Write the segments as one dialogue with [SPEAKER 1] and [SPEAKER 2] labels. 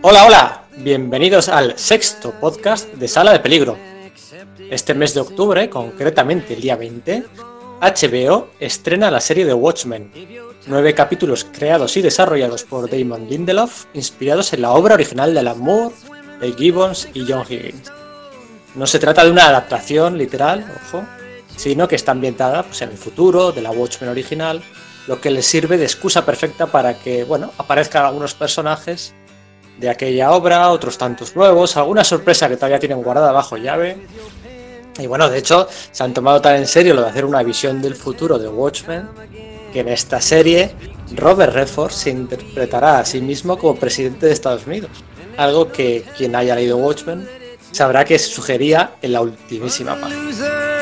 [SPEAKER 1] Hola, hola, bienvenidos al sexto podcast de Sala de Peligro. Este mes de octubre, concretamente el día 20, HBO estrena la serie de Watchmen, nueve capítulos creados y desarrollados por Damon Lindelof, inspirados en la obra original de Alan Moore, de Gibbons y John Higgins. No se trata de una adaptación literal, ojo, sino que está ambientada pues, en el futuro de la Watchmen original, lo que les sirve de excusa perfecta para que, bueno, aparezcan algunos personajes de aquella obra, otros tantos nuevos, alguna sorpresa que todavía tienen guardada bajo llave. Y bueno, de hecho, se han tomado tan en serio lo de hacer una visión del futuro de Watchmen, que en esta serie Robert Redford se interpretará a sí mismo como presidente de Estados Unidos. Algo que quien haya leído Watchmen sabrá que sugería en la ultimísima página.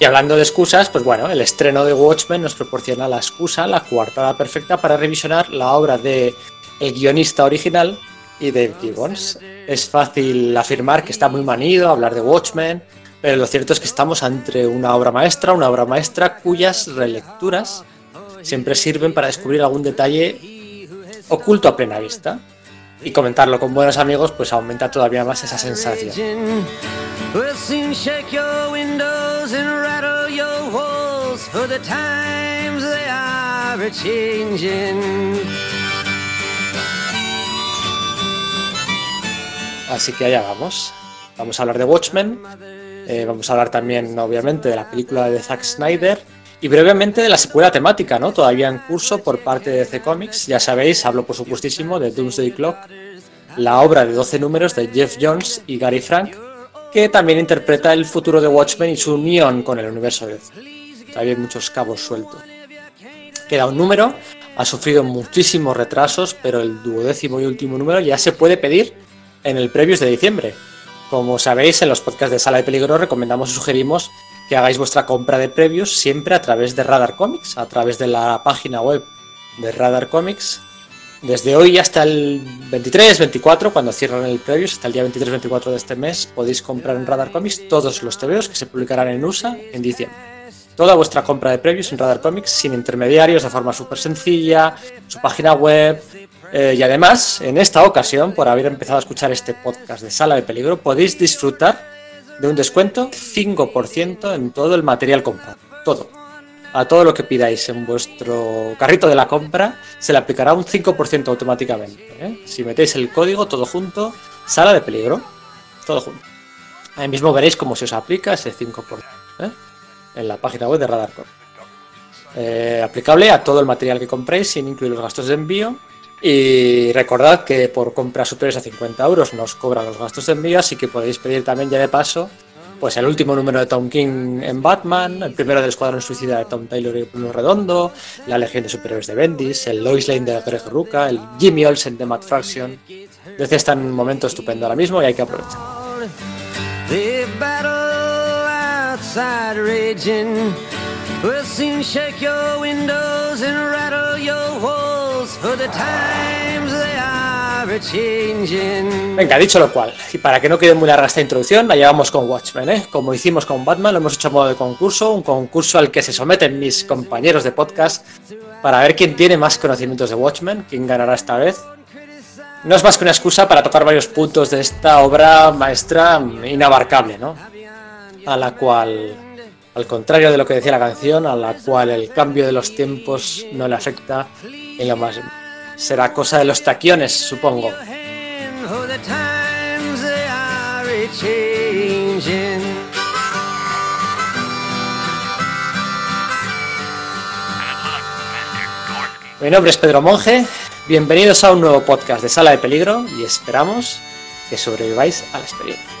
[SPEAKER 1] Y hablando de excusas, pues bueno, el estreno de Watchmen nos proporciona la excusa, la coartada perfecta para revisionar la obra de el guionista original y de Gibbons. Es fácil afirmar que está muy manido hablar de Watchmen, pero lo cierto es que estamos ante una obra maestra, una obra maestra cuyas relecturas siempre sirven para descubrir algún detalle oculto a plena vista. Y comentarlo con buenos amigos pues aumenta todavía más esa sensación. Así que allá vamos. Vamos a hablar de Watchmen. eh, vamos a hablar también, obviamente, de la película de Zack Snyder. Y brevemente de la secuela temática, ¿no? Todavía en curso por parte de DC Comics. Ya sabéis, hablo por supuestísimo de Doomsday Clock, la obra de 12 números de Jeff Jones y Gary Frank, que también interpreta el futuro de Watchmen y su unión con el universo de DC. Todavía hay muchos cabos sueltos. Queda un número, ha sufrido muchísimos retrasos, pero el duodécimo y último número ya se puede pedir en el previews de diciembre. Como sabéis, en los podcasts de Sala de Peligro recomendamos y sugerimos que hagáis vuestra compra de previews siempre a través de Radar Comics, a través de la página web de Radar Comics. Desde hoy hasta el 23, 24, cuando cierran el previews, hasta el día 23, 24 de este mes, podéis comprar en Radar Comics todos los TVOs que se publicarán en USA en diciembre. Toda vuestra compra de previews en Radar Comics sin intermediarios, de forma súper sencilla, su página web. eh, y además, en esta ocasión, por haber empezado a escuchar este podcast de Sala de Peligro, podéis disfrutar de un descuento 5% en todo el material comprado. Todo. A todo lo que pidáis en vuestro carrito de la compra se le aplicará un 5% automáticamente. ¿eh? Si metéis el código todo junto, Sala de Peligro, todo junto. Ahí mismo veréis cómo se os aplica ese 5%. ¿eh? en la página web de Radarcom. Eh, aplicable a todo el material que compréis sin incluir los gastos de envío. Y recordad que por compras superiores a 50 euros nos cobran los gastos de envío, así que podéis pedir también ya de paso pues el último número de Tom King en Batman, el primero del Escuadrón Suicida de Tom Taylor y Bruno Redondo, la Legión de Superhéroes de Bendis, el Lois Lane de Greg Rucka, el Jimmy Olsen de Matt Fraction. Desde está en un momento estupendo ahora mismo y hay que aprovechar.
[SPEAKER 2] The
[SPEAKER 1] Venga, dicho lo cual, y para que no quede muy larga esta introducción, la llevamos con Watchmen, ¿eh? Como hicimos con Batman, lo hemos hecho a modo de concurso, un concurso al que se someten mis compañeros de podcast para ver quién tiene más conocimientos de Watchmen, quién ganará esta vez. No es más que una excusa para tocar varios puntos de esta obra maestra inabarcable, ¿no? A la cual, al contrario de lo que decía la canción, a la cual el cambio de los tiempos no le afecta en lo más. Será cosa de los taquiones, supongo. Mi nombre es Pedro Monge, bienvenidos a un nuevo podcast de Sala de Peligro y esperamos que sobreviváis a la experiencia.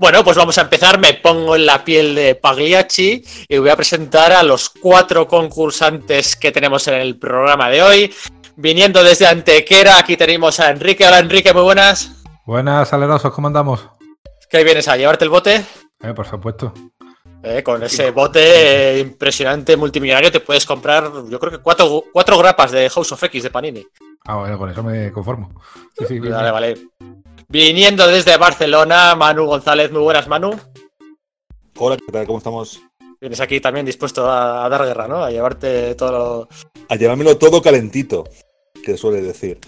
[SPEAKER 1] Bueno, pues vamos a empezar. Me pongo en la piel de Pagliacci y voy a presentar a los cuatro concursantes que tenemos en el programa de hoy. Viniendo desde Antequera, aquí tenemos a Enrique. Hola Enrique, muy buenas.
[SPEAKER 3] Buenas, alerosos, ¿cómo andamos?
[SPEAKER 1] ¿Qué vienes a llevarte el bote?
[SPEAKER 3] Eh, por supuesto.
[SPEAKER 1] Eh, con ese bote impresionante multimillonario te puedes comprar, yo creo que cuatro, cuatro grapas de House of X de Panini.
[SPEAKER 3] Ah, bueno, con eso me conformo. Sí, sí,
[SPEAKER 1] Vale,
[SPEAKER 3] bien.
[SPEAKER 1] vale. Viniendo desde Barcelona, Manu González, muy buenas, Manu.
[SPEAKER 4] Hola, ¿qué tal? ¿Cómo estamos?
[SPEAKER 1] Vienes aquí también dispuesto a, a dar guerra, ¿no? A llevarte todo lo...
[SPEAKER 4] A llevármelo todo calentito, que suele decir.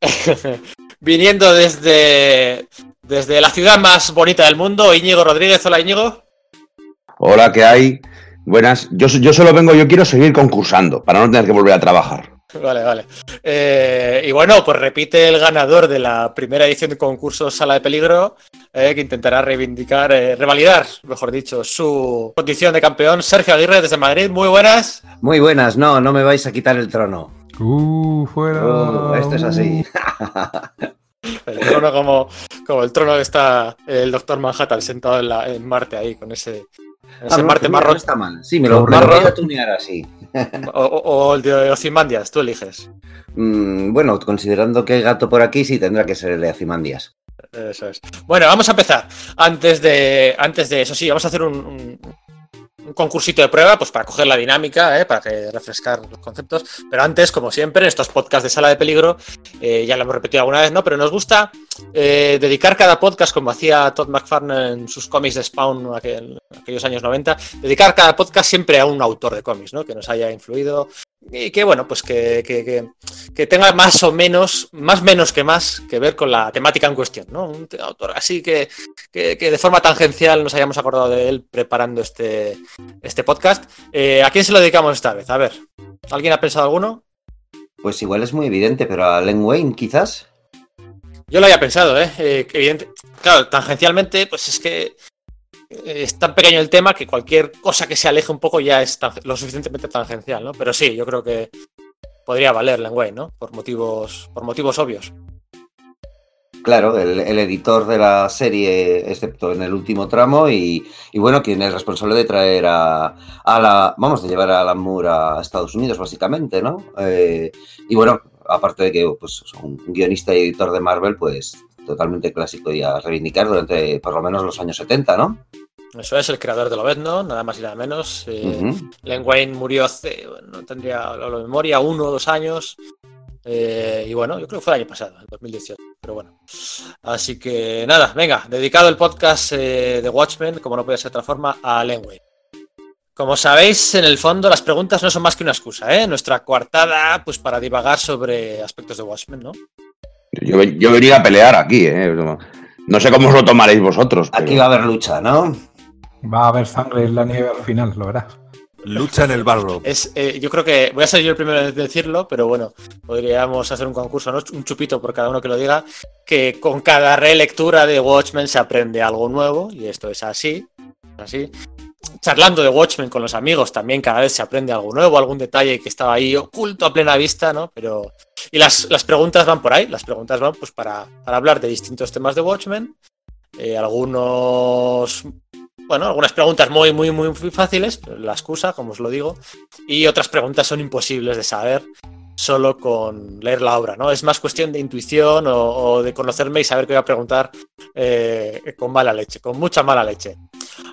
[SPEAKER 1] Viniendo desde, desde la ciudad más bonita del mundo, Íñigo Rodríguez. Hola, Íñigo.
[SPEAKER 5] Hola, ¿qué hay? Buenas. Yo, yo solo vengo, yo quiero seguir concursando para no tener que volver a trabajar.
[SPEAKER 1] Vale, vale. Eh, y bueno, pues repite el ganador de la primera edición de concurso Sala de Peligro, eh, que intentará reivindicar, eh, revalidar, mejor dicho, su condición de campeón. Sergio Aguirre desde Madrid, muy buenas.
[SPEAKER 6] Muy buenas, no, no me vais a quitar el trono.
[SPEAKER 3] Uh, fuera.
[SPEAKER 6] Oh, esto es así.
[SPEAKER 1] El trono como, como el trono que está el doctor Manhattan sentado en, la- en Marte ahí, con ese, ese
[SPEAKER 6] Ah, no,
[SPEAKER 1] Marte marrón.
[SPEAKER 6] no está mal. Sí, me lo, me
[SPEAKER 1] Marrón.
[SPEAKER 6] lo voy a tunear así.
[SPEAKER 1] O, el de Ozymandias, tú eliges.
[SPEAKER 6] Mm, bueno, considerando que hay gato por aquí, sí tendrá que ser el de Azimandias.
[SPEAKER 1] Eso es. Bueno, vamos a empezar. Antes de, antes de eso, sí, vamos a hacer un, un- un concursito de prueba, pues para coger la dinámica, ¿eh? para que refrescar los conceptos. Pero antes, como siempre, en estos podcasts de sala de peligro, eh, ya lo hemos repetido alguna vez, ¿no? Pero nos gusta eh, dedicar cada podcast, como hacía Todd McFarlane en sus cómics de Spawn aquel- aquellos años 90, dedicar cada podcast siempre a un autor de cómics, ¿no? Que nos haya influido y que, bueno, pues que, que- que- que tenga más o menos, más menos que más, que ver con la temática en cuestión, ¿no? Un autor así que, que, que de forma tangencial nos hayamos acordado de él preparando este, este podcast. Eh, ¿A quién se lo dedicamos esta vez? A ver, ¿alguien ha pensado alguno?
[SPEAKER 6] Pues igual es muy evidente, pero a Len Wayne quizás.
[SPEAKER 1] Yo lo había pensado, ¿eh? Eh, evidente, claro, tangencialmente, pues es que es tan pequeño el tema que cualquier cosa que se aleje un poco ya es lo suficientemente tangencial, ¿no? Pero sí, yo creo que podría valer Len Wayne, ¿no? Por motivos, por motivos obvios.
[SPEAKER 6] Claro, el, editor de la serie, excepto en el último tramo, y, bueno, quien es responsable de traer a, a la. Vamos, de llevar a Alan Moore a Estados Unidos, básicamente, ¿no? Eh, y bueno, aparte de que pues, un guionista y editor de Marvel, pues totalmente clásico y a reivindicar durante por lo menos los años 70, ¿no?
[SPEAKER 1] Eso es el creador de Lobezno, nada más y nada menos. Eh. Len Wayne murió hace, bueno, no tendría la memoria, uno o dos años. Eh, y bueno, yo creo que fue el año pasado, en 2018. Pero bueno. Así que nada, venga, dedicado el podcast eh, de Watchmen, como no puede ser de otra forma, a Len Wayne. Como sabéis, en el fondo las preguntas no son más que una excusa, ¿eh? Nuestra coartada, pues para divagar sobre aspectos de Watchmen, ¿no?
[SPEAKER 5] Yo, yo venía a pelear aquí, ¿eh? No, sé cómo os lo tomaréis vosotros. pero-
[SPEAKER 6] Aquí va a haber lucha, ¿no?
[SPEAKER 3] Va a haber sangre en la nieve al final, lo verás.
[SPEAKER 4] Lucha en el barro.
[SPEAKER 1] Es, eh, yo creo que voy a ser yo el primero en decirlo, pero bueno, podríamos hacer un concurso, ¿no? un chupito por cada uno que lo diga, que con cada relectura de Watchmen se aprende algo nuevo, y esto es así, así. Charlando de Watchmen con los amigos también cada vez se aprende algo nuevo, algún detalle que estaba ahí oculto a plena vista, ¿no? Pero. Y las, las preguntas van por ahí, las preguntas van pues para, para hablar de distintos temas de Watchmen. eh, algunos bueno, algunas preguntas muy, muy, muy fáciles, la excusa, como os lo digo, y otras preguntas son imposibles de saber solo con leer la obra, ¿no? Es más cuestión de intuición o, de conocerme y saber qué voy a preguntar eh, con mala leche, con mucha mala leche.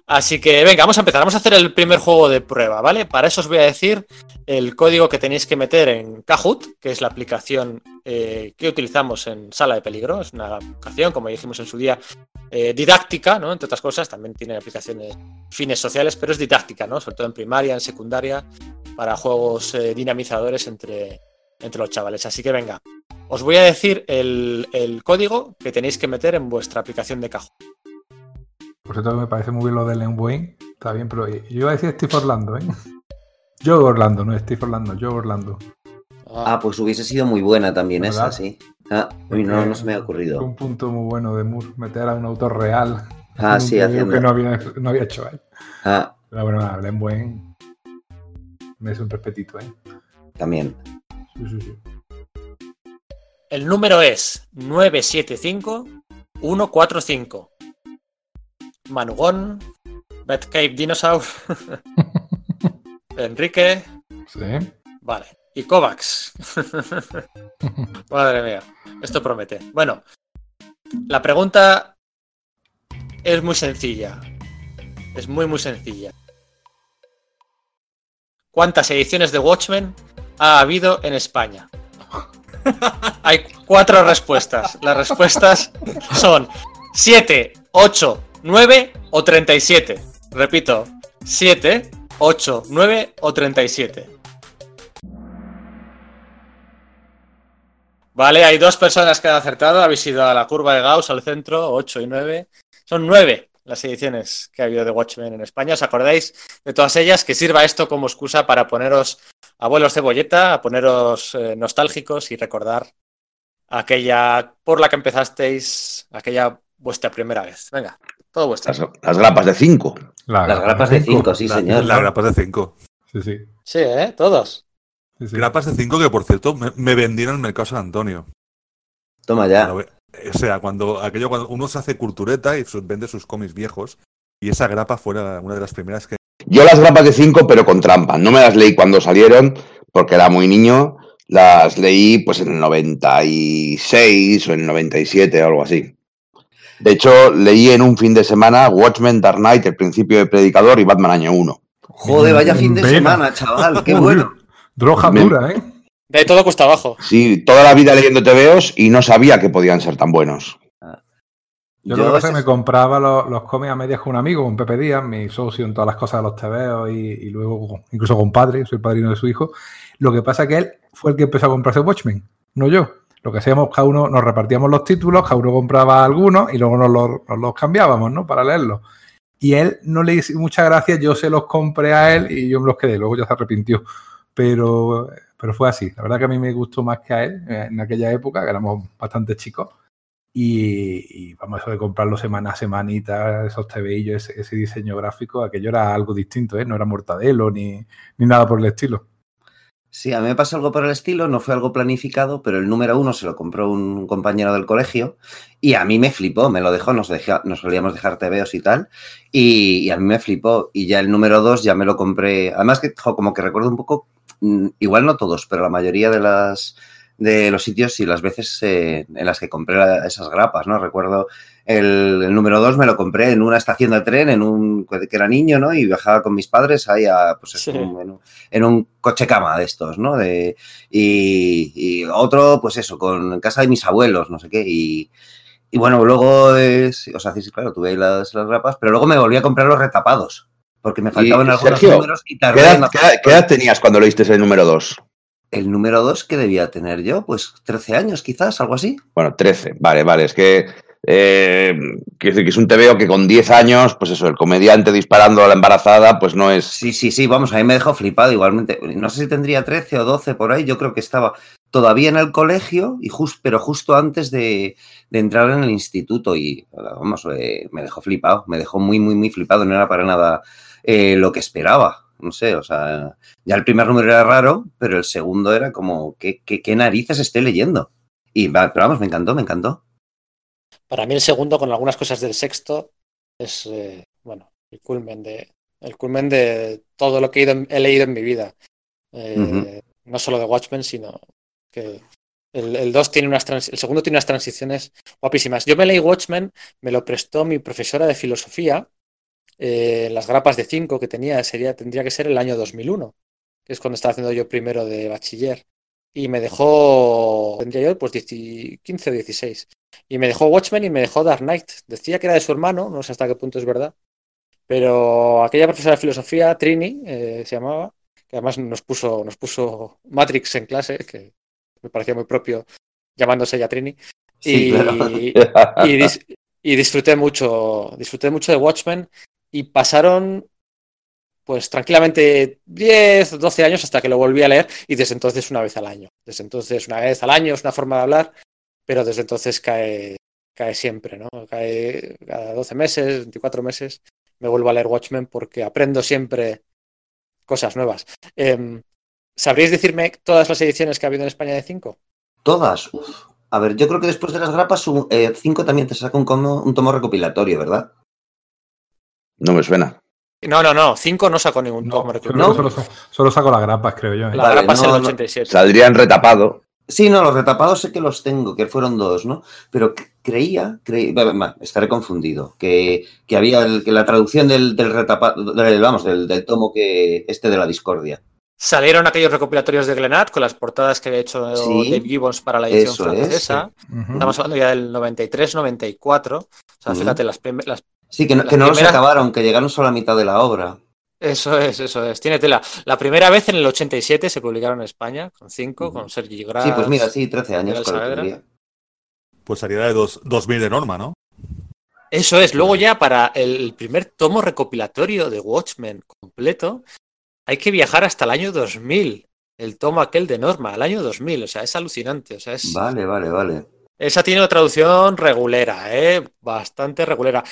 [SPEAKER 1] Así que venga, vamos a empezar, vamos a hacer el primer juego de prueba, ¿vale? Para eso os voy a decir el código que tenéis que meter en Kahoot, que es la aplicación eh, que utilizamos en Sala de Peligro, es una aplicación, como dijimos en su día, eh, didáctica, ¿no? Entre otras cosas, también tiene aplicaciones fines sociales, pero es didáctica, ¿no? Sobre todo en primaria, en secundaria, para juegos dinamizadores entre, entre los chavales. Así que venga, os voy a decir el, el código que tenéis que meter en vuestra aplicación de cajón.
[SPEAKER 3] Por cierto, me parece muy bien lo de Len Wayne. Está bien, pero yo iba a decir Steve Orlando, ¿eh? Joe Orlando, no Steve Orlando, Joe Orlando.
[SPEAKER 6] Ah, pues hubiese sido muy buena también
[SPEAKER 3] ¿Verdad?
[SPEAKER 6] esa, sí. Ah, uy, no, no se me ha
[SPEAKER 3] Fue
[SPEAKER 6] ocurrido.
[SPEAKER 3] un punto muy bueno de Moore, meter a un autor real.
[SPEAKER 6] Ah, sí, haciendo.
[SPEAKER 3] que no había, no había hecho él.
[SPEAKER 6] Ah,
[SPEAKER 3] Pero bueno, nada, Len Wayne me es un respetito, ¿eh?
[SPEAKER 6] también.
[SPEAKER 3] Sí, sí, sí.
[SPEAKER 1] El número es 975-145. Manugón, Batcave Dinosaur, Enrique,
[SPEAKER 3] Sí.
[SPEAKER 1] vale, y Kovacs. Madre mía, esto promete. Bueno, la pregunta es muy sencilla. Es muy, muy sencilla. ¿Cuántas ediciones de Watchmen ha habido en España? Hay cuatro respuestas. Las respuestas son 7, 8, 9 o 37. Repito, 7, 8, 9 o 37. Vale, hay dos personas que han acertado. Habéis ido a la curva de Gauss, al centro, 8 y 9. Son 9 las ediciones que ha habido de Watchmen en España. ¿Os acordáis de todas ellas? Que sirva esto como excusa para poneros abuelos cebolleta, a poneros eh, nostálgicos y recordar aquella por la que empezasteis, aquella vuestra primera vez. Venga, todo vuestro.
[SPEAKER 5] Las, las grapas de 5.
[SPEAKER 3] La-
[SPEAKER 6] Las grapas de
[SPEAKER 3] cinco.
[SPEAKER 6] 5, sí,
[SPEAKER 4] La-
[SPEAKER 6] señor.
[SPEAKER 4] Las grapas de 5.
[SPEAKER 3] Sí, sí.
[SPEAKER 1] Sí, ¿eh? Todos.
[SPEAKER 3] sí, sí.
[SPEAKER 4] Grapas de 5 que, por cierto, me, me vendí en el mercado San Antonio.
[SPEAKER 6] Toma ya.
[SPEAKER 4] O sea, cuando aquello cuando uno se hace cultureta y vende sus cómics viejos, y esa grapa fuera una de las primeras que.
[SPEAKER 5] Yo las grapas de 5, pero con trampa. No me las leí cuando salieron, porque era muy niño. Las leí pues en el 96 o en el 97 o algo así. De hecho, leí en un fin de semana Watchmen, Dark Knight, El principio de Predicador y Batman Año 1.
[SPEAKER 6] Joder, vaya fin de
[SPEAKER 3] Vena.
[SPEAKER 6] semana, chaval. Qué bueno.
[SPEAKER 3] Droga dura, ¿eh?
[SPEAKER 1] De todo cuesta abajo.
[SPEAKER 5] Sí, toda la vida leyendo TVOs y no sabía que podían ser tan buenos.
[SPEAKER 3] Yo,
[SPEAKER 6] Yo
[SPEAKER 3] lo que pasa es que me compraba los, los cómics a medias con un amigo, con Pepe Díaz, mi socio en todas las cosas de los TVOs y, y luego incluso con padre, soy padrino de su hijo. Lo que pasa es que él fue el que empezó a comprarse Watchmen, no yo. Lo que hacíamos, cada uno nos repartíamos los títulos, cada uno compraba algunos y luego nos los, nos los cambiábamos, ¿no? Para leerlos. Y él no le hice muchas gracias, yo se los compré a él y yo me los quedé, luego ya se arrepintió. Pero, pero fue así. La verdad que a mí me gustó más que a él eh, en aquella época, que éramos bastante chicos. Y, vamos, eso de comprarlo semana a semanita, esos tebeillos, ese, ese diseño gráfico, aquello era algo distinto, ¿eh? No era mortadelo ni, ni nada por el estilo.
[SPEAKER 6] Sí, a mí me pasó algo por el estilo, no fue algo planificado, pero el número uno se lo compró un compañero del colegio y a mí me flipó, me lo dejó, nos, nos solíamos dejar TVOs y tal, y, a mí me flipó. Y ya el número dos ya me lo compré, además que como que recuerdo un poco, igual no todos, pero la mayoría de las de los sitios y las veces eh, en las que compré la- esas grapas, ¿no? Recuerdo el, el número dos me lo compré en una estación de tren, en un que era niño, ¿no? Y viajaba con mis padres ahí a, pues,
[SPEAKER 1] Sí.
[SPEAKER 6] en un- en coche cama de estos, ¿no? De, y, y otro, pues eso, con en casa de mis abuelos, no sé qué. Y, y bueno, luego, es, o sea, sí, claro, tuve ahí las, las grapas, pero luego me volví a comprar los retapados, porque me faltaban algunos
[SPEAKER 5] Sergio,
[SPEAKER 6] números y
[SPEAKER 5] ¿Qué
[SPEAKER 6] tardé
[SPEAKER 5] edad, qué edad- qué edad tenías cuando leíste el número 2?
[SPEAKER 6] El número 2 que debía tener yo, pues 13 años quizás, algo así.
[SPEAKER 5] Bueno, 13. Vale, vale. Es que. Eh, quiero decir que es un TVO que con 10 años, pues eso, el comediante disparando a la embarazada, pues no es.
[SPEAKER 6] Sí, sí, sí, vamos, a mí me dejó flipado igualmente. No sé si tendría 13 o 12 por ahí, yo creo que estaba todavía en el colegio, y jus- pero justo antes de, de entrar en el instituto y, vamos, eh, me dejó flipado, me dejó muy, muy, muy flipado, no era para nada eh, lo que esperaba. No sé, o sea, ya el primer número era raro, pero el segundo era como, ¿qué, qué, qué narices estoy leyendo? Y pero vamos, me encantó, me encantó.
[SPEAKER 1] Para mí el segundo, con algunas cosas del sexto, es eh, bueno, el culmen de el culmen de todo lo que he, ido en- he leído en mi vida. Eh. No solo de Watchmen, sino que el, el dos tiene unas trans- el segundo tiene unas transiciones guapísimas. Yo me leí Watchmen, me lo prestó mi profesora de filosofía, eh, las grapas de 5 que tenía, sería, tendría que ser el año 2001, que es cuando estaba haciendo yo primero de bachiller. Y me dejó, tendría yo pues 10 15 o 16. Y me dejó Watchmen y me dejó Dark Knight. Decía que era de su hermano, no sé hasta qué punto es verdad. Pero aquella profesora de filosofía, Trini, eh, se llamaba, que además nos puso, nos puso Matrix en clase, que me parecía muy propio llamándose ya Trini.
[SPEAKER 6] Sí,
[SPEAKER 1] y,
[SPEAKER 6] claro.
[SPEAKER 1] y dis- y disfruté mucho, disfruté mucho de Watchmen y pasaron pues tranquilamente 10, 12 años hasta que lo volví a leer y desde entonces una vez al año. Desde entonces una vez al año es una forma de hablar, pero desde entonces cae, cae siempre, ¿no? Cae cada 12 meses, 24 meses, me vuelvo a leer Watchmen porque aprendo siempre cosas nuevas. Em, ¿Sabríais decirme todas las ediciones que ha habido en España de 5?
[SPEAKER 6] Todas. A ver, yo creo que después de las grapas, 5 también te saca un, un tomo recopilatorio, ¿verdad?
[SPEAKER 5] No me suena.
[SPEAKER 1] No, no, no, 5 no sacó ningún
[SPEAKER 3] No, solo, solo saco las grapas, creo yo. ¿eh?
[SPEAKER 1] La
[SPEAKER 6] Vale,
[SPEAKER 1] grapa es
[SPEAKER 6] no,
[SPEAKER 1] el
[SPEAKER 6] no.
[SPEAKER 1] 87.
[SPEAKER 5] Saldrían retapado.
[SPEAKER 6] Sí, no, los retapados sé que los tengo, que fueron dos, ¿no? Pero creía, creí, va, va, estaré confundido, que, que había el- que la traducción del, del retapado, del- vamos, del, del tomo que este de la discordia.
[SPEAKER 1] Salieron aquellos recopilatorios de Glenat con las portadas que había hecho
[SPEAKER 6] Sí.
[SPEAKER 1] Dave Gibbons para la edición
[SPEAKER 6] Eso es,
[SPEAKER 1] francesa.
[SPEAKER 3] Ujú.
[SPEAKER 1] Estamos hablando ya del 93-94. O sea,
[SPEAKER 6] Ujú.
[SPEAKER 1] fíjate, las, prim- las
[SPEAKER 6] Sí, que no, que no los acabaron, que llegaron solo a la mitad de la obra.
[SPEAKER 1] Eso es, eso es. Tiene tela. La primera vez en el 87 se publicaron en España, con 5,
[SPEAKER 6] Ujú.
[SPEAKER 1] con Sergi Gras.
[SPEAKER 6] Sí, pues mira, sí, 13 años. Tendría.
[SPEAKER 4] Pues salía de dos, 2000 de norma, ¿no?
[SPEAKER 1] Eso es. Luego ya para el primer tomo recopilatorio de Watchmen completo, hay que viajar hasta el año 2000. El tomo aquel de Norma, el año 2000. O sea, es alucinante. O sea, es...
[SPEAKER 6] Vale, vale, vale.
[SPEAKER 1] Esa tiene una traducción regulera, ¿eh? Bastante regulera.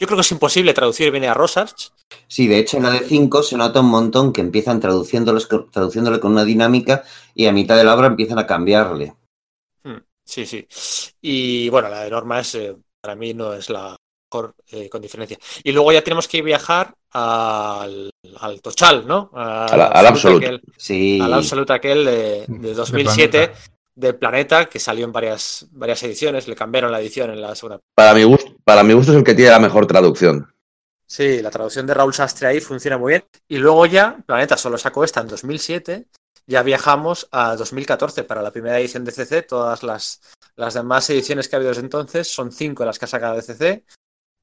[SPEAKER 1] Yo creo que es imposible traducir bien a Rosarch.
[SPEAKER 6] Sí, de hecho en la de 5 se nota un montón que empiezan traduciéndolos, traduciéndole con una dinámica y a mitad de la obra empiezan a cambiarle.
[SPEAKER 1] Hmm, Sí, sí. Y bueno, la de Norma es, eh, para mí no es la mejor eh, con diferencia. Y luego ya tenemos que viajar al, al Tochal, ¿no?
[SPEAKER 5] Al- al Absolute.
[SPEAKER 1] aquel-
[SPEAKER 6] Sí.
[SPEAKER 1] al Absolute aquel de, de 2007,
[SPEAKER 3] Planeta.
[SPEAKER 1] De Planeta, que salió en varias, varias ediciones. Le cambiaron la edición en la segunda.
[SPEAKER 5] Para mi, gusto, para mi gusto es el que tiene la mejor traducción.
[SPEAKER 1] Sí, la traducción de Raúl Sastre ahí funciona muy bien. Y luego ya, Planeta solo sacó esta en 2007. Ya viajamos a 2014 para la primera edición de CC. Todas las, las demás ediciones que ha habido desde entonces son cinco las que ha sacado de CC.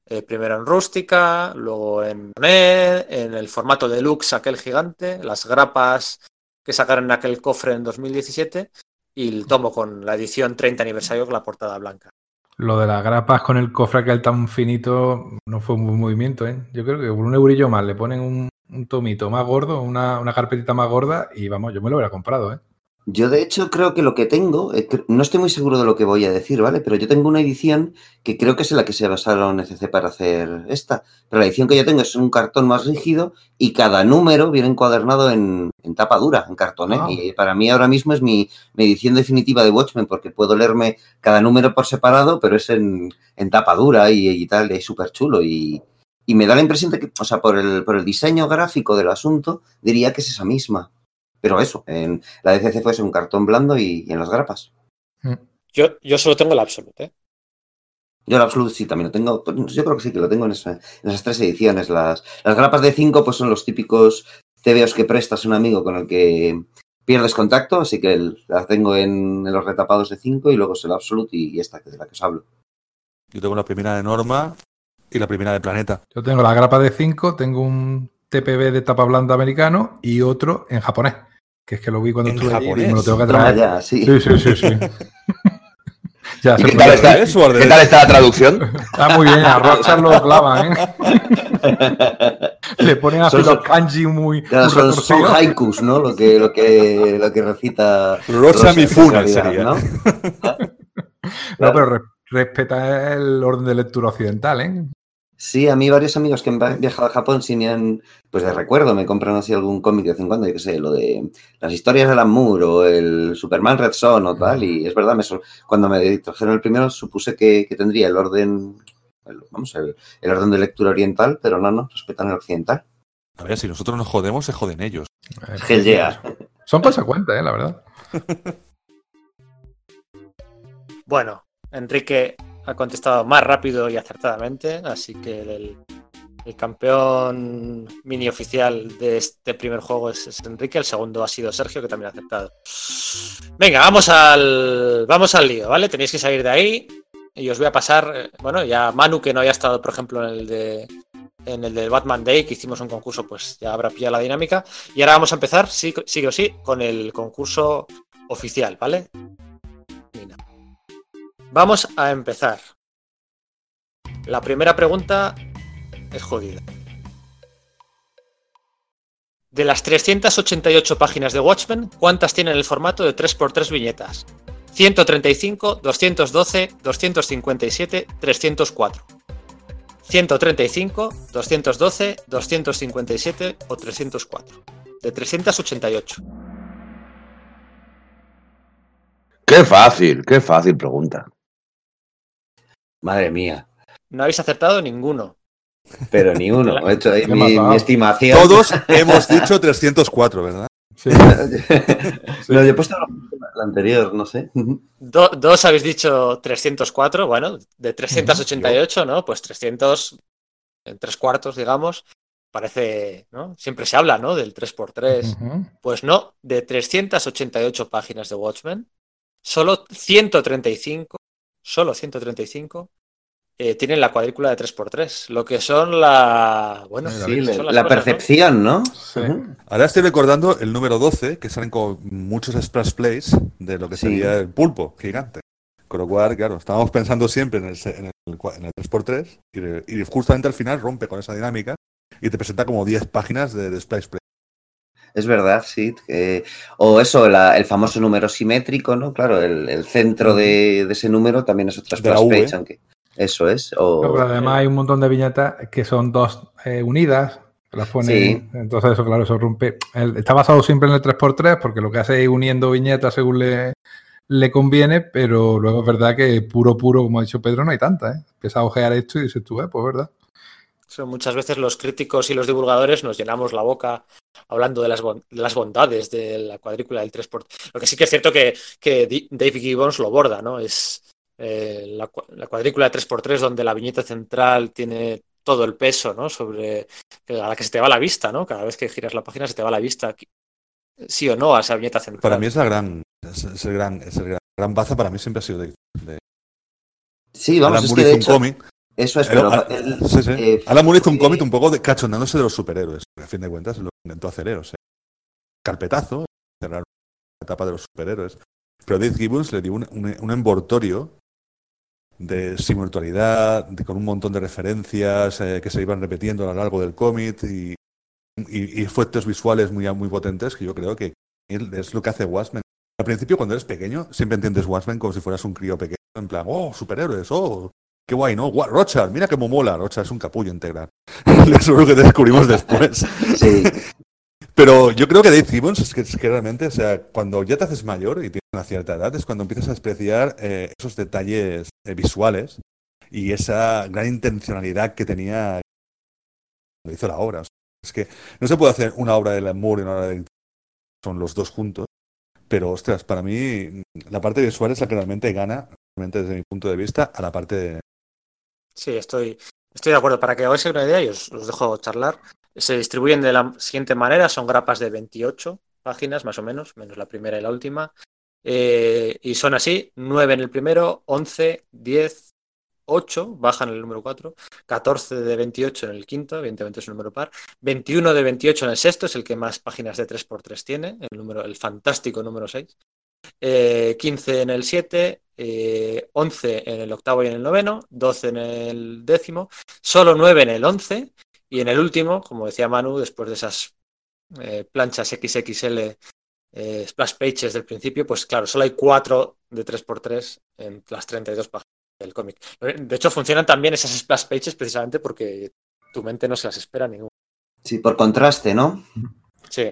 [SPEAKER 1] Eh, primero en rústica, luego en en el formato deluxe aquel gigante, las grapas que sacaron en aquel cofre en 2017 y el tomo con la edición 30 aniversario con la portada blanca.
[SPEAKER 3] Lo de las grapas con el cofre aquel tan finito no fue un buen movimiento, ¿eh? Yo creo que por un eurillo más le ponen un, un tomito más gordo, una, una carpetita más gorda y vamos, yo me lo hubiera comprado, ¿eh?
[SPEAKER 6] Yo de hecho creo que lo que tengo, eh, no estoy muy seguro de lo que voy a decir, ¿vale? Pero yo tengo una edición que creo que es en la que se basaron ECC para hacer esta. Pero la edición que yo tengo es un cartón más rígido y cada número viene encuadernado en, en tapa dura, en cartón, ¿eh?
[SPEAKER 3] Ah.
[SPEAKER 6] Y para mí ahora mismo es mi, mi edición definitiva de Watchmen porque puedo leerme cada número por separado, pero es en, en tapa dura y, y tal, y es súper chulo. Y, y me da la impresión de que, o sea, por el, por el diseño gráfico del asunto, diría que es esa misma. Pero eso, en la DCC fue un cartón blando y, y en las grapas.
[SPEAKER 1] Yo, yo solo tengo el Absolute. ¿eh?
[SPEAKER 6] Yo el Absolute sí también lo tengo. pues, Yo creo que sí que lo tengo en, esa- en esas tres ediciones. Las, las grapas de 5 pues son los típicos TVOs que prestas a un amigo con el que pierdes contacto, así que el- las tengo en, en los retapados de 5 y luego es el Absolute y, y esta que de la que os hablo.
[SPEAKER 4] Yo tengo la primera de norma y la primera de planeta.
[SPEAKER 3] Yo tengo la grapa de 5, tengo un TPB de tapa blanda americano y otro en japonés, que es que lo vi cuando
[SPEAKER 4] ¿En
[SPEAKER 3] estuve allí y me lo tengo que traer.
[SPEAKER 6] ya, sí.
[SPEAKER 3] Sí, sí, sí, sí. ya,
[SPEAKER 5] ¿Y qué tal está?
[SPEAKER 4] ¿Es Sword
[SPEAKER 5] ¿Qué tal está la traducción?
[SPEAKER 3] Está muy bien, a Rochas lo clavan, ¿eh? Le ponen así
[SPEAKER 6] Son-
[SPEAKER 3] los kanji muy,
[SPEAKER 6] Claro, son, son haikus, ¿no? Lo que, lo que, lo que recita.
[SPEAKER 4] Rocha
[SPEAKER 6] Rosa,
[SPEAKER 4] Mifune sería.
[SPEAKER 6] ¿no?
[SPEAKER 3] No, pero re- respeta el orden de lectura occidental, ¿eh?
[SPEAKER 6] Sí, a mí varios amigos que han viajado a Japón sí me han, pues de recuerdo, me compran así algún cómic de vez en cuando, yo qué sé, lo de las historias del Amour o el Superman Red Son o tal, y es verdad, me cuando me trajeron el primero supuse que, que tendría el orden, el- vamos, el, el orden de lectura oriental, pero no, no, respetan el occidental.
[SPEAKER 4] A ver, si nosotros nos jodemos, se joden ellos.
[SPEAKER 6] Hell yeah.
[SPEAKER 3] Son consecuentes, ¿eh? La verdad.
[SPEAKER 1] Bueno, Enrique ha contestado más rápido y acertadamente, así que el, campeón mini oficial de este primer juego es, es Enrique, el segundo ha sido Sergio, que también ha aceptado. Venga, vamos al, vamos al lío, ¿vale? Tenéis que salir de ahí y os voy a pasar, eh, bueno, ya Manu, que no haya estado, por ejemplo, en el de en el del Batman Day, que hicimos un concurso, pues ya habrá pillado la dinámica. Y ahora vamos a empezar, sí, sí o sí, con el concurso oficial, ¿vale? Vamos a empezar. La primera pregunta es jodida. De las 388 páginas de Watchmen, ¿cuántas tienen el formato de 3x3 viñetas? 135, 212, 257, 304. 135, 212, 257 o 304. De 388.
[SPEAKER 5] Qué fácil, qué fácil pregunta.
[SPEAKER 6] Madre mía.
[SPEAKER 1] No habéis acertado ninguno.
[SPEAKER 6] Pero ni uno. He hecho ahí
[SPEAKER 3] ¿Qué
[SPEAKER 6] mi, estimación.
[SPEAKER 4] Todos hemos dicho 304, ¿verdad?
[SPEAKER 3] Sí.
[SPEAKER 6] no, yo he puesto la, la anterior, no sé.
[SPEAKER 1] Do- dos habéis dicho 304, bueno, de 388, ¿no? Pues 300, en tres cuartos, digamos. Parece, ¿no? Siempre se habla, ¿no? Del 3x3.
[SPEAKER 3] Ujú.
[SPEAKER 1] Pues no, de 388 páginas de Watchmen, solo 135, solo 135 eh, tienen la cuadrícula de 3x3, lo que son la... Bueno,
[SPEAKER 6] Sí, la, percepción, ¿no?
[SPEAKER 3] Sí.
[SPEAKER 4] Ahora estoy recordando el número 12, que salen con muchos splash plays de lo que
[SPEAKER 6] Sí.
[SPEAKER 4] sería el pulpo gigante. Con lo cual, claro, estábamos pensando siempre en el, se- en el, en el 3x3 y, de- y justamente al final rompe con esa dinámica y te presenta como 10 páginas de, de splash play.
[SPEAKER 6] Es verdad, sí. o eso, la- el famoso número simétrico, ¿no? Claro, el, el centro de, de ese número también es otra
[SPEAKER 4] la
[SPEAKER 6] splash page, aunque eso es. O,
[SPEAKER 3] No, pero además hay un montón de viñetas que son dos eh, unidas, las pone.
[SPEAKER 6] Sí.
[SPEAKER 3] Entonces, eso, claro, eso rompe. El- está basado siempre en el 3x3, porque lo que hace es ir uniendo viñetas según le, le conviene, pero luego es verdad que puro, puro, como ha dicho Pedro, no hay tanta, ¿eh? Empieza a ojear esto y dices tú, eh, pues verdad.
[SPEAKER 1] Son muchas veces los críticos y los divulgadores nos llenamos la boca hablando de las, bon- de las bondades de la cuadrícula del 3x3. Lo que sí que es cierto que, que Dave Gibbons lo borda, ¿no? Es eh, la, cua- la cuadrícula de 3x3 donde la viñeta central tiene todo el peso, ¿no? Sobre a la que se te va la vista, ¿no? Cada vez que giras la página se te va la vista, sí o no, a esa viñeta central.
[SPEAKER 4] Para mí es la gran, es, es el gran, es el gran, gran baza para mí siempre ha sido de, de
[SPEAKER 6] Sí, vamos,
[SPEAKER 4] Alan
[SPEAKER 6] es
[SPEAKER 4] Moore
[SPEAKER 6] que de
[SPEAKER 4] un cómic.
[SPEAKER 6] Eso es,
[SPEAKER 4] Pero,
[SPEAKER 6] pero el-
[SPEAKER 4] sí, sí.
[SPEAKER 6] eh,
[SPEAKER 4] Alan Moore hizo un
[SPEAKER 6] eh,
[SPEAKER 4] cómic un poco de cachondándose de los superhéroes. A fin de cuentas, lo intentó hacer. O sea, carpetazo, cerrar la etapa de los superhéroes. Pero Dave Gibbons le dio un, un- un envoltorio de simultaneidad, de- con un montón de referencias eh, que se iban repitiendo a lo largo del cómic y, y- y efectos visuales muy, muy potentes que yo creo que él- es lo que hace Watchmen. Al principio, cuando eres pequeño, siempre entiendes Watchmen como si fueras un crío pequeño, en plan, oh, superhéroes, oh, qué guay, ¿no? Gua- Rochard, mira cómo mola, Rochard es un capullo integral. Eso es lo que descubrimos después.
[SPEAKER 6] sí,
[SPEAKER 4] Pero yo creo que Dave Gibbons es que, es que realmente, o sea, cuando ya te haces mayor y tienes una cierta edad, es cuando empiezas a despreciar eh, esos detalles eh, visuales y esa gran intencionalidad que tenía cuando hizo la obra. O sea, es que no se puede hacer una obra de Alan Moore y una obra de son los dos juntos, pero ostras, para mí la parte visual es la que realmente gana, realmente desde mi punto de vista, a la parte de...
[SPEAKER 1] Sí, estoy, estoy de acuerdo. Para que hagáis una idea, y os, os dejo charlar, se distribuyen de la siguiente manera, son grapas de 28 páginas, más o menos, menos la primera y la última. Eh, y son así, 9 en el primero, 11, 10, 8, bajan el número 4, 14 de 28 en el quinto, evidentemente es un número par, 21 de 28 en el sexto, es el que más páginas de 3x3 tiene, el, número, el fantástico número 6. Eh, 15 en el 7, eh, 11 en el octavo y en el noveno, 12 en el décimo, solo 9 en el 11 y en el último, como decía Manu, después de esas eh, planchas XXL eh, splash pages del principio, pues claro, solo hay 4 de 3x3 en las 32 páginas del cómic. De hecho, funcionan también esas splash pages precisamente porque tu mente no se las espera ninguna.
[SPEAKER 6] sí, por contraste, ¿no?
[SPEAKER 1] Sí,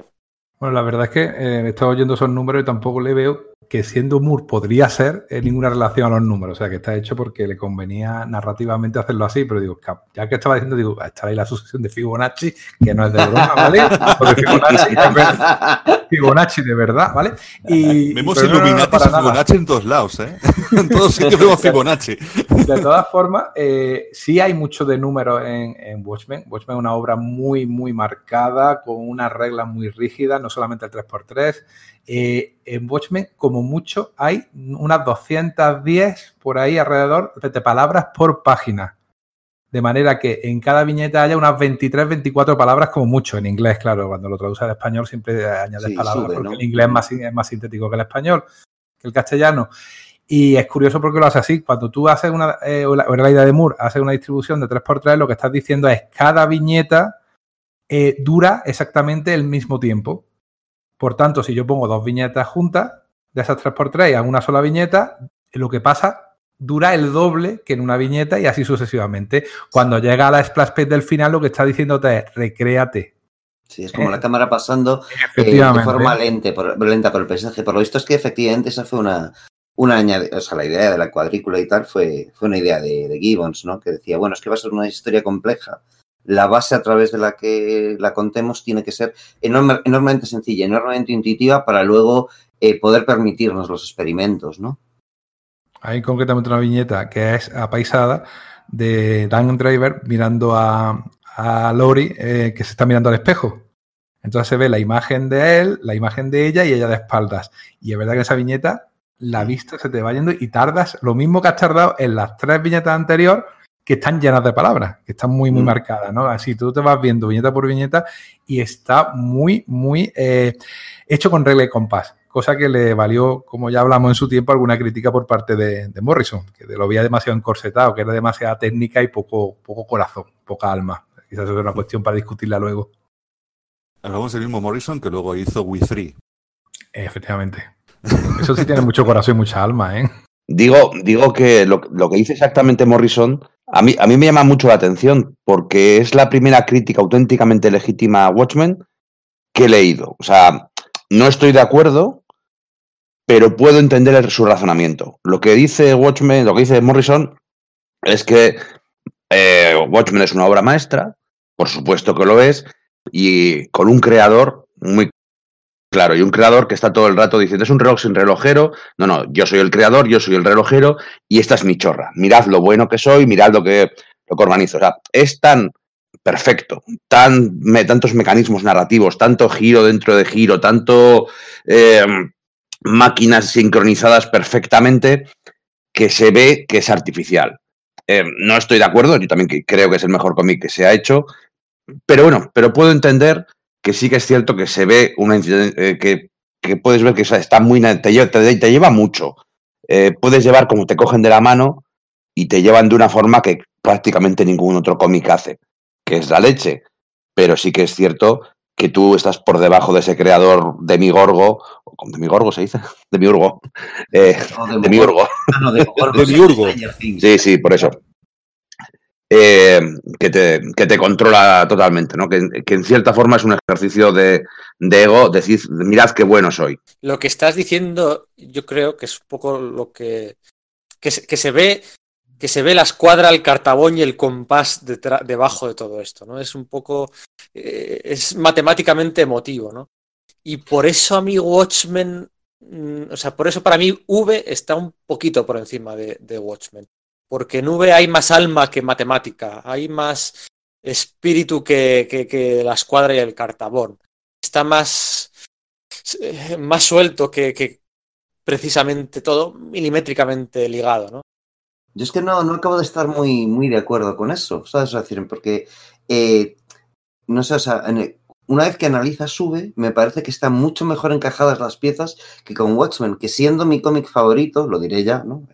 [SPEAKER 3] Bueno, la verdad es que eh, he estado oyendo esos números y tampoco le veo que siendo Moore podría ser eh, ninguna relación a los números. O sea, que está hecho porque le convenía narrativamente hacerlo así. Pero digo, ya que estaba diciendo, digo, está ahí la sucesión de Fibonacci, que no es de broma, ¿vale? Porque Fibonacci, es ver- Fibonacci de verdad, ¿vale? Y,
[SPEAKER 4] Vemos
[SPEAKER 3] pero no, no, no,
[SPEAKER 4] Illuminati
[SPEAKER 3] para
[SPEAKER 4] y
[SPEAKER 3] nada.
[SPEAKER 4] Fibonacci en todos lados, ¿eh? en todos sitios vemos Fibonacci.
[SPEAKER 3] De todas formas, eh, sí hay mucho de números en, en Watchmen. Watchmen es una obra muy, muy marcada, con unas reglas muy rígidas, no solamente el 3x3. Eh, en Watchmen, como mucho, hay unas 210 por ahí alrededor de palabras por página. De manera que en cada viñeta haya unas 23, 24 palabras como mucho. En inglés, claro, cuando lo traduces al español siempre añades
[SPEAKER 6] Sí,
[SPEAKER 3] palabras
[SPEAKER 6] sube,
[SPEAKER 3] porque
[SPEAKER 6] ¿no?
[SPEAKER 3] el inglés es más, es más sintético que el español, que el castellano. Y es curioso porque lo hace así. Cuando tú haces una, eh, o la, o la idea de Moore, haces una distribución de 3x3, lo que estás diciendo es cada viñeta eh, dura exactamente el mismo tiempo. Por tanto, si yo pongo dos viñetas juntas, de esas 3x3 a una sola viñeta, lo que pasa dura el doble que en una viñeta y así sucesivamente. Cuando llega a la splash page del final, lo que está diciéndote es recréate.
[SPEAKER 6] Sí, es como
[SPEAKER 3] Eh,
[SPEAKER 6] la cámara pasando eh, de forma lente por, lenta por el paisaje. Por lo visto es que efectivamente esa fue una, una añade- o sea, la idea de la cuadrícula y tal fue, fue una idea de, de Gibbons, ¿no? Que decía, bueno, es que va a ser una historia compleja. La base a través de la que la contemos tiene que ser enorme- enormemente sencilla, enormemente intuitiva para luego eh, poder permitirnos los experimentos, ¿no?
[SPEAKER 3] Hay concretamente una viñeta que es apaisada de Dan Driver mirando a, a Lori eh, que se está mirando al espejo. Entonces se ve la imagen de él, la imagen de ella y ella de espaldas. Y es verdad que esa viñeta la vista se te va yendo y tardas lo mismo que has tardado en las tres viñetas anteriores que están llenas de palabras, que están muy, muy
[SPEAKER 6] Mm.
[SPEAKER 3] marcadas, ¿no? Así tú te vas viendo viñeta por viñeta y está muy, muy eh, hecho con regla y compás, cosa que le valió, como ya hablamos en su tiempo, alguna crítica por parte de, de Morrison, que lo veía demasiado encorsetado, que era demasiada técnica y poco, poco corazón, poca alma. Quizás eso es una cuestión para discutirla luego.
[SPEAKER 4] Hablamos del mismo Morrison que luego hizo We Three.
[SPEAKER 3] Efectivamente. Eso sí tiene mucho corazón y mucha alma, ¿eh?
[SPEAKER 5] Digo, digo que lo, lo que dice exactamente Morrison, a mí, a mí me llama mucho la atención, porque es la primera crítica auténticamente legítima a Watchmen que he leído. O sea, no estoy de acuerdo, pero puedo entender su razonamiento. Lo que dice Watchmen, lo que dice Morrison, es que eh, Watchmen es una obra maestra, por supuesto que lo es, y con un creador muy claro, y un creador que está todo el rato diciendo, es un reloj sin relojero, no, no, yo soy el creador, yo soy el relojero y esta es mi chorra. Mirad lo bueno que soy, mirad lo que, lo que organizo. O sea, es tan perfecto, tan, tantos mecanismos narrativos, tanto giro dentro de giro, tanto eh, máquinas sincronizadas perfectamente que se ve que es artificial. Eh, no estoy de acuerdo, yo también creo que es el mejor cómic que se ha hecho, pero bueno, pero puedo entender que sí que es cierto que se ve una eh, que, que puedes ver que está muy te, te- te lleva mucho. Eh, puedes llevar como te cogen de la mano y te llevan de una forma que prácticamente ningún otro cómic hace, que es la leche. Pero sí que es cierto que tú estás por debajo de ese creador de Migorgo, o con Demigorgo se dice, eh,
[SPEAKER 6] de
[SPEAKER 5] Demiurgo.
[SPEAKER 6] Ah, no, de
[SPEAKER 4] De
[SPEAKER 6] sí,
[SPEAKER 4] Miurgo.
[SPEAKER 6] Stranger Things.
[SPEAKER 5] Sí, sí, por eso. Eh, que, te, que te controla totalmente, ¿no? Que, que en cierta forma es un ejercicio de, de ego, decir, mirad qué bueno soy.
[SPEAKER 1] Lo que estás diciendo, yo creo que es un poco lo que, que, se, que se ve que se ve la escuadra, el cartabón y el compás debajo de todo esto, ¿no? Es un poco, eh, es matemáticamente emotivo, ¿no? Y por eso a mí Watchmen, mm, o sea, por eso para mí V está un poquito por encima de, de Watchmen, porque en V hay más alma que matemática, hay más espíritu que, que, que la escuadra y el cartabón, está más, eh, más suelto que, que precisamente todo milimétricamente ligado, ¿no?
[SPEAKER 6] Yo es que no, no acabo de estar muy, muy de acuerdo con eso, ¿sabes? Porque, eh, no sé, o sea, una vez que analizas Sube, me parece que están mucho mejor encajadas las piezas que con Watchmen, que siendo mi cómic favorito, lo diré ya, ¿no?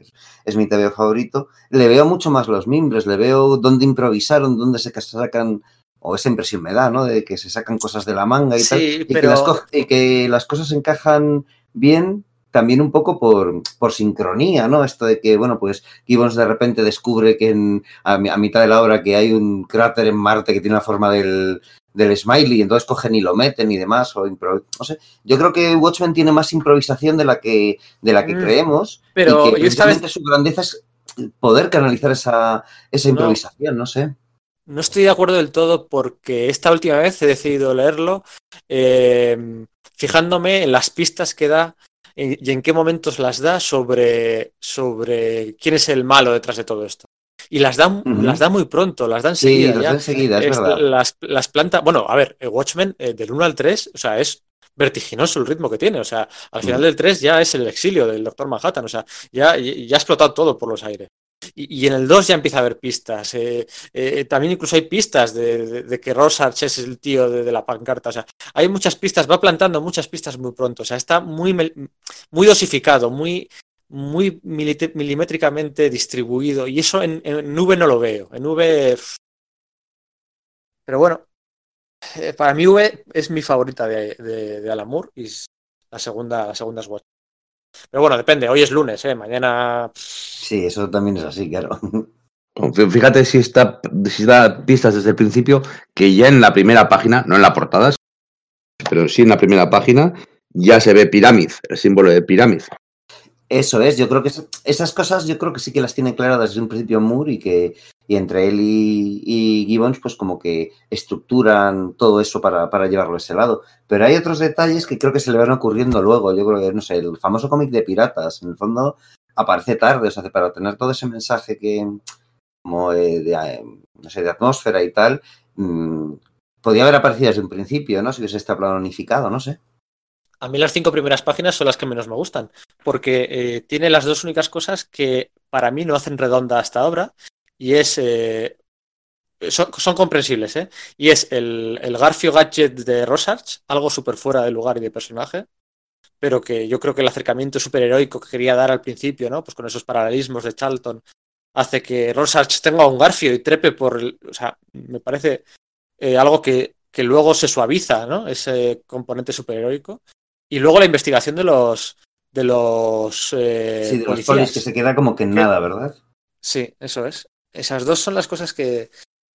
[SPEAKER 6] Es, mi TV favorito, le veo mucho más los mimbres, le veo dónde improvisaron, dónde se sacan, o esa impresión me da, ¿no? De que se sacan cosas de la manga y
[SPEAKER 1] Sí,
[SPEAKER 6] tal, y,
[SPEAKER 1] pero-
[SPEAKER 6] que las y que las cosas encajan bien también un poco por, por sincronía, ¿no? Esto de que, bueno, pues Gibbons de repente descubre que en- a, mi- a mitad de la obra que hay un cráter en Marte que tiene la forma del, del smiley, y entonces cogen y lo meten y demás, o impro- no sé. Yo creo que Watchmen tiene más improvisación de la que, de la que
[SPEAKER 1] Mm,
[SPEAKER 6] creemos,
[SPEAKER 1] pero
[SPEAKER 6] y que
[SPEAKER 1] yo
[SPEAKER 6] su grandeza es poder canalizar esa, esa
[SPEAKER 1] No.
[SPEAKER 6] improvisación, no sé.
[SPEAKER 1] No estoy de acuerdo del todo porque esta última vez he decidido leerlo eh, fijándome en las pistas que da y en qué momentos las da sobre, sobre quién es el malo detrás de todo esto. Y las da,
[SPEAKER 6] Ujú.
[SPEAKER 1] las da muy pronto, las da
[SPEAKER 6] Sí,
[SPEAKER 1] enseguida.
[SPEAKER 6] las
[SPEAKER 1] ya.
[SPEAKER 6] da enseguida, es
[SPEAKER 1] Es-
[SPEAKER 6] verdad.
[SPEAKER 1] las, las plantas. Bueno, a ver, Watchmen eh, del 1 al 3, o sea, es vertiginoso el ritmo que tiene. O sea, al final del 3 ya es el exilio del Doctor Manhattan. O sea, ya, ya ha explotado todo por los aires. Y, en el 2 ya empieza a haber pistas. eh, eh, también incluso hay pistas de, de- de que Rorschach es el tío de, la pancarta. O sea, hay muchas pistas, va plantando muchas pistas muy pronto. O sea, está muy, muy dosificado, muy, muy milimétricamente distribuido. Y eso en, en nube no lo veo. En nube. Pero bueno, eh, para mí V es mi favorita de, de, de Alan Moore y la segunda, la segunda es Watch. Pero bueno, depende. Hoy es lunes, ¿eh? Mañana.
[SPEAKER 6] Sí, eso también es así, claro.
[SPEAKER 5] Fí- Fíjate si está, si da pistas desde el principio, que ya en la primera página, no en la portada, pero sí en la primera página, ya se ve pirámide, el símbolo de pirámide.
[SPEAKER 6] Eso es, yo creo que es- esas cosas yo creo que sí que las tiene claras desde un principio Moore y que y entre él y, y Gibbons pues como que estructuran todo eso para, para llevarlo a ese lado. Pero hay otros detalles que creo que se le van ocurriendo luego. Yo creo que, no sé, el famoso cómic de piratas, en el fondo aparece tarde, o sea, para tener todo ese mensaje que como eh, de, eh, no sé, de atmósfera y tal, mm, podía haber aparecido desde un principio, ¿no? Si hubiese planificado, no sé.
[SPEAKER 1] A mí las cinco primeras páginas son las que menos me gustan, porque eh, tiene las dos únicas cosas que para mí no hacen redonda esta obra, y es... eh, son, comprensibles, ¿eh? Y es el, el Garfio Gadget de Rosarch, algo súper fuera de lugar y de personaje, pero que yo creo que el acercamiento superheroico que quería dar al principio, ¿no? Pues con esos paralelismos de Charlton, hace que Rosarch tenga un Garfio y trepe por el... O sea, me parece eh, algo que, que luego se suaviza, ¿no? Ese componente superheroico. Y luego la investigación de los de los eh,
[SPEAKER 6] Sí, de los polis que se queda como que en nada, ¿verdad?
[SPEAKER 1] Sí, eso es. Esas dos son las cosas que,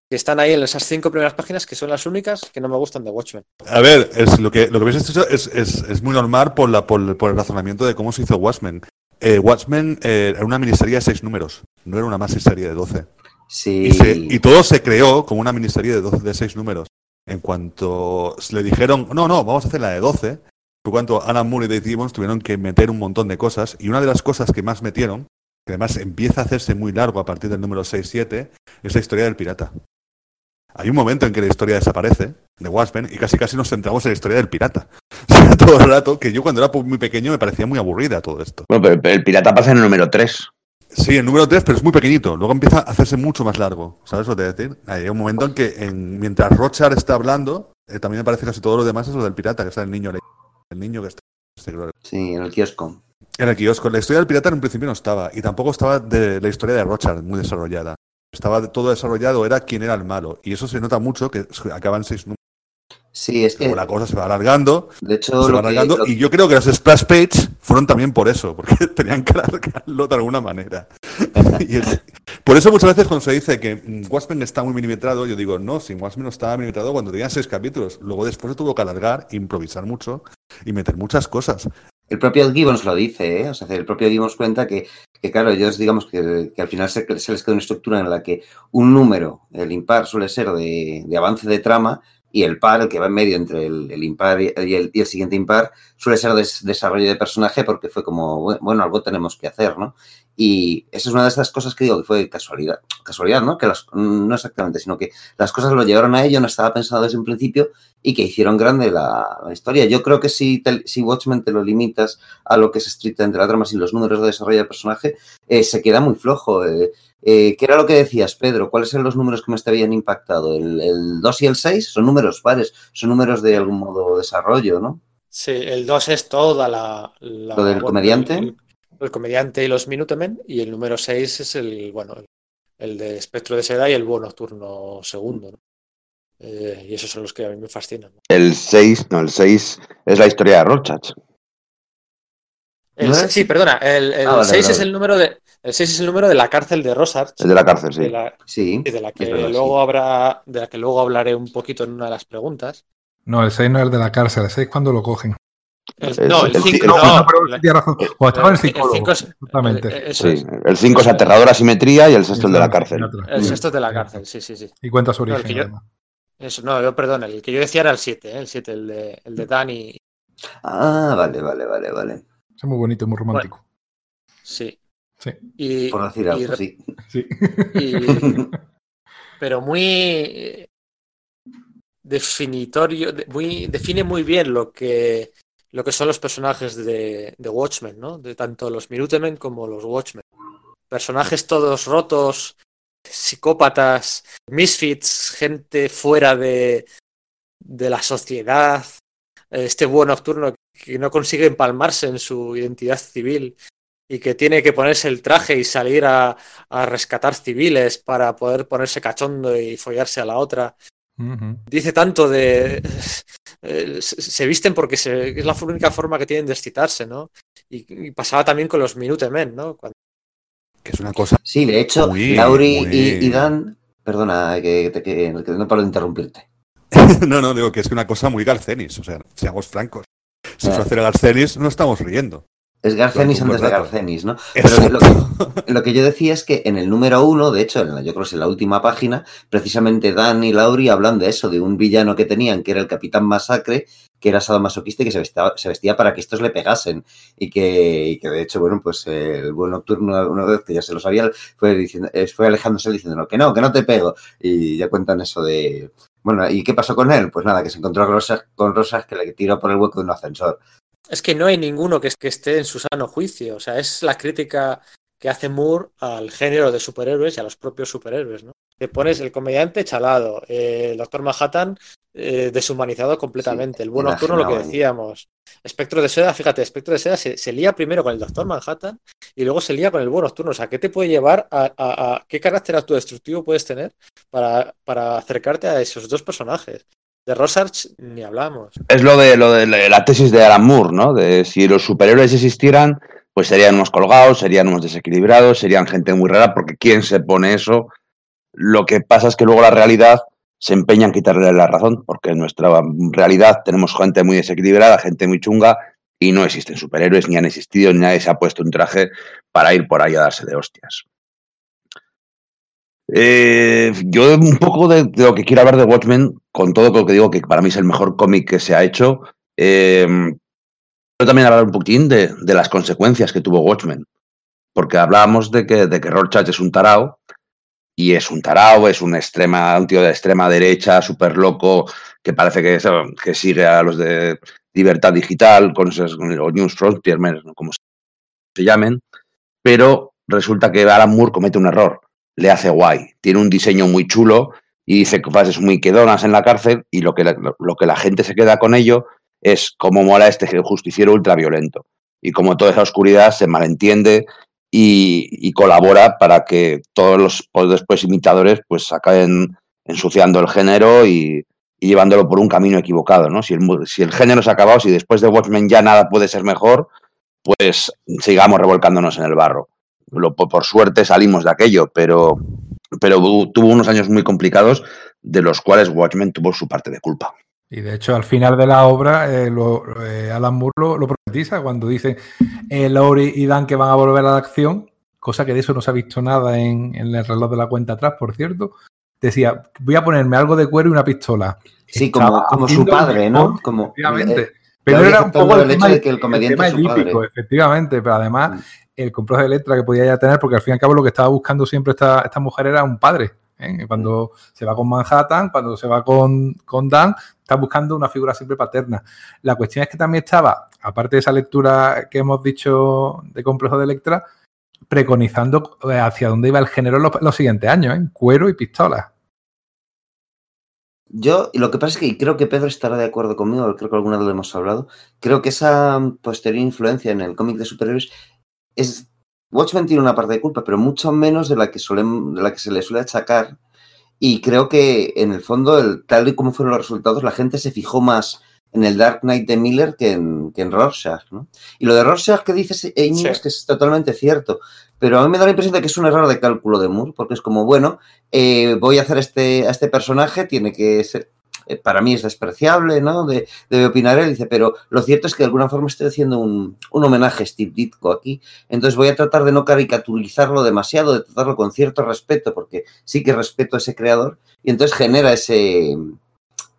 [SPEAKER 1] que están ahí en esas cinco primeras páginas, que son las únicas que no me gustan de Watchmen.
[SPEAKER 4] A ver, es lo que lo que habéis dicho es, es, es muy normal por, la, por, por el razonamiento de cómo se hizo Watchmen. Eh, Watchmen eh, era una miniserie de seis números, no era una miniserie de 12.
[SPEAKER 6] Sí.
[SPEAKER 4] Y, se- y todo se creó como una miniserie de, 12, de seis números. En cuanto se le dijeron, no, no, vamos a hacer la de 12, por cuanto Alan Moore y Dave Gibbons tuvieron que meter un montón de cosas. Y una de las cosas que más metieron, que además empieza a hacerse muy largo a partir del número 6-7, es la historia del pirata. Hay un momento en que la historia desaparece de Watchmen y casi casi nos centramos en la historia del pirata. O sea, todo el rato, que yo cuando era muy pequeño me parecía muy aburrida todo esto.
[SPEAKER 5] Bueno, pero, pero el pirata pasa en el número 3.
[SPEAKER 4] Sí, el número 3, pero es muy pequeñito. Luego empieza a hacerse mucho más largo. ¿Sabes lo que te decir? Hay un momento en que en- mientras Rochard está hablando, eh, también me parece casi todo lo demás es lo del pirata, que está el niño, el niño que está este,
[SPEAKER 6] Sí, en el kiosco.
[SPEAKER 4] en el kiosco. La historia del pirata en un principio no estaba. Y tampoco estaba de la historia de Rochard muy desarrollada. Estaba todo desarrollado, era quién era el malo. Y eso se nota mucho, que acaban seis números.
[SPEAKER 6] Sí, es que,
[SPEAKER 4] la cosa se va alargando,
[SPEAKER 6] de hecho,
[SPEAKER 4] se va
[SPEAKER 6] que-
[SPEAKER 4] alargando.
[SPEAKER 6] lo-
[SPEAKER 4] Y yo creo que los splash page fueron también por eso, porque tenían que alargarlo de alguna manera. Y es- por eso muchas veces cuando se dice que mm, Watchmen está muy milimetrado, yo digo, no, si Watchmen no estaba milimetrado cuando tenía seis capítulos. Luego después se tuvo que alargar, improvisar mucho y meter muchas cosas.
[SPEAKER 6] El propio Gibbons lo dice, ¿eh? O sea, el propio Gibbons cuenta que, que claro, ellos digamos que, que al final se, se les queda una estructura en la que un número, el impar, suele ser de, de avance de trama y el par, el que va en medio entre el, impar y el, y el siguiente impar, suele ser des- desarrollo de personaje porque fue como, bu- bueno, algo tenemos que hacer, ¿no? Y esa es una de estas cosas que digo que fue casualidad, casualidad, ¿no? Que las, no exactamente, sino que las cosas lo llevaron a ello, no estaba pensado desde un principio y que hicieron grande la, la historia. Yo creo que si, te- si Watchmen te lo limitas a lo que es estrictamente la trama sin los números de desarrollo del personaje, eh, se queda muy flojo. Eh, eh, ¿Qué era lo que decías, Pedro? ¿Cuáles eran los números que más te habían impactado? ¿El, el 2 y el 6? Son números pares, son números de algún modo desarrollo, ¿no?
[SPEAKER 1] Sí, el 2 es toda la. la-
[SPEAKER 6] ¿Lo del comediante?
[SPEAKER 1] El, el comediante y los Minutemen, y el número 6 es el, bueno, el, el de Espectro de Seda y el Búho Nocturno segundo. ¿no? Eh, y esos son los que a mí me fascinan. ¿no?
[SPEAKER 5] El 6, no, el 6 es la historia de Rorschach.
[SPEAKER 1] Sí, perdona, el, el
[SPEAKER 6] Ah, vale,
[SPEAKER 1] 6
[SPEAKER 6] vale,
[SPEAKER 1] es el número de. El 6 es el número de la cárcel de Rosarch.
[SPEAKER 5] El de la cárcel, sí.
[SPEAKER 1] de la,
[SPEAKER 6] Sí.
[SPEAKER 1] de la que
[SPEAKER 6] verdad,
[SPEAKER 1] luego
[SPEAKER 6] sí.
[SPEAKER 1] habrá, de la que luego hablaré un poquito en una de las preguntas.
[SPEAKER 3] No, el 6 no es el de la cárcel, el 6 cuando lo cogen.
[SPEAKER 1] El- no, el
[SPEAKER 5] el
[SPEAKER 1] 5
[SPEAKER 5] ci-
[SPEAKER 3] No,
[SPEAKER 1] no.
[SPEAKER 3] no, el
[SPEAKER 1] el
[SPEAKER 3] psicólogo.
[SPEAKER 1] cinco es-
[SPEAKER 3] Exactamente.
[SPEAKER 1] eh, eso
[SPEAKER 5] Sí,
[SPEAKER 1] es.
[SPEAKER 5] el 5 es aterradora simetría y el sexto el de la cárcel.
[SPEAKER 1] El sexto es de la cárcel, sí, sí, sí.
[SPEAKER 3] Y cuenta su
[SPEAKER 1] No,
[SPEAKER 3] origen.
[SPEAKER 1] yo-
[SPEAKER 3] además.
[SPEAKER 1] Eso, no, yo, perdón, el que yo decía era el 7, ¿eh? el 7, el de, el de Dani.
[SPEAKER 6] Ah, vale, vale, vale, vale.
[SPEAKER 3] Es muy bonito, muy romántico.
[SPEAKER 1] Sí.
[SPEAKER 3] Sí,
[SPEAKER 1] Y,
[SPEAKER 6] Por decir algo, sí.
[SPEAKER 3] sí.
[SPEAKER 1] y- pero muy definitorio, de- muy, define muy bien lo que, lo que son los personajes de, de Watchmen, ¿no? De tanto los Minutemen como los Watchmen. Personajes todos rotos, psicópatas, misfits, gente fuera de, de la sociedad, este búho nocturno que no consigue empalmarse en su identidad civil y que tiene que ponerse el traje y salir a, a rescatar civiles para poder ponerse cachondo y follarse a la otra. Dice tanto de... eh, se visten porque se- es la única forma que tienen de excitarse, ¿no? Y, y pasaba también con los Minutemen, ¿no? Cuando-
[SPEAKER 4] Que es una cosa.
[SPEAKER 6] Sí, de hecho,
[SPEAKER 4] Muy-
[SPEAKER 6] Lauri y, y Dan, perdona que, que- que- que no paro de interrumpirte.
[SPEAKER 4] no, no, digo que es una cosa muy Garcenis. O sea, seamos francos. Si
[SPEAKER 6] Ah.
[SPEAKER 4] fue hacer Garcenis, no estamos riendo.
[SPEAKER 6] Es Garcenis antes de. Garcenis, ¿no? Pero lo que, lo que yo decía es que en el número uno, de hecho, en la- yo creo que es en la última página, precisamente Dan y Lauri hablan de eso, de un villano que tenían, que era el Capitán Masacre, que era sadomasoquista y que se vestía, se vestía para que estos le pegasen. Y que, y que de hecho, bueno, pues el buen nocturno, una vez que ya se lo sabía, fue, diciendo, eh, fue alejándose diciendo que no, que no te pego. Y ya cuentan eso de. Bueno, ¿y qué pasó con él? Pues nada, que se encontró con Rosas, con Rosas que le tiró por el hueco de un ascensor.
[SPEAKER 1] Es que no hay ninguno que, que esté en su sano juicio. O sea, es la crítica que hace Moore al género de superhéroes y a los propios superhéroes, ¿no? Te pones el comediante chalado, eh, el doctor Manhattan eh, deshumanizado completamente,
[SPEAKER 6] Sí,
[SPEAKER 1] el buen nocturno, lo que decíamos. Espectro de Seda, fíjate, Espectro de Seda se, se lía primero con el doctor Manhattan y luego se lía con el buen nocturno. O sea, ¿qué te puede llevar a, a- a- qué carácter autodestructivo puedes tener para, para acercarte a esos dos personajes? De Rosarch ni hablamos.
[SPEAKER 5] Es lo de, lo de la la tesis de Alan Moore, ¿no? De si los superhéroes existieran, pues serían unos colgados, serían unos desequilibrados, serían gente muy rara, porque ¿quién se pone eso? Lo que pasa es que luego la realidad se empeña en quitarle la razón, porque en nuestra realidad tenemos gente muy desequilibrada, gente muy chunga, y no existen superhéroes, ni han existido, ni nadie se ha puesto un traje para ir por ahí a darse de hostias. Eh, yo un poco de, lo que quiero hablar de Watchmen, con todo lo que digo que para mí es el mejor cómic que se ha hecho, eh, también hablar un poquitín de, las consecuencias que tuvo Watchmen. Porque hablábamos de que, de que Rorschach es un tarao, y es un tarao, es un, extrema, un tío de extrema derecha, súper loco, que parece que, sigue a los de libertad digital, con, esos, con los News Frontier, como se llamen, pero resulta que Alan Moore comete un error, le hace guay, tiene un diseño muy chulo y dice frases muy quedonas en la cárcel y lo que la, lo, que la gente se queda con ello es cómo mola este justiciero ultraviolento y como toda esa oscuridad se malentiende y, y, colabora para que todos los después imitadores pues acaben ensuciando el género y, y, llevándolo por un camino equivocado, ¿no? Si el, si el género se ha acabado, si después de Watchmen ya nada puede ser mejor, pues sigamos revolcándonos en el barro. Lo, por suerte salimos de aquello, pero, pero tuvo unos años muy complicados de los cuales Watchmen tuvo su parte de culpa.
[SPEAKER 3] Y de hecho, al final de la obra, eh, lo, eh, Alan Moore lo, lo, profetiza cuando dice eh, Laurie y Dan que van a volver a la acción, cosa que de eso no se ha visto nada en, en, el reloj de la cuenta atrás, por cierto. Decía, voy a ponerme algo de cuero y una pistola.
[SPEAKER 6] Sí, como, como su padre, ¿no? Como,
[SPEAKER 3] efectivamente. pero era un poco
[SPEAKER 6] el, hecho de que el comediante
[SPEAKER 3] el tema
[SPEAKER 6] es su padre.
[SPEAKER 3] efectivamente, pero además mm. El complejo de letra que podía ya tener, porque al fin y al cabo lo que estaba buscando siempre esta, esta mujer era un padre. ¿eh? Cuando se va con Manhattan, cuando se va con, con Dan, está buscando una figura siempre paterna. La cuestión es que también estaba, aparte de esa lectura que hemos dicho de complejo de Electra, preconizando eh, hacia dónde iba el género en los, los siguientes años, ¿eh? cuero y pistolas.
[SPEAKER 6] Yo, lo que pasa es que creo que Pedro estará de acuerdo conmigo, creo que alguna vez lo hemos hablado. Creo que esa posterior influencia en el cómic de superhéroes es. Watchmen tiene una parte de culpa, pero mucho menos de la que, suelen, de la que se le suele achacar. Y creo que en el fondo, el, tal y como fueron los resultados, la gente se fijó más en el Dark Knight de Miller que en, que en Rorschach, ¿no? Y lo de Rorschach que dices, Amy, sí. es que es totalmente cierto. Pero a mí me da la impresión de que es un error de cálculo de Moore, porque es como, bueno, eh, voy a hacer este, a este personaje, tiene que ser, eh, para mí es despreciable, ¿no? De, debe opinar él, dice, pero lo cierto es que de alguna forma estoy haciendo un, un homenaje a Steve Ditko aquí, entonces voy a tratar de no caricaturizarlo demasiado, de tratarlo con cierto respeto, porque sí que respeto a ese creador, y entonces genera ese,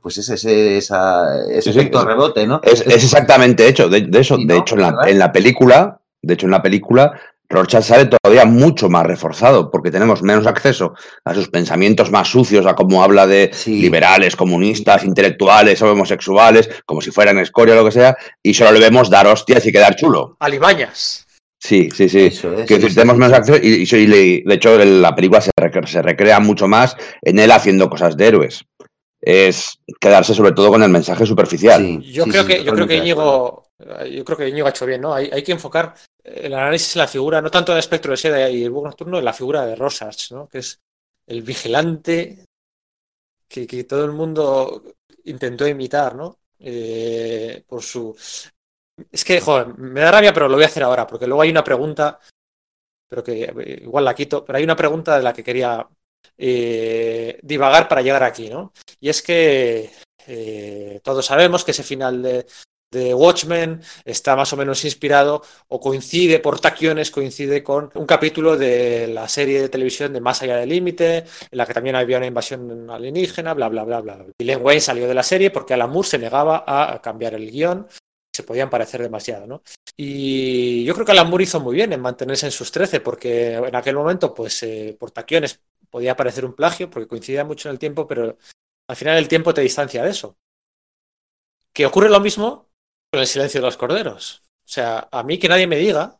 [SPEAKER 6] pues ese, ese, esa, ese sí, efecto sí, rebote, ¿no?
[SPEAKER 5] Es, es, exactamente hecho, de, de eso, sí, de ¿no? hecho, en la, en la, película, de hecho, en la película, Rorschach sale todavía mucho más reforzado, porque tenemos menos acceso a sus pensamientos más sucios, a cómo habla de liberales, comunistas, intelectuales, homosexuales, como si fueran escoria o lo que sea, y solo le vemos dar hostias y quedar chulo.
[SPEAKER 1] Alimañas.
[SPEAKER 5] Sí, sí, sí.
[SPEAKER 6] Eso es,
[SPEAKER 5] que
[SPEAKER 6] eso
[SPEAKER 5] tenemos menos acceso y, y, y, de hecho la película se, rec se recrea mucho más en él haciendo cosas de héroes es quedarse sobre todo con el mensaje superficial.
[SPEAKER 1] Sí, yo, sí, creo sí, que, yo creo que Íñigo, yo creo que Íñigo ha hecho bien, ¿no? Hay, hay, que enfocar el análisis de la figura, no tanto del espectro de seda y el búho nocturno, de la figura de Rosas, ¿no? que es el vigilante que, que todo el mundo intentó imitar, ¿no? Eh, por su. Es que, joder, me da rabia, pero lo voy a hacer ahora, porque luego hay una pregunta, pero que eh, igual la quito, pero hay una pregunta de la que quería eh, divagar para llegar aquí, ¿no? Y es que eh, todos sabemos que ese final de, de Watchmen está más o menos inspirado o coincide por taquiones, coincide con un capítulo de la serie de televisión de Más allá del límite, en la que también había una invasión alienígena, bla, bla, bla, bla. Y Len Wayne salió de la serie porque Alan Moore se negaba a cambiar el guion, se podían parecer demasiado, ¿no? Y yo creo que Alan Moore hizo muy bien en mantenerse en sus 13, porque en aquel momento, pues, eh, por taquiones podía parecer un plagio, porque coincidía mucho en el tiempo, pero al final el tiempo te distancia de eso. Que ocurre lo mismo con el silencio de los corderos. O sea, a mí que nadie me diga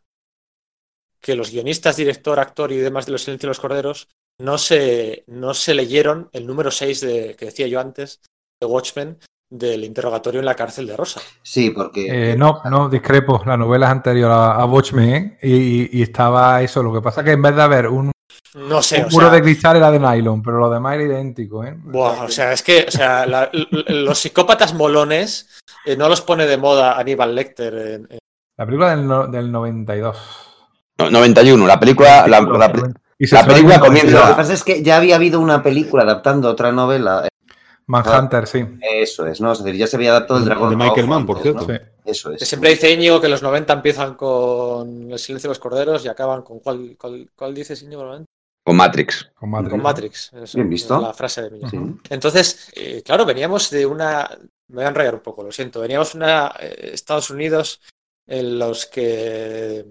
[SPEAKER 1] que los guionistas, director, actor y demás de los silencios de los corderos no se, no se leyeron el número 6 de, que decía yo antes, de Watchmen, del interrogatorio en la cárcel de Rosa.
[SPEAKER 6] Sí, porque.
[SPEAKER 3] Eh, no, no, discrepo. La novela es anterior a, a Watchmen ¿eh? y, y estaba eso. Lo que pasa es que en vez de haber un,
[SPEAKER 1] No sé, o
[SPEAKER 3] muro
[SPEAKER 1] sea,
[SPEAKER 3] de cristal era de nylon, pero lo demás era idéntico. ¿eh?
[SPEAKER 1] buah, o sea, es que o sea, la- los psicópatas molones eh, no los pone de moda Aníbal Lecter. en- en-
[SPEAKER 3] La película del, no- del 92.
[SPEAKER 5] No, 91, la película, la, película
[SPEAKER 3] en
[SPEAKER 5] comienza-
[SPEAKER 6] Lo que
[SPEAKER 3] 92.
[SPEAKER 6] pasa es que ya había habido una película adaptando otra novela.
[SPEAKER 3] Manhunter, sí.
[SPEAKER 6] Eso es, ¿no? Es decir, ya se había adaptado el
[SPEAKER 4] De
[SPEAKER 6] dragón.
[SPEAKER 4] Michael
[SPEAKER 6] rojo
[SPEAKER 4] Mann, por cierto.
[SPEAKER 6] ¿no?
[SPEAKER 3] sí.
[SPEAKER 6] Eso es.
[SPEAKER 1] siempre dice Íñigo que los 90 empiezan con El silencio de los corderos y acaban con ¿cuál, cuál, cuál dices Íñigo normalmente?
[SPEAKER 5] Con Matrix.
[SPEAKER 3] Con Matrix.
[SPEAKER 1] Con Matrix. eso,
[SPEAKER 6] Bien visto.
[SPEAKER 1] La frase de.
[SPEAKER 6] Sí.
[SPEAKER 1] Entonces, eh, claro, veníamos de una. Me voy a enrollar un poco, lo siento. Veníamos de una eh, Estados Unidos en los que.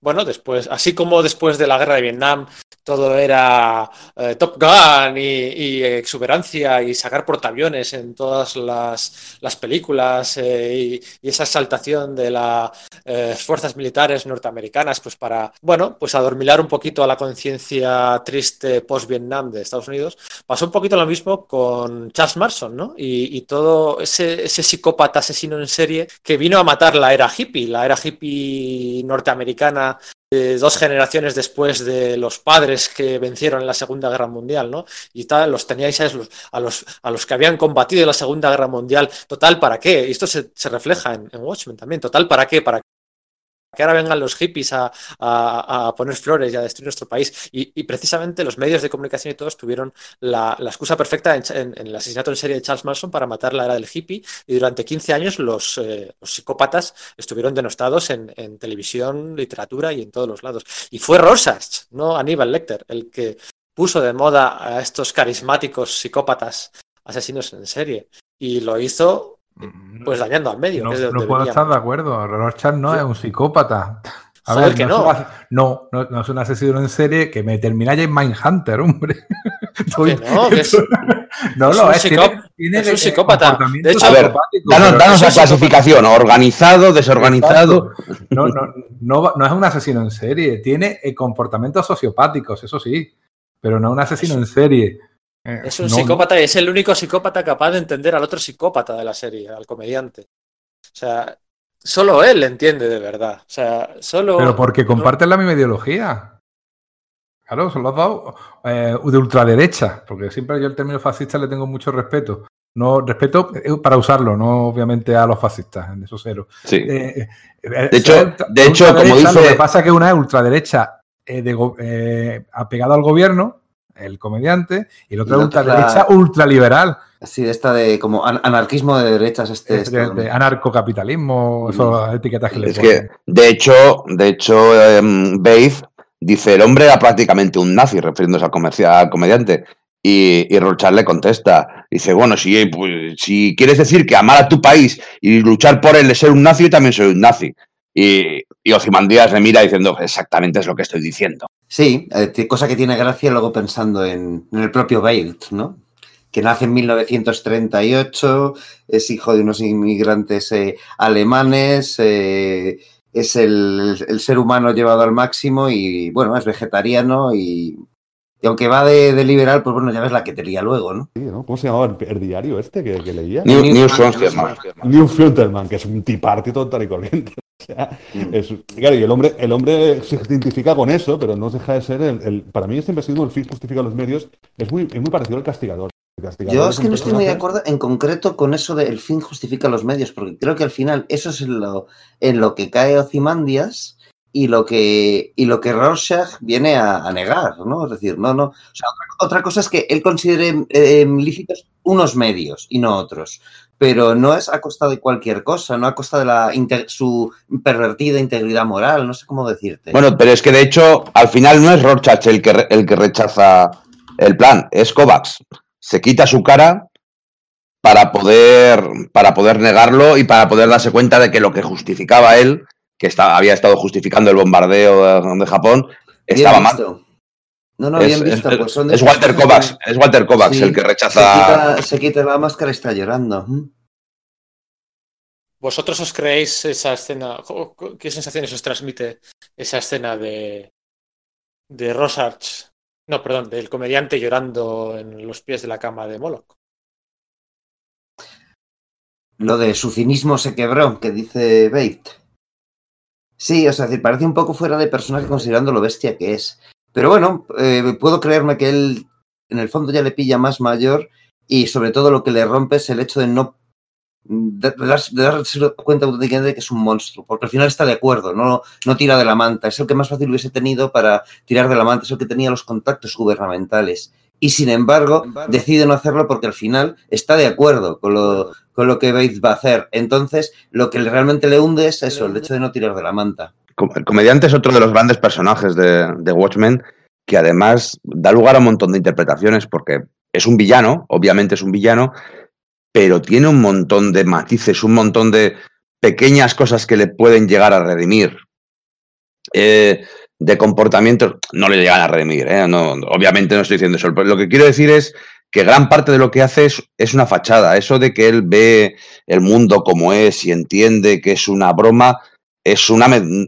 [SPEAKER 1] Bueno, después, así como después de la guerra de Vietnam, todo era eh, Top Gun y, exuberancia y sacar portaaviones en todas las, las películas eh, y, esa exaltación de las fuerzas militares norteamericanas, pues para, bueno, pues adormilar un poquito a la conciencia triste post-Vietnam de Estados Unidos, pasó un poquito lo mismo con Charles Manson, ¿no? Y, y todo ese, ese psicópata asesino en serie que vino a matar la era hippie, la era hippie norteamericana eh, dos generaciones después de los padres que vencieron en la Segunda Guerra Mundial, ¿no? Y tal, los teníais a los, a los, a los que habían combatido en la Segunda Guerra Mundial. Total, ¿para qué? Y esto se, refleja en, en Watchmen también. Total, ¿para qué? Para que ahora vengan los hippies a, a, poner flores y a destruir nuestro país. Y, y, precisamente los medios de comunicación y todos tuvieron la, la excusa perfecta en, el asesinato en serie de Charles Manson para matar la era del hippie. Y durante 15 años los, eh, los psicópatas estuvieron denostados en, en, televisión, literatura y en todos los lados. Y fue Rosas, no Aníbal Lecter, el que puso de moda a estos carismáticos psicópatas asesinos en serie. Y lo hizo pues dañando al medio.
[SPEAKER 3] No,
[SPEAKER 1] que es de
[SPEAKER 3] no puedo estar de acuerdo. Rorschach no sí. es un psicópata.
[SPEAKER 1] A Joder, ver, que no.
[SPEAKER 3] No. Es una, no, no, no, es un asesino en serie que me termina ya en Mindhunter, hombre.
[SPEAKER 1] Que no, que es,
[SPEAKER 3] no
[SPEAKER 1] es
[SPEAKER 3] lo
[SPEAKER 1] un
[SPEAKER 3] es.
[SPEAKER 1] Psicó...
[SPEAKER 3] Tiene, tiene
[SPEAKER 1] es un psicópata.
[SPEAKER 3] De
[SPEAKER 1] hecho,
[SPEAKER 5] a ver, danos, danos la clasificación. Organizado, desorganizado.
[SPEAKER 3] No, no, no, no es un asesino en serie. Tiene comportamientos sociopáticos, eso sí. Pero no un asesino en serie.
[SPEAKER 1] Es un no, psicópata y es el único psicópata capaz de entender al otro psicópata de la serie, al comediante. O sea, solo él entiende de verdad. O sea, solo.
[SPEAKER 3] Pero porque comparten la misma ideología. Claro, son los dos eh, de ultraderecha, porque siempre yo el término fascista le tengo mucho respeto. No, respeto para usarlo, no obviamente a los fascistas, en eso cero.
[SPEAKER 5] Sí.
[SPEAKER 3] Eh,
[SPEAKER 5] de hecho, de hecho como dice.
[SPEAKER 3] Lo que pasa es que una es ultraderecha eh, de, apegado al gobierno, el comediante, y el otro es ultraderecha la... ultraliberal.
[SPEAKER 6] Sí, de esta de como anarquismo de derechas, este.
[SPEAKER 3] Es de, de anarcocapitalismo, eso etiquetas que le
[SPEAKER 5] Es que, de hecho, de hecho, um, Babe dice: el hombre era prácticamente un nazi, refiriéndose al, comediante. Y, y Rochard le contesta, dice, bueno, si, pues, si quieres decir que amar a tu país y luchar por él es ser un nazi, yo también soy un nazi. Y, y Ozymandias le mira diciendo, exactamente es lo que estoy diciendo.
[SPEAKER 6] Sí, eh, cosa que tiene gracia luego pensando en, en el propio Beirt, ¿no? que nace en 1938, es hijo de unos inmigrantes eh, alemanes, eh, es el, el, ser humano llevado al máximo y, bueno, es vegetariano y, y aunque va de, de, liberal, pues bueno, ya ves la que te lía luego, ¿no?
[SPEAKER 4] Sí, ¿no? ¿Cómo se llamaba el, el diario este que, que leía?
[SPEAKER 5] New, New Frontier
[SPEAKER 4] New Frontier que es un tipartito total y corriente. Sea, es- claro, y el hombre, el hombre se identifica con eso, pero no deja de ser el, el- para mí siempre ha sido el fin justifica los medios, es muy, es muy parecido al castigador. Castigador
[SPEAKER 6] Yo es que no estoy muy de acuerdo en concreto con eso de el fin justifica los medios, porque creo que al final eso es en lo, en lo que cae Ozymandias y lo que, y lo que Rorschach viene a, a negar, ¿no? Es decir, no, no. O sea, otra, otra cosa es que él considere eh, lícitos unos medios y no otros, pero no es a costa de cualquier cosa, no a costa de la su pervertida integridad moral, no sé cómo decirte.
[SPEAKER 5] Bueno, pero es que de hecho, al final no es Rorschach el que, re- el que rechaza el plan, es Kovacs. Se quita su cara para poder, para poder negarlo y para poder darse cuenta de que lo que justificaba él, que está- había estado justificando el bombardeo de, de Japón, estaba mal.
[SPEAKER 6] No, no,
[SPEAKER 5] Es,
[SPEAKER 6] bien visto.
[SPEAKER 5] es-
[SPEAKER 6] pues son de
[SPEAKER 5] es
[SPEAKER 6] esas
[SPEAKER 5] Walter Kovacs,
[SPEAKER 6] que-
[SPEAKER 5] es Walter Kovacs
[SPEAKER 6] Sí,
[SPEAKER 5] el que
[SPEAKER 6] Se
[SPEAKER 5] rechaza.
[SPEAKER 6] quita, se quita la máscara y está llorando. ¿Mm?
[SPEAKER 1] ¿Vosotros os creéis esa escena? ¿Qué sensaciones os transmite esa escena de, de Rorschach? No, perdón, del comediante llorando en los pies de la cama de Moloch.
[SPEAKER 6] Lo de su cinismo se quebró, que dice Bate. Sí, o sea, es parece un poco fuera de personaje considerando lo bestia que es. Pero bueno, eh, puedo creerme que él en el fondo ya le pilla más mayor y sobre todo lo que le rompe es el hecho de no de, de darse, de darse cuenta auténticamente de que es un monstruo, porque al final está de acuerdo, no, no tira de la manta, es el que más fácil hubiese tenido para tirar de la manta, es el que tenía los contactos gubernamentales. Y sin embargo, decide no hacerlo porque al final está de acuerdo con lo, con lo que Bates va a hacer. Entonces, lo que realmente le hunde es eso, el hecho de no tirar de la manta.
[SPEAKER 5] El comediante es otro de los grandes personajes de, Watchmen que además da lugar a un montón de interpretaciones porque es un villano, obviamente es un villano, pero tiene un montón de matices, un montón de pequeñas cosas que le pueden llegar a redimir. Eh, de comportamiento, no le llegan a redimir, ¿eh? no, obviamente no estoy diciendo eso. Pero lo que quiero decir es que gran parte de lo que hace es una fachada. Eso de que él ve el mundo como es y entiende que es una broma, es una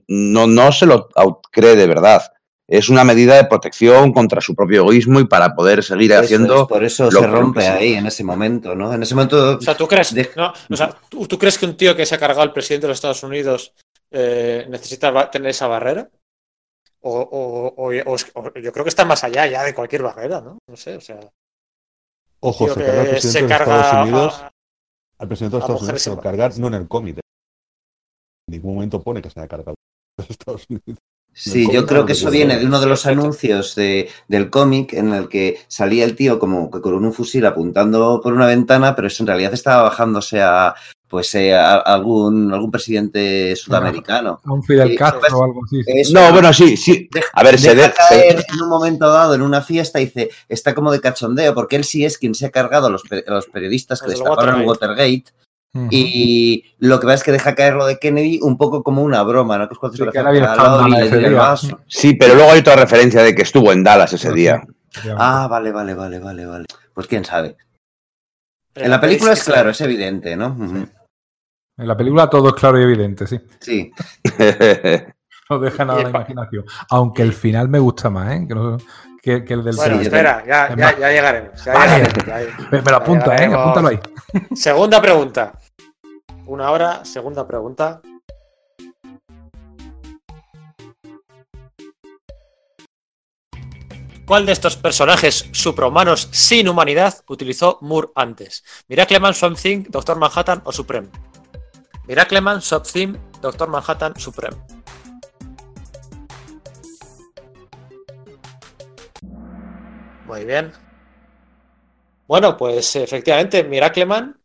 [SPEAKER 5] no, no se lo cree de verdad. Es una medida de protección contra su propio egoísmo y para poder seguir
[SPEAKER 6] Eso
[SPEAKER 5] haciendo.
[SPEAKER 6] es, por eso
[SPEAKER 5] lo
[SPEAKER 6] se rompe ahí en ese momento, ¿no? En ese momento.
[SPEAKER 1] O sea, ¿tú crees,
[SPEAKER 6] De-
[SPEAKER 1] no? o sea, ¿tú, tú crees que un tío que se ha cargado al presidente de los Estados Unidos eh, necesita tener esa barrera? O, o- o- o es- o yo creo que está más allá ya de cualquier barrera, ¿no? No sé, o sea.
[SPEAKER 4] Ojo, se
[SPEAKER 1] que
[SPEAKER 4] carga al presidente
[SPEAKER 1] se
[SPEAKER 4] de Estados
[SPEAKER 1] a-
[SPEAKER 4] Unidos. Al presidente de
[SPEAKER 1] a
[SPEAKER 4] Estados Unidos se lo cargar, no en el cómic. En ningún momento pone que se haya cargado a los Estados Unidos.
[SPEAKER 6] Sí, yo creo
[SPEAKER 4] no,
[SPEAKER 6] que eso viene de uno de los anuncios de, del cómic en el que salía el tío como que con un fusil apuntando por una ventana, pero eso en realidad estaba bajándose a pues eh, a algún algún presidente sudamericano.
[SPEAKER 3] A un Fidel
[SPEAKER 6] Sí,
[SPEAKER 3] Castro
[SPEAKER 6] pues,
[SPEAKER 3] o algo así.
[SPEAKER 6] Eso,
[SPEAKER 5] No, bueno, sí, sí. A ver, se
[SPEAKER 6] deja
[SPEAKER 5] de- se-
[SPEAKER 6] caer en un momento dado en una fiesta y dice, está como de cachondeo, porque él sí es quien se ha cargado a los, a los periodistas que destaparon el Watergate. Y lo que pasa es que deja caer lo de Kennedy un poco como una broma, ¿no? Que es cuando
[SPEAKER 3] Sí, que
[SPEAKER 6] y
[SPEAKER 5] pero luego hay otra referencia de que estuvo en Dallas ese día.
[SPEAKER 6] Ah, vale, vale, vale, vale, vale. Pues quién sabe. En la película es claro, es evidente, ¿no?
[SPEAKER 3] En la película todo es claro y evidente, sí.
[SPEAKER 6] Sí.
[SPEAKER 3] No deja nada a la imaginación. Aunque el final me gusta más, ¿eh? Que, no- que- que el del
[SPEAKER 1] Bueno, espera, ya, llegaremos. ya
[SPEAKER 3] Vale.
[SPEAKER 1] llegaremos, ya-
[SPEAKER 3] Me, me lo apunta, ¿eh? Apúntalo ahí.
[SPEAKER 1] Segunda pregunta. Una hora, segunda pregunta. ¿Cuál de estos personajes suprahumanos sin humanidad utilizó Moore antes? Miracleman, Swamp Thing, Doctor Manhattan o Supreme. Miracleman, Swamp Thing, Doctor Manhattan, Supreme. Muy bien. Bueno, pues efectivamente, Miracleman.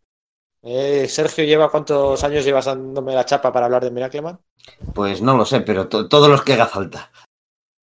[SPEAKER 1] Eh, Sergio, ¿lleva cuántos años llevas dándome la chapa para hablar de Miracleman?
[SPEAKER 6] Pues no lo sé, pero to- todos los que haga falta.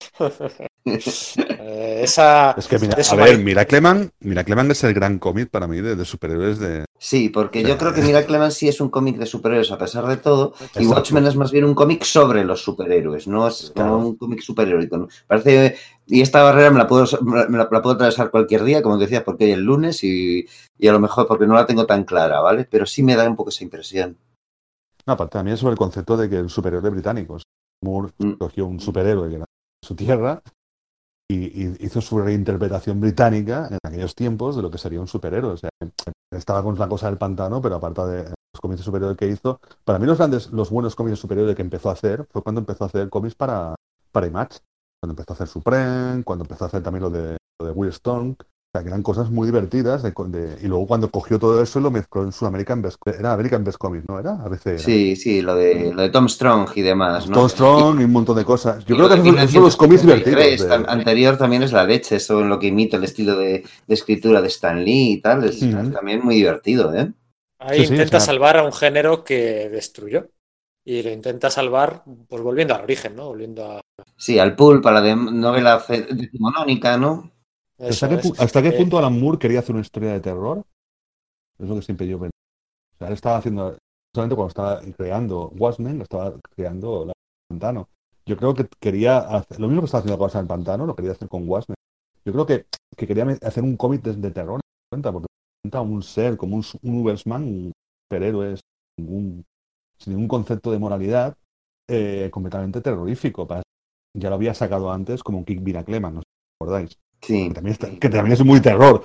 [SPEAKER 1] Eh, esa.
[SPEAKER 4] Es que, mira, a ver, Miracleman, Miracleman es el gran cómic para mí de, de superhéroes de.
[SPEAKER 6] Sí, porque yo creo que Miracleman sí es un cómic de superhéroes a pesar de todo, y. Watchmen es más bien un cómic sobre los superhéroes, no es
[SPEAKER 4] Claro.
[SPEAKER 6] como un cómic superheroico. ¿no? Parece, y esta barrera me la puedo me la, la puedo atravesar cualquier día, como decía, porque hoy es el lunes y, y a lo mejor porque no la tengo tan clara, ¿vale? Pero sí me da un poco esa impresión.
[SPEAKER 4] No, aparte también sobre el concepto de que el superhéroe británico. Moore
[SPEAKER 6] Mm.
[SPEAKER 4] cogió un superhéroe que era su tierra y hizo su reinterpretación británica en aquellos tiempos de lo que sería un superhéroe. O sea, estaba con la cosa del pantano, pero aparte de, los cómics de superhéroes que hizo. Para mí los grandes, los buenos cómics de superhéroes que empezó a hacer fue cuando empezó a hacer cómics para, para Image. Cuando empezó a hacer Supreme, cuando empezó a hacer también lo de, lo de Will Stone. O sea, que eran cosas muy divertidas. de- de- y luego cuando cogió todo eso y lo mezcló en su American Best, era American Best Comics, ¿no? Era ABC. era.
[SPEAKER 6] Sí, sí, lo de, lo de Tom Strong y demás, ¿no?
[SPEAKER 4] Tom Strong y un montón de cosas. Yo
[SPEAKER 6] Y
[SPEAKER 4] creo que esos, esos son los cómics
[SPEAKER 6] 1933,
[SPEAKER 4] divertidos. de-
[SPEAKER 6] Anterior también es la leche, eso en lo que imita el estilo de, de escritura de Stan Lee y tal. Es,
[SPEAKER 4] Mm.
[SPEAKER 6] es también muy divertido, ¿eh?
[SPEAKER 1] Ahí
[SPEAKER 4] Sí,
[SPEAKER 1] intenta salvar a un género que destruyó. Y lo intenta salvar, pues volviendo al origen, ¿no? Volviendo a.
[SPEAKER 6] Sí, al pulp, a la de novela decimonónica, ¿no?
[SPEAKER 4] ¿Hasta qué, hasta punto Alan Moore quería hacer una historia de terror? Es lo que siempre yo pensé. O sea, él estaba haciendo, solamente cuando estaba creando Watchmen, lo estaba creando la Pantano. Yo creo que quería hacer, lo mismo que estaba haciendo con el Pantano, lo quería hacer con Watchmen. Yo creo que, que quería hacer un cómic de, de terror, cuenta, porque presenta un ser como un, un Ubersman, un superhéroe sin ningún, sin ningún concepto de moralidad, eh, completamente terrorífico. Para- Ya lo había sacado antes como un Kick Vina Cleman, no sé si os acordáis
[SPEAKER 6] Sí.
[SPEAKER 4] que también, está- que también es muy terror.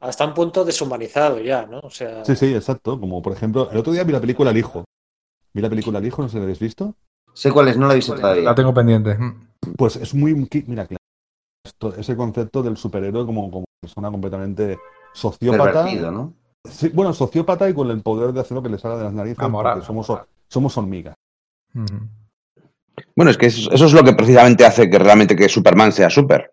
[SPEAKER 1] Hasta un punto deshumanizado ya, ¿no? O sea.
[SPEAKER 4] Sí, sí, exacto. Como por ejemplo, el otro día vi la película El Hijo. Vi la película El Hijo, no sé si la habéis visto.
[SPEAKER 6] Sé cuál es, no la he visto todavía.
[SPEAKER 3] La tengo pendiente.
[SPEAKER 4] Pues es muy. Mira, claro, esto- ese concepto del superhéroe como, como persona completamente sociópata.
[SPEAKER 6] Pervertido, ¿no?
[SPEAKER 4] Sí, bueno, sociópata y con el poder de hacer lo que le salga de las narices.
[SPEAKER 3] Amoral.
[SPEAKER 4] porque somos, somos hormigas.
[SPEAKER 5] Bueno, es que eso, eso es lo que precisamente hace que realmente que Superman sea super.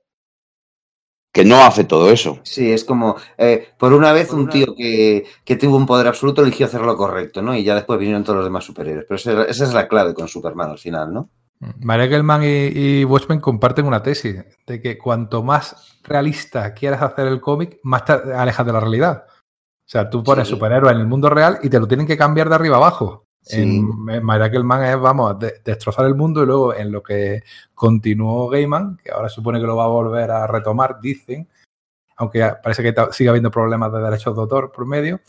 [SPEAKER 5] Que no hace todo eso.
[SPEAKER 6] Sí, es como, eh, por una vez un tío que, que tuvo un poder absoluto eligió hacer lo correcto, ¿no? Y ya después vinieron todos los demás superhéroes. Pero esa, esa es la clave con Superman al final, ¿no?
[SPEAKER 3] María Gelman y, y Watchmen comparten una tesis de que cuanto más realista quieras hacer el cómic, más te alejas de la realidad. O sea, tú pones
[SPEAKER 6] Sí.
[SPEAKER 3] superhéroe en el mundo real y te lo tienen que cambiar de arriba abajo.
[SPEAKER 6] Sí.
[SPEAKER 3] En, en María Gelman es, vamos, de- destrozar el mundo y luego en lo que continuó Gaiman, que ahora supone que lo va a volver a retomar, dicen, aunque parece que sigue habiendo problemas de derechos de autor por medio,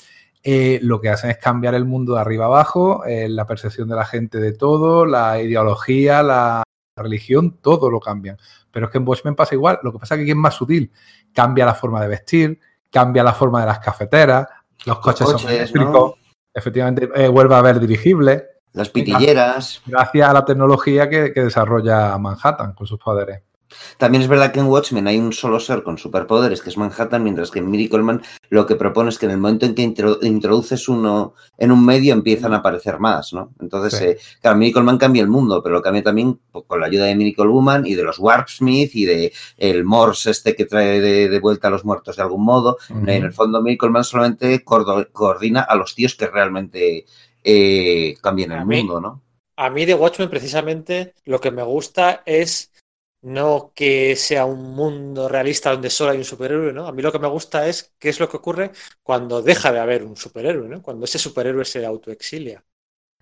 [SPEAKER 3] eh, lo que hacen es cambiar el mundo de arriba abajo, eh, la percepción de la gente de todo, la ideología, la religión, todo lo cambian. Pero es que en Watchmen pasa igual, lo que pasa es que aquí es más sutil, cambia la forma de vestir, cambia la forma de las cafeteras, los coches, son
[SPEAKER 6] coches,
[SPEAKER 3] eléctricos,
[SPEAKER 6] ¿no?
[SPEAKER 3] Efectivamente eh, vuelve a haber dirigibles,
[SPEAKER 6] Las pitilleras.
[SPEAKER 3] gracias a la tecnología que, que desarrolla Manhattan con sus poderes.
[SPEAKER 6] También es verdad que en Watchmen hay un solo ser con superpoderes, que es Manhattan, mientras que en Miracle Man lo que propone es que en el momento en que intro- introduces uno en un medio empiezan a aparecer más, ¿no? Entonces,
[SPEAKER 3] Sí.
[SPEAKER 6] eh, claro, Miracle Man cambia el mundo, pero lo cambia también con la ayuda de Miracle Woman y de los Warpsmith y de el Morse este que trae de, de vuelta a los muertos de algún modo. En el fondo, Miracle Man solamente coordina a los tíos que realmente eh, cambian el
[SPEAKER 1] mí-
[SPEAKER 6] mundo, ¿no?
[SPEAKER 1] A mí de Watchmen precisamente lo que me gusta es no que sea un mundo realista donde solo hay un superhéroe, ¿no? A mí lo que me gusta es qué es lo que ocurre cuando deja de haber un superhéroe, ¿no? Cuando ese superhéroe se autoexilia.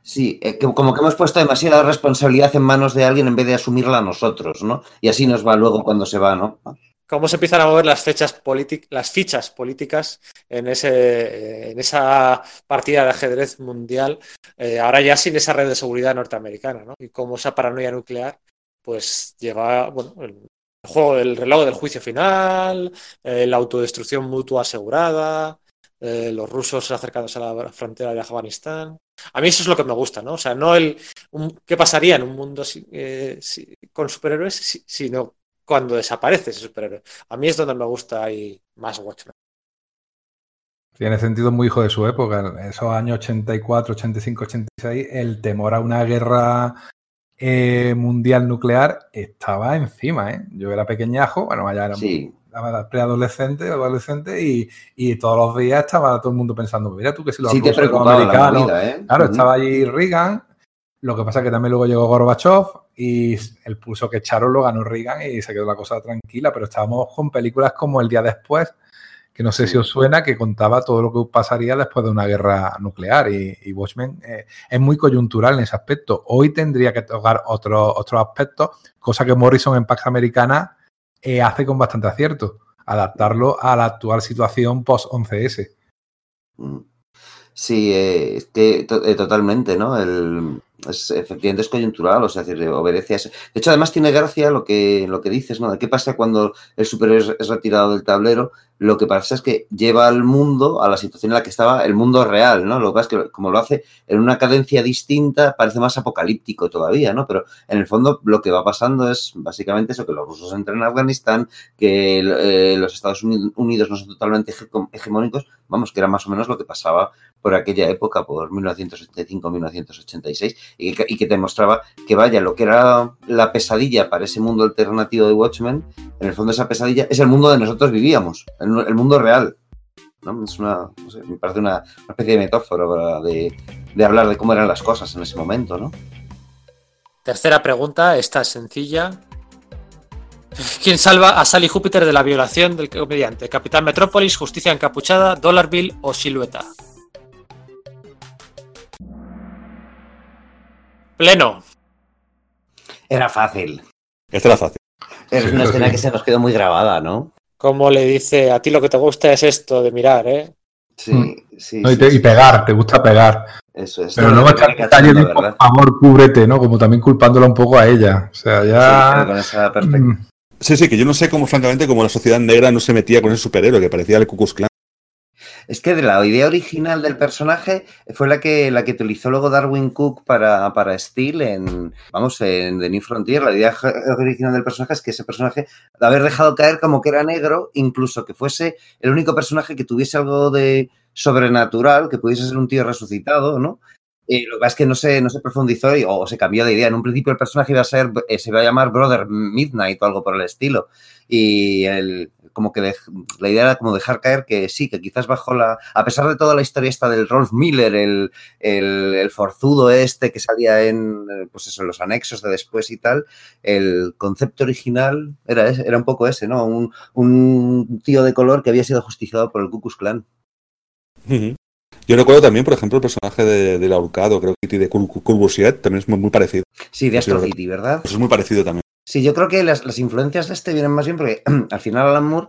[SPEAKER 6] Sí, eh, que- como que hemos puesto demasiada responsabilidad en manos de alguien en vez de asumirla nosotros, ¿no? Y así nos va luego cuando se va, ¿no?
[SPEAKER 1] Cómo se empiezan a mover las fechas las fichas políticas en ese en esa partida de ajedrez mundial, eh, ahora ya sin esa red de seguridad norteamericana, ¿no? Y cómo esa paranoia nuclear pues lleva, bueno, el juego del reloj del juicio final, eh, la autodestrucción mutua asegurada, eh, los rusos acercándose a la frontera de Afganistán. A mí eso es lo que me gusta, ¿no? O sea, no el qué pasaría en un mundo si- eh, con superhéroes, si- sino cuando desaparece ese superhéroe. A mí es donde me gusta ahí más Watchmen.
[SPEAKER 3] Tiene sentido muy hijo de su época. En esos años 84, 85, 86, el temor a una guerra eh, mundial nuclear estaba encima. ¿eh? Yo era pequeñajo, bueno, allá era
[SPEAKER 6] Sí.
[SPEAKER 3] era preadolescente, adolescente, y, y todos los días estaba todo el mundo pensando, mira tú que si los
[SPEAKER 6] Sí te
[SPEAKER 3] rusos los americanos.
[SPEAKER 6] movida, ¿eh?
[SPEAKER 3] Claro, estaba allí Reagan. Lo que pasa es que también luego llegó Gorbachev y el pulso que echaron lo ganó Reagan y se quedó la cosa tranquila. Pero estábamos con películas como El Día Después, que no sé si os suena, que contaba todo lo que pasaría después de una guerra nuclear. Y, y Watchmen eh, es muy coyuntural en ese aspecto. Hoy tendría que tocar otros otros aspectos, cosa que Morrison en Pax Americana eh, hace con bastante acierto. Adaptarlo a la actual situación post-11S.
[SPEAKER 6] Mm. Sí, eh, es que to- totalmente, ¿no? El, es, efectivamente es coyuntural, o sea, es decir, obedece a eso. De hecho, además tiene gracia lo que, lo que dices, ¿no? Qué pasa cuando el superhéroe es retirado del tablero. Lo que pasa es que lleva al mundo a la situación en la que estaba el mundo real, ¿no? Lo que pasa es que como lo hace en una cadencia distinta, parece más apocalíptico todavía, ¿no? Pero en el fondo lo que va pasando es básicamente eso, que los rusos entran en Afganistán, que eh, los Estados Unidos no son totalmente hegemónicos, vamos, que era más o menos lo que pasaba por aquella época, por 1985-1986, y, y que te mostraba que vaya, lo que era la pesadilla para ese mundo alternativo de Watchmen, en el fondo esa pesadilla es el mundo donde nosotros vivíamos, el, el mundo real. ¿no? Es una, no sé, me parece una, especie de metáfora de, de, hablar de cómo eran las cosas en ese momento, ¿no?
[SPEAKER 1] Tercera pregunta, esta es sencilla. ¿Quién salva a Sally Júpiter de la violación del comediante? ¿Capitán Metrópolis, Justicia Encapuchada, Dollar Bill o Silueta? Pleno.
[SPEAKER 6] Era fácil.
[SPEAKER 4] Esta era fácil.
[SPEAKER 6] Es una escena que se nos quedó muy grabada, ¿no?
[SPEAKER 1] Como le dice, a ti lo que te gusta es esto de mirar, ¿eh?
[SPEAKER 6] Sí, sí.
[SPEAKER 3] No, y,
[SPEAKER 6] sí,
[SPEAKER 3] te-
[SPEAKER 6] sí.
[SPEAKER 3] y pegar, te gusta pegar.
[SPEAKER 6] Eso es.
[SPEAKER 3] Pero estar
[SPEAKER 6] tiene
[SPEAKER 3] detalle de por favor, cúbrete, ¿no? Como también culpándola un poco a ella. O sea,
[SPEAKER 6] Sí,
[SPEAKER 3] ya.
[SPEAKER 6] con esa perfecta.
[SPEAKER 3] Mm,
[SPEAKER 4] Sí, sí, que yo no sé cómo, francamente, cómo la sociedad negra no se metía con ese superhéroe que parecía el Ku Klux Klan.
[SPEAKER 6] Es que de la idea original del personaje fue la que, la que utilizó luego Darwin Cook para, para Steel en, vamos, en The New Frontier. La idea original del personaje es que ese personaje, de haber dejado caer como que era negro, incluso que fuese el único personaje que tuviese algo de sobrenatural, que pudiese ser un tío resucitado, ¿no? Y lo que pasa es que no se, no se profundizó y- o se cambió de idea. En un principio el personaje iba a ser, eh, se iba a llamar Brother Midnight o algo por el estilo. Y el, como que dej- la idea era como dejar caer que sí, que quizás bajo la. A pesar de toda la historia esta del Rolf Miller, el, el, el forzudo este que salía en, eh, pues eso, en los anexos de después y tal, el concepto original era, ese- era un poco ese, ¿no? Un, un tío de color que había sido justiciado por el Ku Klux Klan.
[SPEAKER 4] Yo recuerdo también, por ejemplo, el personaje de- del ahorcado, creo que de Curbusiet, también es muy, muy parecido.
[SPEAKER 6] Sí, de Astro City, ¿verdad?
[SPEAKER 4] Pues es muy parecido también.
[SPEAKER 6] Sí, yo creo que las, las influencias de este vienen más bien porque al final Alan Moore,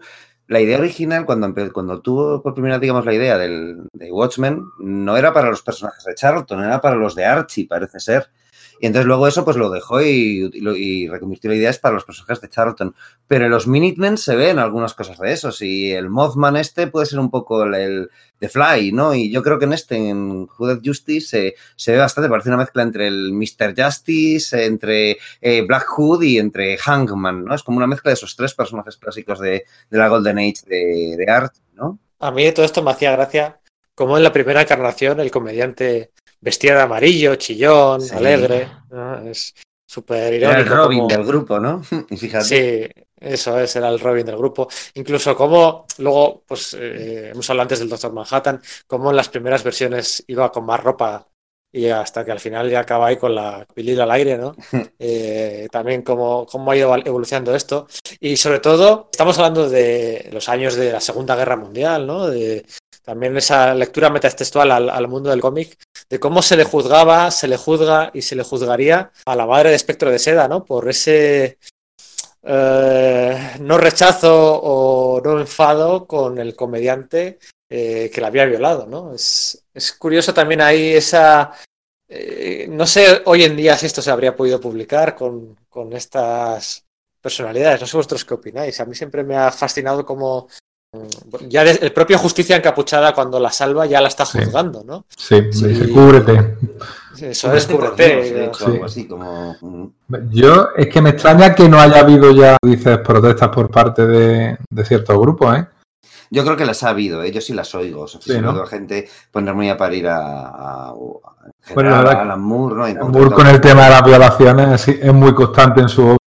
[SPEAKER 6] la idea original, cuando, cuando tuvo por primera digamos, la idea del, de Watchmen, no era para los personajes de Charlton, era para los de Archie, parece ser. Y entonces luego eso pues lo dejó y, reconvirtió la idea es para los personajes de Charlton. Pero en los Minutemen se ven algunas cosas de esos y el Mothman este puede ser un poco el, The Fly, ¿no? Y yo creo que en este, en Did Justice, se, se ve bastante, parece una mezcla entre el Mr. Justice, entre eh, Black Hood y entre Hangman, ¿no? Es como una mezcla de esos tres personajes clásicos de, de la Golden Age de, de Art, ¿no?
[SPEAKER 1] A mí todo esto me hacía gracia, como en la primera encarnación el comediante vestía de amarillo, chillón,
[SPEAKER 6] Sí.
[SPEAKER 1] alegre. ¿no? Es súper
[SPEAKER 6] Era el
[SPEAKER 1] irónico.
[SPEAKER 6] Robin
[SPEAKER 1] como-
[SPEAKER 6] del grupo, ¿no? Y fíjate.
[SPEAKER 1] Sí, eso es, era el Robin del grupo. Incluso como luego, pues eh, hemos hablado antes del Doctor Manhattan, como en las primeras versiones iba con más ropa y hasta que al final ya acaba ahí con la pilil al aire, ¿no? Eh, también cómo, cómo ha ido evolucionando esto. Y sobre todo, estamos hablando de los años de la Segunda Guerra Mundial, ¿no? De también esa lectura metatextual al, al mundo del cómic, de cómo se le juzgaba, se le juzga y se le juzgaría a la madre de Espectro de Seda, ¿no? Por ese eh, no rechazo o no enfado con el comediante eh, que la había violado, ¿no? Es, es curioso también ahí esa... eh, no sé hoy en día si esto se habría podido publicar con, con estas personalidades. No sé vosotros qué opináis. A mí siempre me ha fascinado como mm, ya de- el propio Justicia Encapuchada cuando la salva ya la está
[SPEAKER 3] Sí.
[SPEAKER 1] juzgando, ¿no?
[SPEAKER 3] Sí,
[SPEAKER 1] Sí.
[SPEAKER 3] dice, cúbrete.
[SPEAKER 1] Eso es cúbrete.
[SPEAKER 6] Dios, de hecho,
[SPEAKER 3] Sí.
[SPEAKER 6] como... mm,
[SPEAKER 3] Yo, es que me extraña que no haya habido ya, dices, protestas por parte de, de ciertos grupos, ¿eh?
[SPEAKER 6] Yo creo que las ha habido, ¿eh? yo sí las oigo. O sea, sí,
[SPEAKER 3] ¿no?
[SPEAKER 6] oigo a gente poner muy a parir a, a, a- en
[SPEAKER 3] Bueno,
[SPEAKER 6] general
[SPEAKER 3] la verdad
[SPEAKER 6] a Alan Moore, ¿no? En
[SPEAKER 3] Moore
[SPEAKER 6] concreto-
[SPEAKER 3] con el tema de las violaciones sí, es muy constante en su obra.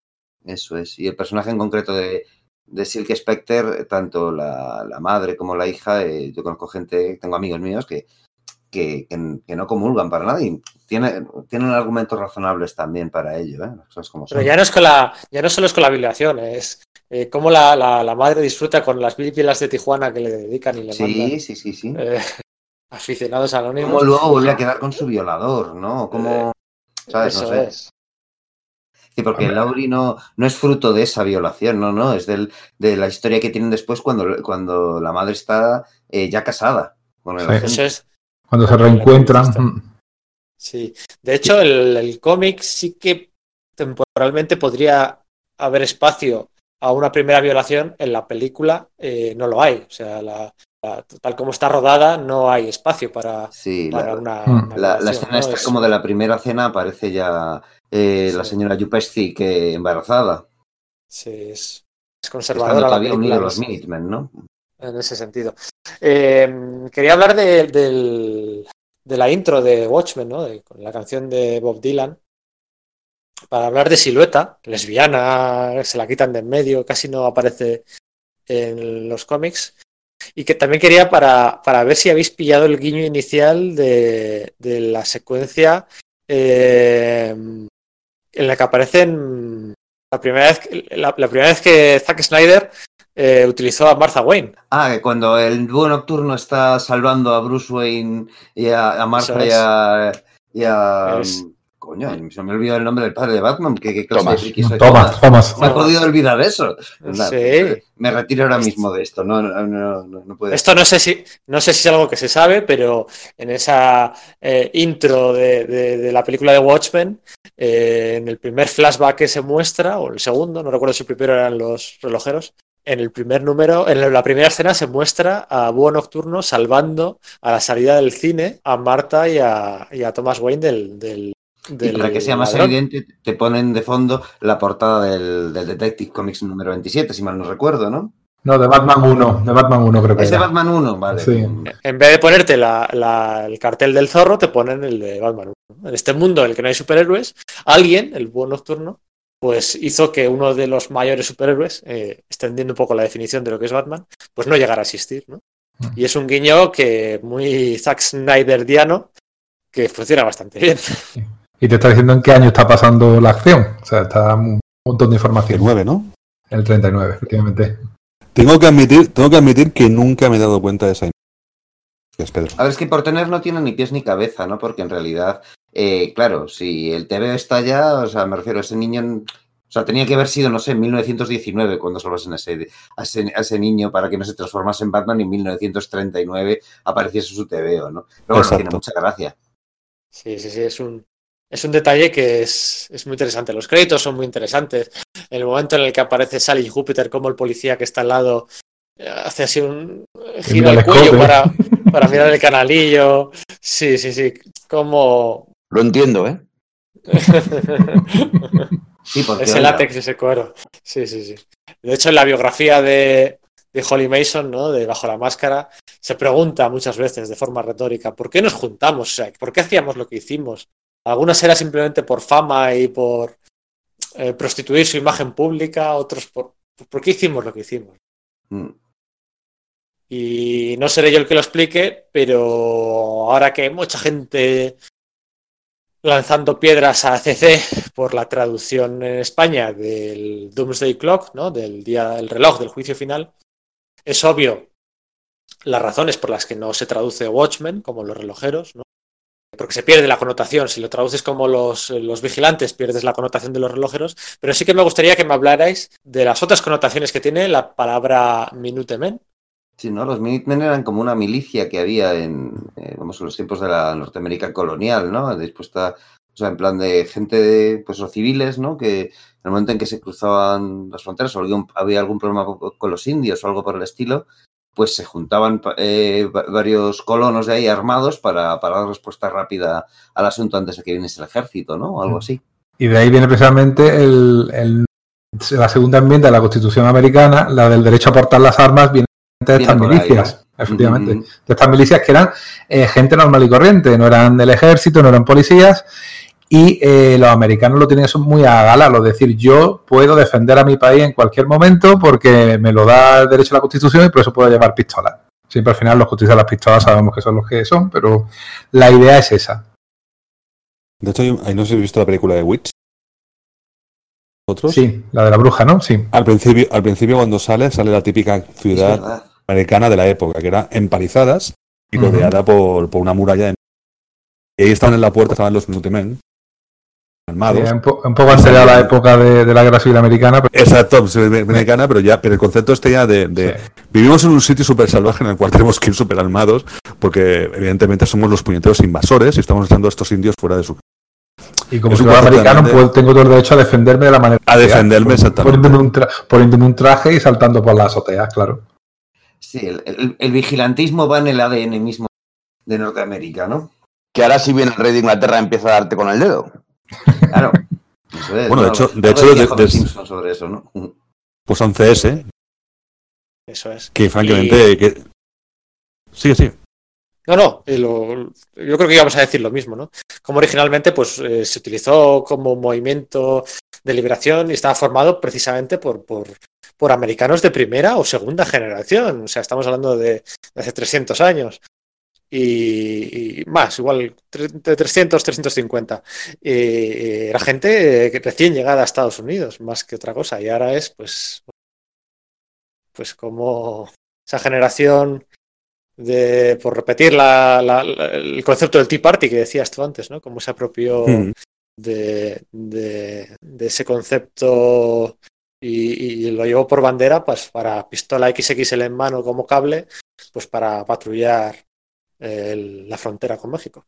[SPEAKER 6] Eso es. Y el personaje en concreto de, de Silk Spectre, tanto la, la madre como la hija, eh, yo conozco gente, tengo amigos míos que, que, que- que no comulgan para nada y tiene- tienen argumentos razonables también para ello, ¿eh? Como.
[SPEAKER 1] Pero ya no es con la, ya no solo es con la violación, es eh, cómo la, la, la madre disfruta con las pilas de Tijuana que le dedican y le mandan
[SPEAKER 6] Sí, sí, sí, sí.
[SPEAKER 1] eh, aficionados anónimos.
[SPEAKER 6] Cómo luego vuelve a quedar con su violador, ¿no? Como, ¿sabes? No sé.
[SPEAKER 1] es.
[SPEAKER 6] Sí, porque Lauri no, no es fruto de esa violación, no, no, es del, de la historia que tienen después cuando, cuando la madre está eh, ya casada con el
[SPEAKER 3] Sí.
[SPEAKER 6] agente.
[SPEAKER 1] Eso es.
[SPEAKER 3] Cuando se reencuentran.
[SPEAKER 1] Sí. De hecho, el, el cómic sí que temporalmente podría haber espacio a una primera violación, en la película eh, no lo hay. O sea, la, la- tal como está rodada, no hay espacio para,
[SPEAKER 6] Sí,
[SPEAKER 1] para
[SPEAKER 6] la,
[SPEAKER 1] una,
[SPEAKER 3] Mm.
[SPEAKER 1] una
[SPEAKER 6] la-
[SPEAKER 1] violación,
[SPEAKER 6] escena
[SPEAKER 1] ¿no?
[SPEAKER 6] esta
[SPEAKER 1] Es-
[SPEAKER 6] como de la primera cena aparece ya eh, la señora Yupesti que embarazada.
[SPEAKER 1] sí, es, es conservadora
[SPEAKER 6] todavía unidos
[SPEAKER 1] en
[SPEAKER 6] los Minutemen, ¿no?
[SPEAKER 1] en ese sentido. Eh, quería hablar de, del- de la intro de Watchmen, ¿no? De- con la canción de Bob Dylan. Para hablar de silueta, lesbiana, se la quitan de en medio, casi no aparece en los cómics. Y que también quería para, para ver si habéis pillado el guiño inicial de, de la secuencia eh, en la que aparecen la primera vez, que- la, la primera vez que Zack Snyder eh, utilizó a Martha Wayne.
[SPEAKER 6] Ah, que cuando el dúo nocturno está salvando a Bruce Wayne y a, a Martha y a, y a-
[SPEAKER 1] Es-
[SPEAKER 6] Coño, se me ha olvidado el nombre del padre de Batman. ¿Qué, qué clase
[SPEAKER 5] Thomas.
[SPEAKER 6] de friki soy?
[SPEAKER 3] Thomas, Thomas.
[SPEAKER 6] Me ha podido olvidar eso.
[SPEAKER 1] Sí.
[SPEAKER 6] Me retiro ahora mismo de esto. No, no, no, no, no puede
[SPEAKER 1] Esto no sé si no sé si es algo que se sabe, pero en esa eh, intro de, de- de la película de Watchmen, eh, en el primer flashback que se muestra, o el segundo, no recuerdo si el primero eran los relojeros, en el primer número, en la primera escena se muestra a Búho Nocturno salvando a la salida del cine a Marta y a, y a Thomas Wayne del, del,
[SPEAKER 6] Y para que sea más
[SPEAKER 1] ladrón.
[SPEAKER 6] evidente, te ponen de fondo la portada del, del Detective Comics número 27, si mal no recuerdo, ¿no?
[SPEAKER 3] No, de Batman 1, de Batman 1 creo que
[SPEAKER 6] Es de. Batman 1, vale.
[SPEAKER 3] Sí.
[SPEAKER 1] En vez de ponerte la- la- el cartel del zorro, te ponen el de Batman. ¿no? En este mundo en el que no hay superhéroes, alguien, el búho nocturno, pues hizo que uno de los mayores superhéroes, eh, extendiendo un poco la definición de lo que es Batman, pues no llegara a existir. ¿no? Y es un guiño que muy Zack Snyderdiano, que funciona bastante bien.
[SPEAKER 3] Y te está diciendo en qué año está pasando la acción. O sea, está un montón de
[SPEAKER 4] El
[SPEAKER 3] información.
[SPEAKER 4] 9, ¿no?
[SPEAKER 3] El 39, efectivamente.
[SPEAKER 4] Tengo que admitir, tengo que admitir que nunca me he dado cuenta de esa. Es Pedro.
[SPEAKER 6] A ver, es que por tener no tiene ni pies ni cabeza, ¿no? Porque en realidad, eh, claro, si el TV está ya, o sea, me refiero a ese niño, o sea, tenía que haber sido, no sé, en 1919 cuando salvasen a ese, a ese, a ese niño para que no se transformase en Batman y en 1939 apareciese su TVO, ¿no? Pero bueno,
[SPEAKER 4] Exacto.
[SPEAKER 6] tiene mucha gracia.
[SPEAKER 1] Sí, sí, sí, es un, es un detalle que es, es muy interesante. Los créditos son muy interesantes. El momento en el que aparece Sally Júpiter como el policía que está al lado eh, hace así un el
[SPEAKER 3] el
[SPEAKER 1] cuello para, para mirar el canalillo. Sí, sí, sí. Como
[SPEAKER 5] Lo entiendo, ¿eh?
[SPEAKER 6] Sí, porque
[SPEAKER 1] ese látex, ese cuero. Sí, sí, sí. De hecho, en la biografía de, de Holly Mason, ¿no? De Bajo la Máscara, se pregunta muchas veces de forma retórica, ¿por qué nos juntamos? O sea, ¿por qué hacíamos lo que hicimos? Algunos era simplemente por fama y por eh, prostituir su imagen pública, otros por... ¿Por qué hicimos lo que hicimos?
[SPEAKER 6] mm,
[SPEAKER 1] Y no seré yo el que lo explique, pero ahora que hay mucha gente lanzando piedras a CC por la traducción en España del Doomsday Clock, ¿no? del día del reloj del juicio final, es obvio las razones por las que no se traduce Watchmen como los relojeros, ¿no? Porque se pierde la connotación. Si lo traduces como los, los vigilantes, pierdes la connotación de los relojeros. Pero sí que me gustaría que me hablarais de las otras connotaciones que tiene la palabra Minutemen.
[SPEAKER 6] Sí, ¿no? Los Minutemen eran como una milicia que había en, eh, vamos, en los tiempos de la Norteamérica colonial, ¿no? Dispuesta, o sea, en plan de gente, pues, los civiles, ¿no? Que en el momento en que se cruzaban las fronteras o había algún problema con los indios o algo por el estilo, pues se juntaban eh, va- varios colonos de ahí armados para, para dar respuesta rápida al asunto antes de que viniese el ejército, ¿no? O algo así.
[SPEAKER 3] Y de ahí viene precisamente el, el- la segunda enmienda de la Constitución americana, la del derecho a portar las armas, viene de estas
[SPEAKER 6] ahí,
[SPEAKER 3] milicias, efectivamente.
[SPEAKER 6] Mm,
[SPEAKER 3] De estas milicias que eran eh, gente normal y corriente, no eran del ejército, no eran policías, y eh, los americanos lo tienen eso muy a gala, lo de decir, yo puedo defender a mi país en cualquier momento porque me lo da el derecho a la Constitución y por eso puedo llevar pistolas. Siempre al final los que utilizan las pistolas sabemos que son los que son, pero la idea es esa.
[SPEAKER 4] De hecho, hay- no sé si habéis visto la película de Witch. ¿Otros?
[SPEAKER 3] Sí, la de la bruja, ¿no? Sí.
[SPEAKER 4] Al principio, al principio cuando sale, sale la típica ciudad americana de la época, que era empalizadas y rodeada por, por una muralla. de- Y ahí estaban en la puerta, estaban los Minutemen, armados.
[SPEAKER 3] Sí, un, po- un poco anterior a la época de, de la guerra civil americana, pero
[SPEAKER 4] Exacto, se ve americana, pero ya, pero el concepto este ya de, de-
[SPEAKER 3] sí.
[SPEAKER 4] vivimos en un sitio súper salvaje en el cual tenemos que ir súper armados, porque evidentemente somos los puñeteros invasores y estamos echando a estos indios fuera de su
[SPEAKER 3] Y como
[SPEAKER 4] Es un
[SPEAKER 3] ciudadano americano, pues, tengo todo el derecho a defenderme de la manera.
[SPEAKER 4] A defenderme, exactamente.
[SPEAKER 3] Poniéndome un, tra- poniéndome un traje y saltando por las azoteas, claro.
[SPEAKER 6] Sí, el, el- el vigilantismo va en el ADN mismo de Norteamérica, ¿no?
[SPEAKER 5] Que ahora si viene el rey de Inglaterra empieza a darte con el dedo.
[SPEAKER 6] Claro. Eso es,
[SPEAKER 4] Bueno, de hecho- de hecho, de- de-
[SPEAKER 6] Simpson sobre eso, ¿no?
[SPEAKER 4] Pues a un CS,
[SPEAKER 1] Eso es.
[SPEAKER 4] que francamente. Que... Sigue, sigue.
[SPEAKER 1] No, no, eh, lo- yo creo que íbamos a decir lo mismo, ¿no? Como originalmente pues eh, se utilizó como movimiento de liberación y estaba formado precisamente por, por, por americanos de primera o segunda generación, o sea, estamos hablando de, de hace 300 años y, y más, igual tre- de 300, 350. Eh, era gente que recién llegada a Estados Unidos, más que otra cosa, y ahora es pues, pues como esa generación de, por repetir la, la- la- el concepto del Tea Party que decías tú antes, ¿no? Cómo se apropió
[SPEAKER 4] Mm.
[SPEAKER 1] de, de- de ese concepto y, y lo llevó por bandera, pues para pistola XXL en mano como cable, pues para patrullar la frontera con México.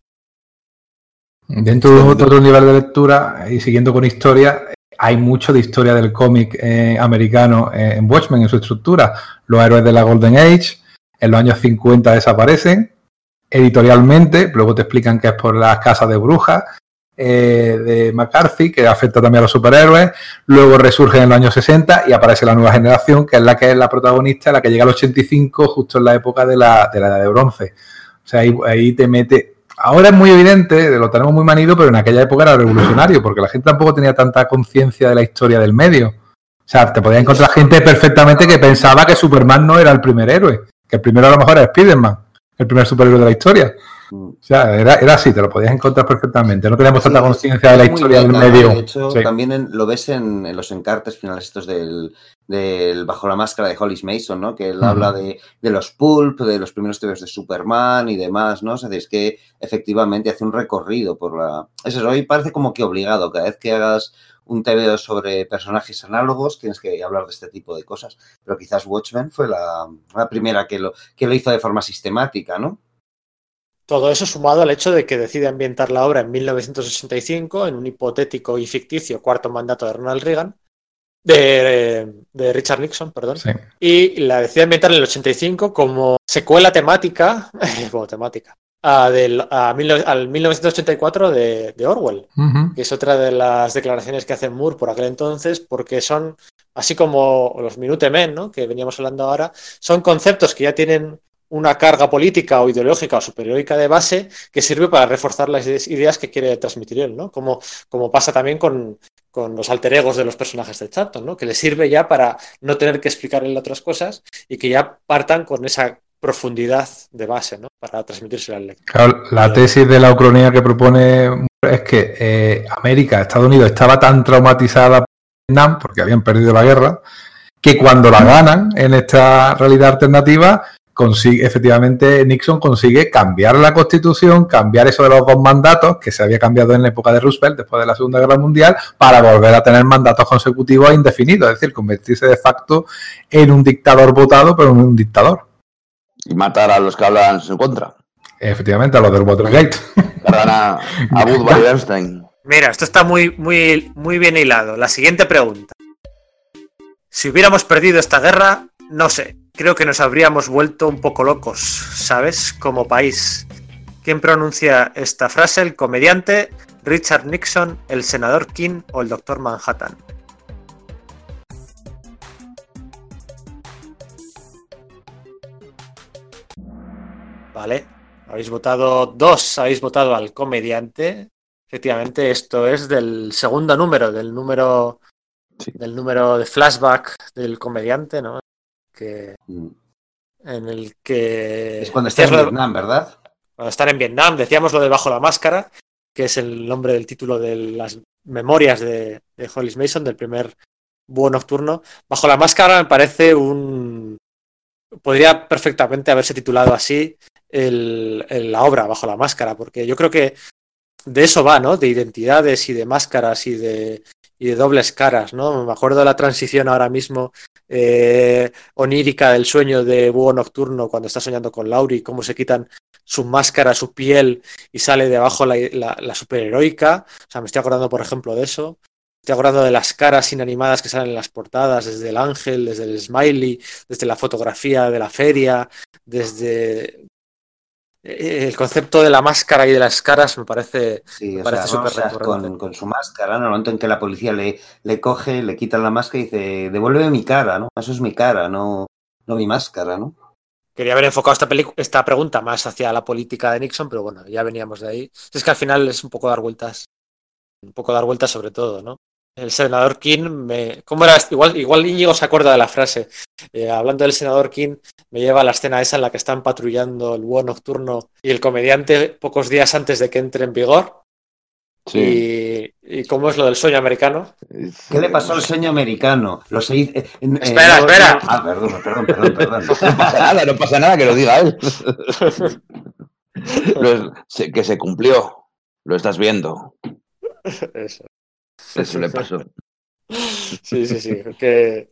[SPEAKER 3] Dentro de otro, otro nivel de lectura y siguiendo con historia, hay mucho de historia del cómic eh, americano eh, en Watchmen, en su estructura. Los héroes de la Golden Age, en los años 50 desaparecen editorialmente, luego te explican que es por las casas de brujas eh, de McCarthy, que afecta también a los superhéroes, luego resurgen en los años 60 y aparece la nueva generación, que es la que es la protagonista, la que llega al 85, justo en la época de la, de la edad de bronce. O sea, ahí, ahí te mete. Ahora es muy evidente, lo tenemos muy manido, pero en aquella época era revolucionario, porque la gente tampoco tenía tanta conciencia de la historia del medio. O sea, te podías encontrar gente perfectamente que pensaba que Superman no era el primer héroe, que el primero a lo mejor era Spiderman, el primer superhéroe de la historia.
[SPEAKER 6] Mm.
[SPEAKER 3] O sea, era, era así, te lo podías encontrar perfectamente. No teníamos tanta conciencia de la
[SPEAKER 6] es
[SPEAKER 3] historia del medio.
[SPEAKER 6] De hecho,
[SPEAKER 3] Sí.
[SPEAKER 6] también en- lo ves en, en los encartes finales estos del, del Bajo la Máscara de Hollis Mason, ¿no? Que él habla de, de los pulp, de los primeros tebeos de Superman y demás, ¿no? O sea, es que efectivamente hace un recorrido por la... Es eso, hoy parece como que obligado, cada vez que hagas un TVO sobre personajes análogos, tienes que hablar de este tipo de cosas. Pero quizás Watchmen fue la, la primera que lo, que lo hizo de forma sistemática, ¿no?
[SPEAKER 1] Todo eso sumado al hecho de que decide ambientar la obra en 1985 en un hipotético y ficticio cuarto mandato de Ronald Reagan, de, de Richard Nixon, perdón,
[SPEAKER 3] Sí.
[SPEAKER 1] y la decide ambientar en el 85 como secuela temática, como temática, a del, a mil- al 1984 de, de Orwell, que es otra de las declaraciones que hace Moore por aquel entonces, porque son, así como los Minutemen, ¿no? que veníamos hablando ahora, son conceptos que ya tienen una carga política o ideológica o superiórica de base que sirve para reforzar las ideas- que quiere transmitir él, ¿no? Como, como pasa también con, con los alter egos de los personajes de Charlton, ¿no? Que le sirve ya para no tener que explicarle otras cosas y que ya partan con esa profundidad de base, ¿no? Para transmitírsela al lector.
[SPEAKER 3] Claro, la tesis de la ucronía que propone es que eh, América, Estados Unidos, estaba tan traumatizada por Vietnam, porque habían perdido la guerra, que cuando la ganan en esta realidad alternativa, consigue, efectivamente Nixon consigue cambiar la constitución, cambiar eso de los dos mandatos, que se había cambiado en la época de Roosevelt, después de la Segunda Guerra Mundial, para volver a tener mandatos consecutivos e indefinidos, es decir, convertirse de facto en un dictador votado, pero en un dictador.
[SPEAKER 5] Y matar a los que hablan en su contra.
[SPEAKER 3] Efectivamente, a los del Watergate.
[SPEAKER 5] A, a Woodbury Bernstein.
[SPEAKER 1] Mira, esto está muy, muy, muy bien hilado. La siguiente pregunta. Si hubiéramos perdido esta guerra, no sé, creo que nos habríamos vuelto un poco locos, ¿sabes? Como país. ¿Quién pronuncia esta frase? ¿El comediante, Richard Nixon, el senador King o el doctor Manhattan? Vale, habéis votado dos, habéis votado al comediante. Efectivamente, esto es del segundo número, del número
[SPEAKER 5] Sí.
[SPEAKER 1] del número de flashback del comediante, ¿no? Que,
[SPEAKER 6] Mm.
[SPEAKER 1] en el que
[SPEAKER 6] Es cuando está en
[SPEAKER 1] de-
[SPEAKER 6] Vietnam, ¿verdad?
[SPEAKER 1] cuando están en Vietnam, decíamos lo de Bajo la Máscara, que es el nombre del título de las memorias de, de Hollis Mason, del primer búho nocturno. Bajo la Máscara me parece un... Podría perfectamente haberse titulado así el- el- la obra Bajo la Máscara, porque yo creo que de eso va, ¿no? De identidades y de máscaras y de, y de dobles caras, ¿no? Me acuerdo de la transición ahora mismo eh, onírica del sueño de Búho Nocturno cuando está soñando con Lauri, cómo se quitan su máscara, su piel y sale de abajo la, la, la superheroica. O sea, me estoy acordando, por ejemplo, de eso. Estoy acordando de las caras inanimadas que salen en las portadas, desde el ángel, desde el smiley, desde la fotografía de la feria, desde el concepto de la máscara y de las caras me parece,
[SPEAKER 6] Sí,
[SPEAKER 1] me parece
[SPEAKER 6] sea, con, con su máscara, ¿no? En el momento en que la policía le, le coge, le quitan la máscara y dice, devuélveme mi cara, ¿no? Eso es mi cara, no, no mi máscara, ¿no?
[SPEAKER 1] Quería haber enfocado esta, esta pregunta más hacia la política de Nixon, pero bueno, ya veníamos de ahí. Es que al final es un poco dar vueltas, un poco dar vueltas sobre todo, ¿no? El senador King, me... ¿cómo era? Igual, igual Íñigo se acuerda de la frase. Eh, hablando del senador King, me lleva a la escena esa en la que están patrullando el búho nocturno y el comediante pocos días antes de que entre en vigor.
[SPEAKER 5] Sí.
[SPEAKER 1] Y, y cómo es lo del sueño americano.
[SPEAKER 6] ¿Qué le pasó al sueño americano? Lo se eh, eh,
[SPEAKER 1] Espera, espera.
[SPEAKER 6] no- ah, perdón, perdón, perdón, perdón.
[SPEAKER 5] No pasa nada, no pasa nada que lo diga él. Que se cumplió. Lo estás viendo.
[SPEAKER 1] Eso.
[SPEAKER 5] Eso le pasó.
[SPEAKER 1] Sí, sí, sí. Qué,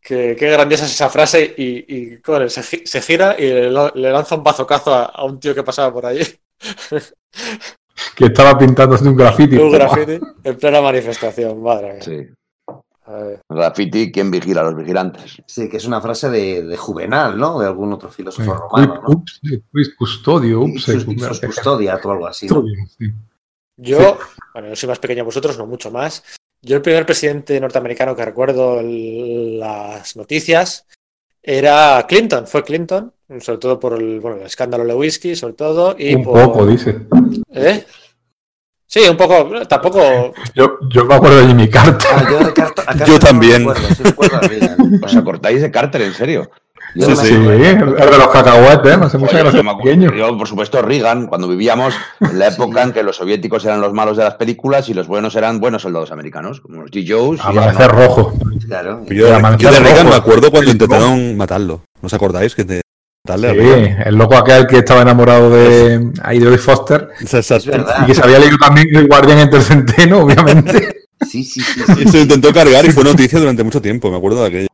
[SPEAKER 1] qué, qué grandiosa es esa frase y, y joder, se, gi- se gira y le, lanza un bazocazo a, a un tío que pasaba por allí.
[SPEAKER 3] Que estaba pintando un graffiti.
[SPEAKER 1] Un graffiti en plena manifestación, madre mía.
[SPEAKER 5] Sí. Graffiti, ¿quién vigila a los vigilantes?
[SPEAKER 6] Sí, que es una frase de, de Juvenal, ¿no? De algún otro filósofo romano, ¿no?
[SPEAKER 3] Ups, ups, custodio, ups,
[SPEAKER 6] Ipsus- Ipsos custodiat o algo así. ¿no?
[SPEAKER 3] Sí.
[SPEAKER 1] Yo, bueno, yo soy más pequeño que vosotros, no mucho más. Yo el primer presidente norteamericano que recuerdo las noticias era Clinton, fue Clinton, sobre todo por el, bueno, el escándalo Lewinsky, sobre todo, y
[SPEAKER 3] Un
[SPEAKER 1] por...
[SPEAKER 3] poco, dice.
[SPEAKER 1] ¿Eh? Sí, un poco, tampoco...
[SPEAKER 3] Yo, yo me acuerdo de Jimmy Carter.
[SPEAKER 6] Ah, yo, de Carter- a Carter
[SPEAKER 4] Yo
[SPEAKER 6] no
[SPEAKER 4] también.
[SPEAKER 6] sí.
[SPEAKER 5] ¿Os acordáis de Carter, en serio? Yo
[SPEAKER 6] Sí,
[SPEAKER 3] Sí, el de los cacahuetes, no sé
[SPEAKER 5] yo, por supuesto, Reagan, cuando vivíamos en la época en que los soviéticos eran los malos de las películas y los buenos eran buenos soldados americanos, como los G. Joes. y
[SPEAKER 3] Amanecer rojo.
[SPEAKER 6] Claro.
[SPEAKER 4] Yo, de-
[SPEAKER 3] amanecer
[SPEAKER 4] yo de Reagan
[SPEAKER 3] rojo.
[SPEAKER 4] me acuerdo cuando intentaron matarlo. ¿No os acordáis? Que te
[SPEAKER 3] Sí, el loco aquel que estaba enamorado de Jodie Foster
[SPEAKER 6] Es
[SPEAKER 3] y que se había leído también El Guardián entre el Centeno, obviamente.
[SPEAKER 6] Sí, sí, sí.
[SPEAKER 4] Y
[SPEAKER 6] sí.
[SPEAKER 4] se intentó cargar y fue noticia durante mucho tiempo, me acuerdo de aquello.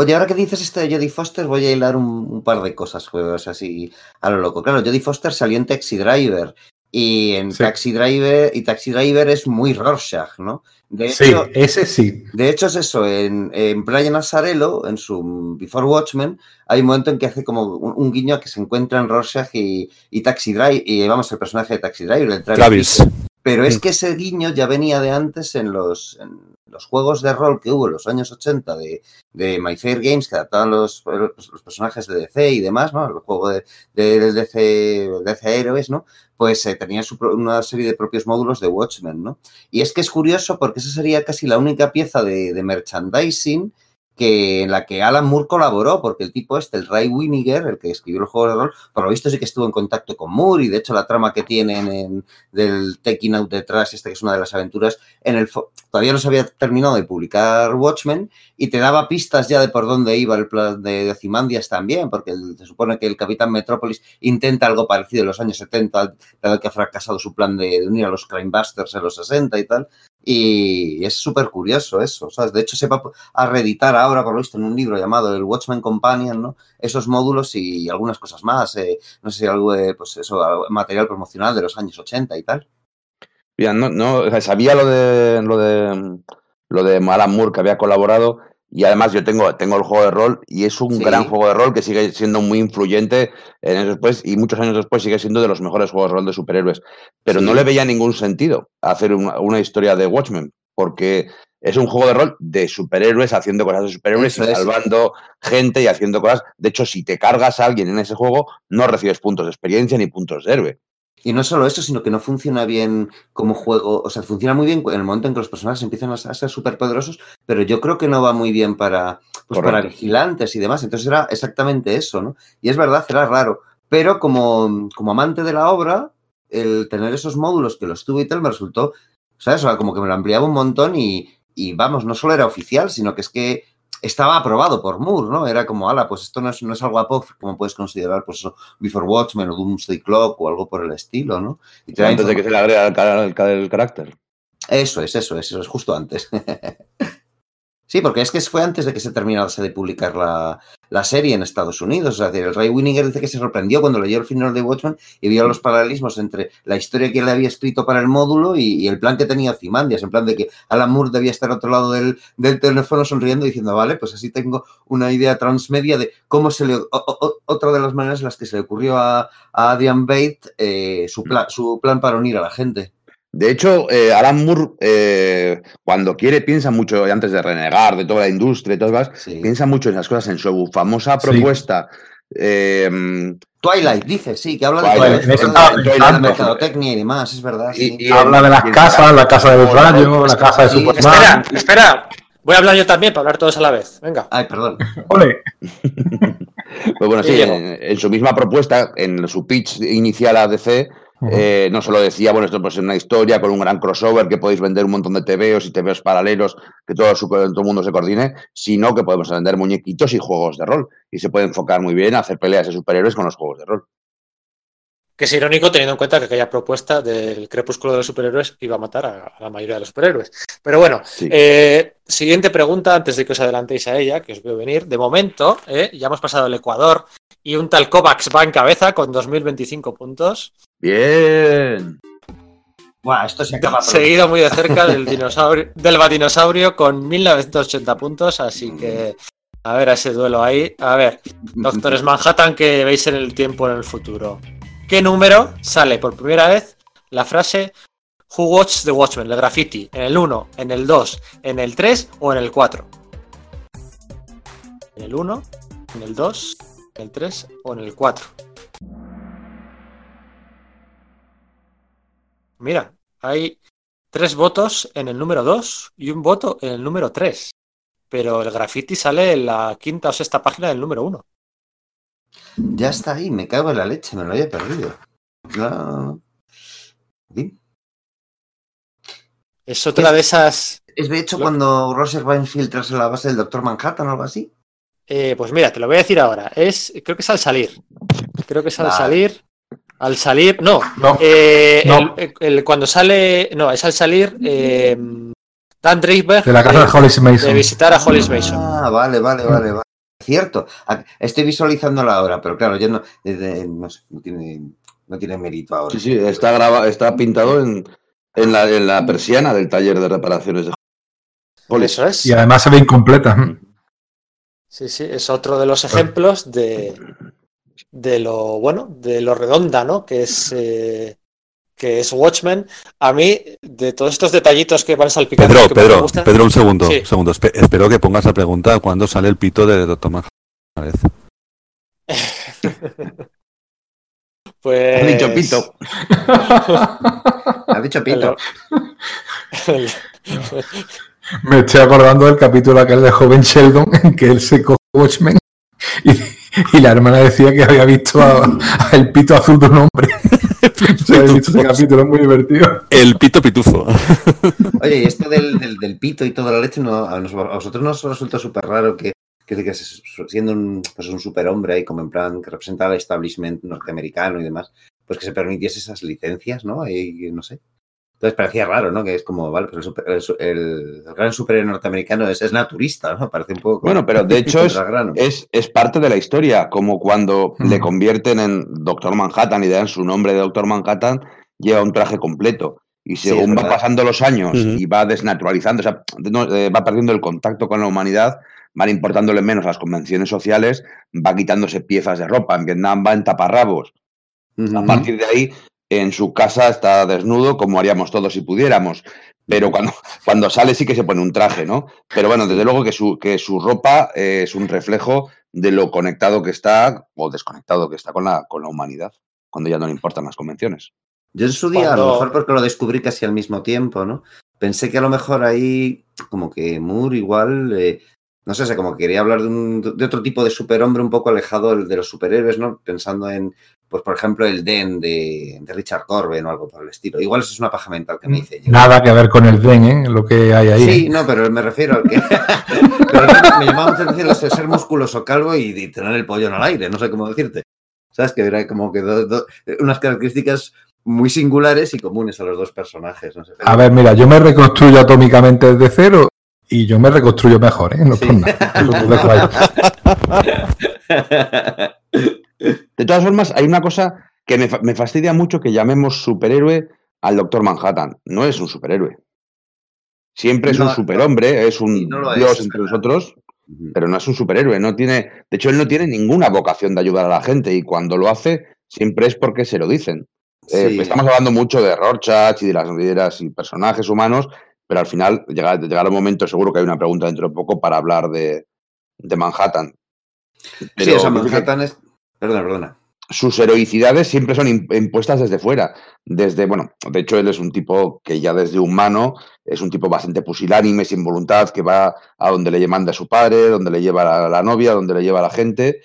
[SPEAKER 6] Oye, ahora que dices esto de Jodie Foster, voy a hilar un, un par de cosas, juegos así a lo loco. Claro, Jodie Foster salió en Taxi Driver y en
[SPEAKER 3] Sí.
[SPEAKER 6] Taxi Driver y Taxi Driver es muy Rorschach, ¿no? De
[SPEAKER 3] Sí,
[SPEAKER 6] hecho,
[SPEAKER 3] ese sí.
[SPEAKER 6] de hecho es eso, en, en Brian Azarello, en su Before Watchmen, hay un momento en que hace como un, un guiño a que se encuentran Rorschach y, y Taxi Driver, y vamos, el personaje de Taxi Driver, el
[SPEAKER 4] Travis.
[SPEAKER 6] pero es
[SPEAKER 4] Sí.
[SPEAKER 6] que ese guiño ya venía de antes en los, en los juegos de rol que hubo en los años 80 de, de My Fair Games, que adaptaban los, los personajes de DC y demás, ¿no? El juego de, de DC, DC Héroes, ¿no? Pues eh, tenía su una serie de propios módulos de Watchmen, ¿no? Y es que es curioso porque esa sería casi la única pieza de, de merchandising que, en la que Alan Moore colaboró, porque el tipo este, el Ray Winiger, el que escribió el juego de rol, por lo visto sí que estuvo en contacto con Moore y de hecho la trama que tienen en, del Taking Out detrás, este que es una de las aventuras, en el todavía no se había terminado de publicar Watchmen y te daba pistas ya de por dónde iba el plan de, de Ozymandias también, porque se supone que el Capitán Metrópolis intenta algo parecido en los años 70, dado que ha fracasado su plan de, de unir a los Crimebusters en los 60 y tal. Y es súper curioso eso, ¿sabes? De hecho, se va a reeditar ahora, por lo visto, en un libro llamado El Watchmen Companion, ¿no? Esos módulos y algunas cosas más. eh, no sé si algo de, pues eso, material promocional de los años 80 y tal.
[SPEAKER 5] Mira, no, no, sabía lo de lo de lo de Alan Moore que había colaborado y además yo tengo, tengo el juego de rol y es un
[SPEAKER 6] Sí.
[SPEAKER 5] gran juego de rol que sigue siendo muy influyente en eso después y muchos años después sigue siendo de los mejores juegos de rol de superhéroes. Pero
[SPEAKER 6] Sí.
[SPEAKER 5] no le veía ningún sentido hacer una, una historia de Watchmen porque es un juego de rol de superhéroes haciendo cosas de superhéroes
[SPEAKER 6] Eso
[SPEAKER 5] y
[SPEAKER 6] es.
[SPEAKER 5] salvando gente y haciendo cosas. De hecho, si te cargas a alguien en ese juego, no recibes puntos de experiencia ni puntos de héroe.
[SPEAKER 6] Y no solo eso, sino que no funciona bien como juego. O sea, funciona muy bien en el momento en que los personajes empiezan a ser súper poderosos, pero yo creo que no va muy bien para, pues para vigilantes y demás. Entonces era exactamente eso, ¿no? Y es verdad, era raro. Pero como, como amante de la obra, el tener esos módulos que los tuve y tal me resultó, ¿sabes? O sea, como que me lo ampliaba un montón y, y vamos, no solo era oficial, sino que es que estaba aprobado por Moore, ¿no? Era como, ala, pues esto no es, no es algo apócrifo, como puedes considerar, pues eso, Before Watchmen o Doomsday Clock o algo por el estilo, ¿no? Y
[SPEAKER 5] Antes de que se le agregue al ca- el carácter.
[SPEAKER 6] Eso es, eso es, eso es justo antes. Sí, porque es que fue antes de que se terminase de publicar la, la serie en Estados Unidos. Es decir, el Ray Winninger dice que se sorprendió cuando leyó el final de Watchmen y vio los paralelismos entre la historia que él había escrito para el módulo y, y el plan que tenía Zimandias, en plan de que Alan Moore debía estar al otro lado del, del teléfono sonriendo diciendo, vale, pues así tengo una idea transmedia de cómo se le... o- o- otra de las maneras en las que se le ocurrió a, a Adrian Bate eh, su, plan, su plan para unir a la gente.
[SPEAKER 5] De hecho, eh, Alan Moore, eh, cuando quiere, piensa mucho, antes de renegar de toda la industria y todo lo demás,
[SPEAKER 6] Sí.
[SPEAKER 5] piensa mucho en esas cosas, en su famosa
[SPEAKER 3] Sí.
[SPEAKER 5] propuesta. eh,
[SPEAKER 6] Twilight, dice, sí, que habla de,
[SPEAKER 5] Twilight,
[SPEAKER 6] de- de
[SPEAKER 3] exacto.
[SPEAKER 6] la mercadotecnia y demás, es verdad. sí.
[SPEAKER 5] y- y-
[SPEAKER 3] Habla de las casas, la casa del rayo, la casa de Superman.
[SPEAKER 1] Espera, espera. Voy a hablar yo también para hablar todos a la vez. Venga.
[SPEAKER 6] Ay, perdón.
[SPEAKER 3] Ole.
[SPEAKER 5] Pues bueno,
[SPEAKER 1] Sí,
[SPEAKER 5] en, en su misma propuesta, en su pitch inicial a DC, Eh, no solo decía, bueno, esto pues es una historia con un gran crossover, que podéis vender un montón de TVOs y TVOs paralelos, que todo, su- todo el mundo se coordine, sino que podemos vender muñequitos y juegos de rol. Y se puede enfocar muy bien a hacer peleas de superhéroes con los juegos de rol.
[SPEAKER 1] Que es irónico teniendo en cuenta que aquella propuesta del crepúsculo de los superhéroes iba a matar a, a la mayoría de los superhéroes. Pero bueno,
[SPEAKER 5] Sí.
[SPEAKER 1] eh, siguiente pregunta antes de que os adelantéis a ella, que os veo venir. De momento, eh, ya hemos pasado el Ecuador y un tal Kovacs va en cabeza con 2025 puntos,
[SPEAKER 5] Bien.
[SPEAKER 6] Buah, esto se acaba pronto.
[SPEAKER 1] seguido muy de cerca del dinosaurio, del Batinosaurio con 1980 puntos, así que a ver a ese duelo ahí. A ver, Doctores Manhattan que veis en el tiempo en el futuro. ¿Qué número sale por primera vez la frase Who Watched the Watchmen, el graffiti? ¿En el 1, en el 2, en el 3 o en el 4? ¿En el 1, en el 2, en el 3 o en el 4? Mira, hay tres votos en el número 2 y un voto en el número 3. Pero el graffiti sale en la quinta o sexta página del número 1.
[SPEAKER 6] Ya está ahí, me cago en la leche, me lo había perdido. Fin.
[SPEAKER 1] Es otra de esas.
[SPEAKER 6] Es de hecho
[SPEAKER 1] Lo-
[SPEAKER 6] cuando Roser va a infiltrarse en la base del Doctor Manhattan o algo así.
[SPEAKER 1] Eh, pues mira, te lo voy a decir ahora. Es, creo que es al salir. Creo que es al salir. Al salir. No.
[SPEAKER 3] No,
[SPEAKER 1] eh,
[SPEAKER 3] No.
[SPEAKER 1] el- el- cuando sale. No, es al salir. eh, Dan
[SPEAKER 3] de la casa de Hollis
[SPEAKER 1] de
[SPEAKER 3] Mason.
[SPEAKER 1] visitar a Hollis Mason.
[SPEAKER 6] Ah, vale, vale, vale, vale. Cierto. Estoy visualizándola ahora, pero claro, yo no, no, sé, no tiene, no tiene mérito ahora.
[SPEAKER 5] Sí, sí, está, graba, está pintado en, en, la, en la persiana del taller de reparaciones de Hollis.
[SPEAKER 1] Eso es.
[SPEAKER 3] Y además se ve incompleta.
[SPEAKER 1] Sí, sí, es otro de los ejemplos de, de lo bueno, de lo redonda, ¿no? Que es eh, que es Watchmen. A mí, de todos estos detallitos que van salpicando,
[SPEAKER 4] Pedro,
[SPEAKER 1] que más me
[SPEAKER 4] Pedro,
[SPEAKER 1] gustan-
[SPEAKER 4] Pedro, un segundo,
[SPEAKER 1] Sí.
[SPEAKER 4] un segundo. Espe- espero que pongas la pregunta cuando sale el pito de Doctor Manhattan. una vez.
[SPEAKER 1] pues
[SPEAKER 5] Ha dicho Pito.
[SPEAKER 6] Ha dicho Pito.
[SPEAKER 1] El-
[SPEAKER 3] Me estoy acordando del capítulo aquel de Joven Sheldon en que él se coge Watchmen y, y la hermana decía que había visto a- a el pito azul de un hombre. Se había visto ese capítulo, es muy divertido.
[SPEAKER 4] El pito pitufo.
[SPEAKER 6] Oye, y esto del, del, del pito y toda la leche, no, a, nos- a vosotros nos resulta súper raro que, que, que siendo un, pues un superhombre ahí, como en plan que representa al establishment norteamericano y demás, pues que se permitiese esas licencias, ¿no? Y no sé. Entonces parecía raro, ¿no? Que es como, vale, pues el, super- el su- el- el gran superhéroe norteamericano es, es naturista, ¿no? Parece un poco.
[SPEAKER 5] Bueno, pero de hecho es, es, es parte de la historia, como cuando
[SPEAKER 3] Mm.
[SPEAKER 5] le convierten en Doctor Manhattan y le dan su nombre de Doctor Manhattan, lleva un traje completo. Y
[SPEAKER 6] Sí,
[SPEAKER 5] según
[SPEAKER 6] es
[SPEAKER 5] va pasando los años y va desnaturalizando, o sea, no, eh, va perdiendo el contacto con la humanidad, van importándole menos las convenciones sociales, va quitándose piezas de ropa. En Vietnam va en taparrabos. A partir de ahí, en su casa está desnudo, como haríamos todos si pudiéramos. Pero cuando, cuando sale sí que se pone un traje, ¿no? Pero bueno, desde luego que su, que su ropa eh, es un reflejo de lo conectado que está o desconectado que está con la, con la humanidad, cuando ya no le importan las convenciones.
[SPEAKER 6] Yo en su día, a lo mejor porque lo descubrí casi al mismo tiempo, ¿no? Pensé que a lo mejor ahí, como que Moore igual, eh, no sé, o sea, como que quería hablar de, un- de otro tipo de superhombre un poco alejado del- de los superhéroes, ¿no? Pensando en, pues por ejemplo, el Den de, de Richard Corben o algo por el estilo. Igual eso es una paja mental que me hice yo.
[SPEAKER 3] Nada que ver con el Den, ¿eh? Lo que hay ahí.
[SPEAKER 6] Sí,
[SPEAKER 3] ¿eh?
[SPEAKER 6] no, pero me refiero al que. pero me llamaba mucho la atención ser musculoso calvo y, y tener el pollón al aire, no sé cómo decirte. ¿Sabes? Que era como que do- do- unas características muy singulares y comunes a los dos personajes. No sé.
[SPEAKER 3] A ver, mira, yo me reconstruyo atómicamente desde cero Y yo me reconstruyo mejor, ¿eh? No
[SPEAKER 6] Sí.
[SPEAKER 3] por nada.
[SPEAKER 5] De todas formas, hay una cosa que me, fa- me fastidia mucho que llamemos superhéroe al Doctor Manhattan. No es un superhéroe. Siempre es
[SPEAKER 6] No,
[SPEAKER 5] un superhombre, es un
[SPEAKER 6] no
[SPEAKER 5] dios
[SPEAKER 6] es
[SPEAKER 5] entre nosotros, pero no es un superhéroe. No tiene, de hecho, él no tiene ninguna vocación de ayudar a la gente y cuando lo hace siempre es porque se lo dicen. Eh, estamos hablando mucho de Rorschach y de las líderes y personajes humanos, pero al final llega- llegará un momento, seguro que hay una pregunta dentro de poco para hablar de, de Manhattan.
[SPEAKER 6] Sí, o sea, Manhattan es. Perdona, perdona.
[SPEAKER 5] sus heroicidades siempre son im- impuestas desde fuera. Desde, bueno, de hecho, él es un tipo que ya desde humano es un tipo bastante pusilánime, sin voluntad, que va a donde le manda su padre, donde le lleva la, la novia, donde le lleva la gente.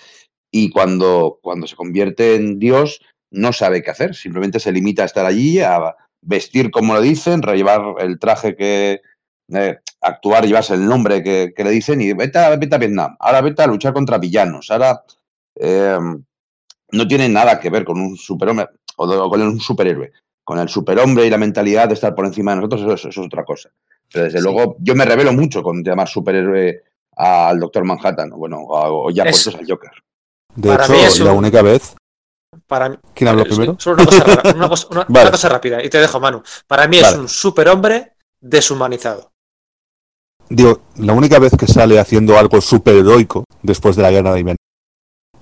[SPEAKER 5] Y cuando, cuando se convierte en Dios, no sabe qué hacer. Simplemente se limita a estar allí, a vestir como le dicen, llevar el traje que. eh, actuar, llevarse el nombre que, que le dicen y vete a, vete a Vietnam. Ahora vete a luchar contra villanos. Ahora. eh, no tiene nada que ver con un superhombre o o con un superhéroe. Con el superhombre y la mentalidad de estar por encima de nosotros, eso, eso es otra cosa. Pero desde
[SPEAKER 6] Sí.
[SPEAKER 5] luego, yo me revelo mucho con llamar superhéroe al Doctor Manhattan, o bueno, o, o ya
[SPEAKER 1] Es-
[SPEAKER 5] puestos al Joker.
[SPEAKER 4] De
[SPEAKER 1] Para
[SPEAKER 4] hecho,
[SPEAKER 1] mí es
[SPEAKER 4] la única vez.
[SPEAKER 1] Para mí,
[SPEAKER 4] ¿Quién habló primero?
[SPEAKER 1] Solo una cosa, una cosa- una-
[SPEAKER 4] Vale.
[SPEAKER 1] una cosa rápida y te dejo, Manu. Para mí es un superhombre deshumanizado.
[SPEAKER 4] Digo, la única vez que sale haciendo algo superheroico después de la guerra de Yemen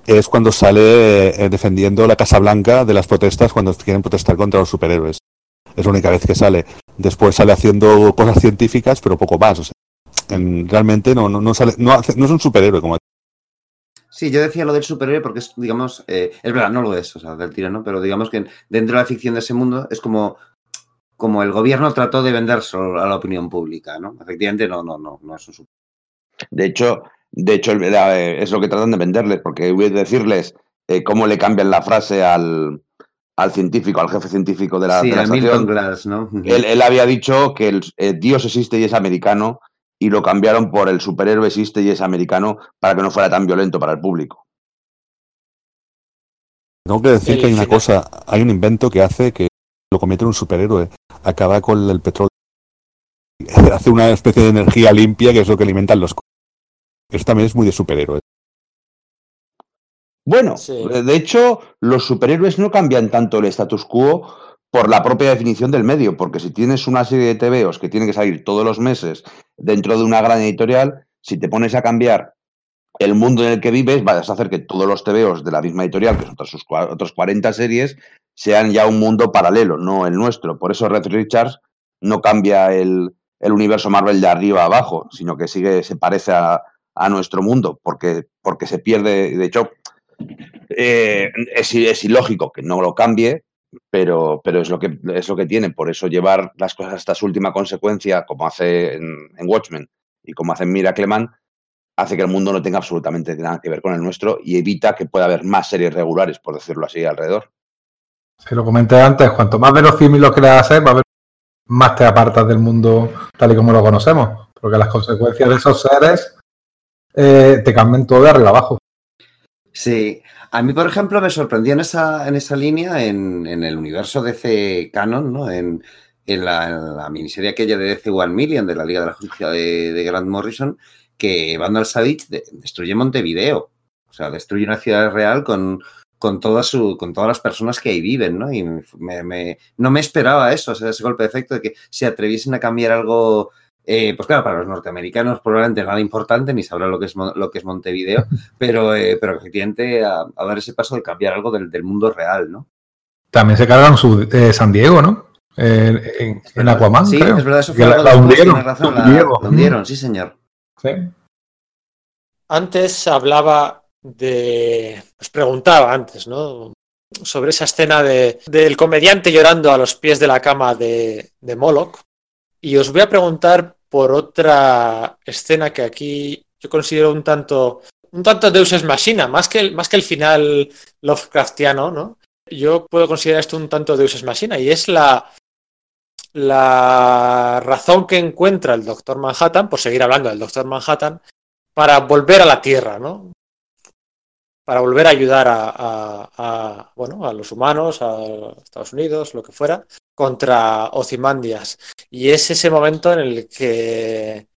[SPEAKER 4] es cuando sale eh, defendiendo la Casa Blanca de las protestas cuando quieren protestar contra los superhéroes. Es la única vez que sale. Después sale haciendo cosas científicas, pero poco más. O sea, en- realmente no, no, no sale, no, hace- no es un superhéroe como
[SPEAKER 6] Sí, yo decía lo del superhéroe porque es, digamos, eh, es verdad, no lo es, o sea, del tirano, pero digamos que dentro de la ficción de ese mundo es como, como el gobierno trató de vendérselo a la opinión pública, ¿no? Efectivamente, no, no, no, no es un.
[SPEAKER 5] De hecho, de hecho eh, es lo que tratan de venderles, porque voy a decirles eh, cómo le cambian la frase al, al científico, al jefe científico de la,
[SPEAKER 6] Sí,
[SPEAKER 5] de la
[SPEAKER 6] Milton. Glass, ¿no?
[SPEAKER 5] Él, él había dicho que el, eh, Dios existe y es americano y lo cambiaron por el superhéroe existe y es americano para que no fuera tan violento para el público.
[SPEAKER 4] Tengo que decir que hay una cosa, hay un invento que hace que lo convierte en un superhéroe. Acaba con el petróleo. Hace una especie de energía limpia que es lo que alimentan los Eso también es muy de superhéroe.
[SPEAKER 5] Bueno,
[SPEAKER 1] Sí.
[SPEAKER 5] de hecho, los superhéroes no cambian tanto el status quo por la propia definición del medio, porque si tienes una serie de TVOs que tienen que salir todos los meses dentro de una gran editorial, si te pones a cambiar el mundo en el que vives, vas a hacer que todos los TVOs de la misma editorial, que son otros, sus cua- otros 40 series, sean ya un mundo paralelo, no el nuestro. Por eso Red Richards no cambia el, universo Marvel de arriba a abajo, sino que sigue, se parece a, nuestro mundo, porque, porque se pierde, de hecho, eh, es, es ilógico que no lo cambie, pero, pero es, lo que, es lo que tiene. Por eso llevar las cosas hasta su última consecuencia, como hace en, en Watchmen y como hace en Miracleman, hace que el mundo no tenga absolutamente nada que ver con el nuestro y evita que pueda haber más series regulares, por decirlo así, alrededor.
[SPEAKER 3] Se lo comenté antes, cuanto más verosímil lo creas hacer, a haber más te apartas del mundo tal y como lo conocemos. Porque las consecuencias de esos seres eh, te cambian todo de arriba abajo.
[SPEAKER 6] Sí, a mí, por ejemplo, me sorprendió en esa, en esa línea, en, el universo DC Canon, ¿no? En, en, la, en la miniserie aquella de DC One Million, de la Liga de la Justicia de, de Grant Morrison, que Vandal Savage de- destruye Montevideo. O sea, destruye una ciudad real con, con, toda su, con todas las personas que ahí viven, ¿no? Y me, me- no me esperaba eso, o sea, ese golpe de efecto de que se atreviesen a cambiar algo eh, pues claro, para los norteamericanos probablemente nada importante, ni sabrán lo que es, lo que es Montevideo, pero, eh, pero efectivamente a, a dar ese paso de cambiar algo del, del mundo real, ¿no?
[SPEAKER 3] También se cargan su, eh, San Diego, ¿no? Eh, en, en Aquaman,
[SPEAKER 6] sí,
[SPEAKER 3] creo.
[SPEAKER 6] es verdad, eso fue
[SPEAKER 3] la, la hundieron.
[SPEAKER 6] razón,
[SPEAKER 3] la
[SPEAKER 6] la-
[SPEAKER 3] hundieron.
[SPEAKER 6] la hundieron, sí señor.
[SPEAKER 3] Sí.
[SPEAKER 1] Antes hablaba de. Os preguntaba antes, ¿no? Sobre esa escena de, del comediante llorando a los pies de la cama de, de Moloch. Y os voy a preguntar por otra escena que aquí yo considero un tanto. Un tanto Deus Ex Machina, más que el, más que el final Lovecraftiano, ¿no? Yo puedo considerar esto un tanto Deus Ex Machina, y es la, la razón que encuentra el Doctor Manhattan, por seguir hablando del Doctor Manhattan, para volver a la Tierra, ¿no? Para volver a ayudar a, bueno, a los humanos, a Estados Unidos, lo que fuera, contra Ozymandias. Y es ese momento en el que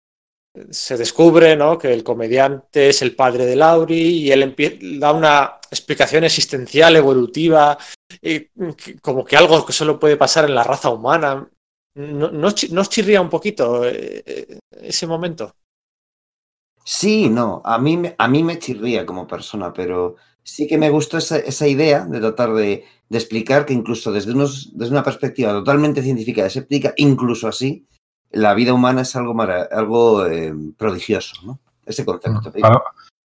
[SPEAKER 1] se descubre ¿no? que el comediante es el padre de Lauri y él da una explicación existencial, evolutiva, como que algo que solo puede pasar en la raza humana. ¿No, no, os chirría un poquito eh, eh, ese momento?
[SPEAKER 6] Sí, no, a mí, a mí me chirría como persona, pero sí que me gustó esa, esa idea de tratar de, de, explicar que incluso desde, unos, desde una perspectiva totalmente científica se explica, incluso así, la vida humana es algo, algo eh, prodigioso, ¿no? Ese concepto.
[SPEAKER 3] Para,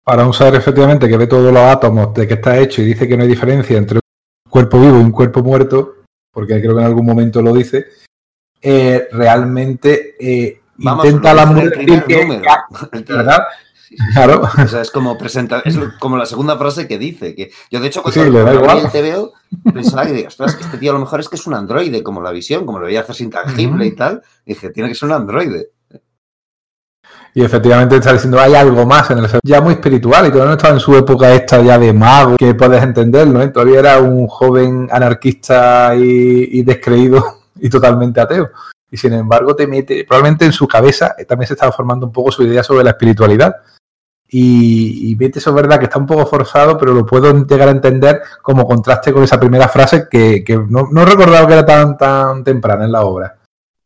[SPEAKER 3] para, un ser efectivamente que ve todos los átomos de que está hecho y dice que no hay diferencia entre un cuerpo vivo y un cuerpo muerto, porque creo que en algún momento lo dice, eh, realmente eh,
[SPEAKER 6] Vamos,
[SPEAKER 3] intenta la
[SPEAKER 6] mujer
[SPEAKER 3] decir que, ¿verdad?
[SPEAKER 6] Claro. O sea, es como presentar, es como la segunda frase que dice. Que yo, de hecho, cuando
[SPEAKER 3] Sí, le da
[SPEAKER 6] vi
[SPEAKER 3] igual.
[SPEAKER 6] el TVO, pensaba que, ostras, este tío a lo mejor es que es un androide, como la visión, como lo veía hacerse intangible y tal. Y dije, tiene que ser un androide.
[SPEAKER 3] Y efectivamente está diciendo, hay algo más en el ser, ya muy espiritual, y todavía no estaba en su época esta ya de mago, que puedes entenderlo, ¿eh? Todavía era un joven anarquista y, y descreído y totalmente ateo. Y sin embargo te mete, probablemente en su cabeza eh, también se estaba formando un poco su idea sobre la espiritualidad. Y, y vete, eso es verdad que está un poco forzado, pero lo puedo llegar a entender como contraste con esa primera frase que, que no, no recordaba que era tan, tan temprana en la obra.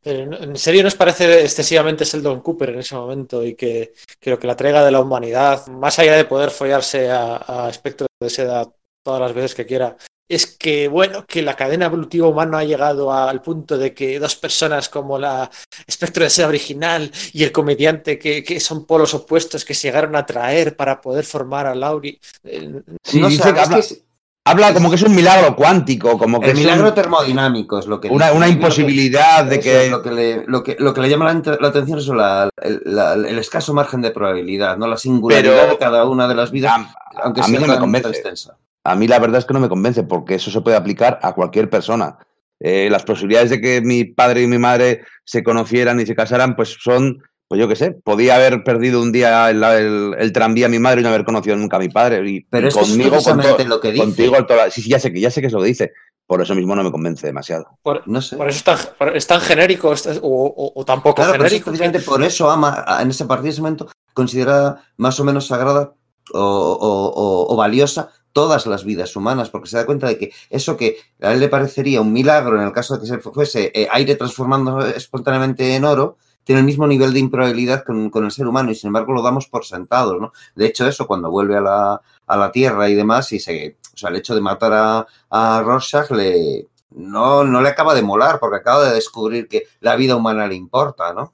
[SPEAKER 1] Pero, ¿En serio nos parece excesivamente Sheldon Cooper en ese momento y que creo que la entrega de la humanidad, más allá de poder follarse a, a Espectro de Seda todas las veces que quiera, es que, bueno, que la cadena evolutiva humana ha llegado al punto de que dos personas como la Espectro de Seda original y el comediante, que, que son polos opuestos que se llegaron a traer para poder formar a Lauri. eh,
[SPEAKER 5] Sí,
[SPEAKER 6] no
[SPEAKER 5] dice
[SPEAKER 6] sé,
[SPEAKER 5] que
[SPEAKER 6] es
[SPEAKER 5] habla,
[SPEAKER 6] que es-
[SPEAKER 5] habla como que es un milagro cuántico, como que
[SPEAKER 6] el
[SPEAKER 5] es
[SPEAKER 6] milagro
[SPEAKER 5] un-
[SPEAKER 6] termodinámico es lo que
[SPEAKER 5] una,
[SPEAKER 6] dice.
[SPEAKER 5] una imposibilidad de que...
[SPEAKER 6] lo que le, lo que, lo que le llama la, atención es la- el, la- el escaso margen de probabilidad, no la singularidad
[SPEAKER 5] Pero-
[SPEAKER 6] de cada una de las vidas,
[SPEAKER 5] a,
[SPEAKER 6] aunque
[SPEAKER 5] a mí
[SPEAKER 6] sea
[SPEAKER 5] no me convence.
[SPEAKER 6] extensa.
[SPEAKER 5] A mí la verdad es que no me convence, porque eso se puede aplicar a cualquier persona. Eh, las posibilidades de que mi padre y mi madre se conocieran y se casaran, pues son, pues yo qué sé, podía haber perdido un día el, el- el tranvía a mi madre y no haber conocido nunca a mi padre. Y,
[SPEAKER 6] Pero
[SPEAKER 5] y
[SPEAKER 6] es que eso es
[SPEAKER 5] conmigo, con
[SPEAKER 6] precisamente
[SPEAKER 5] to-
[SPEAKER 6] lo que dice.
[SPEAKER 5] contigo, toda- sí, sí, ya sé que ya sé que es lo que dice. Por eso mismo no me convence demasiado.
[SPEAKER 1] por,
[SPEAKER 6] No sé.
[SPEAKER 1] por eso es tan, por- es tan genérico es- o, o, o tan poco
[SPEAKER 6] Claro, pero eso es
[SPEAKER 1] genérico.
[SPEAKER 6] precisamente por eso ama, en ese partido, ese momento, considera más o menos sagrada o, o- o- o valiosa todas las vidas humanas, porque se da cuenta de que eso que a él le parecería un milagro en el caso de que se fuese eh, aire transformando espontáneamente en oro, tiene el mismo nivel de improbabilidad con, el ser humano y sin embargo lo damos por sentado, ¿no? De hecho, eso cuando vuelve a la, a la Tierra y demás, y se, o sea, el hecho de matar a, a Rorschach le, no, no le acaba de molar, porque acaba de descubrir que la vida humana le importa, ¿no?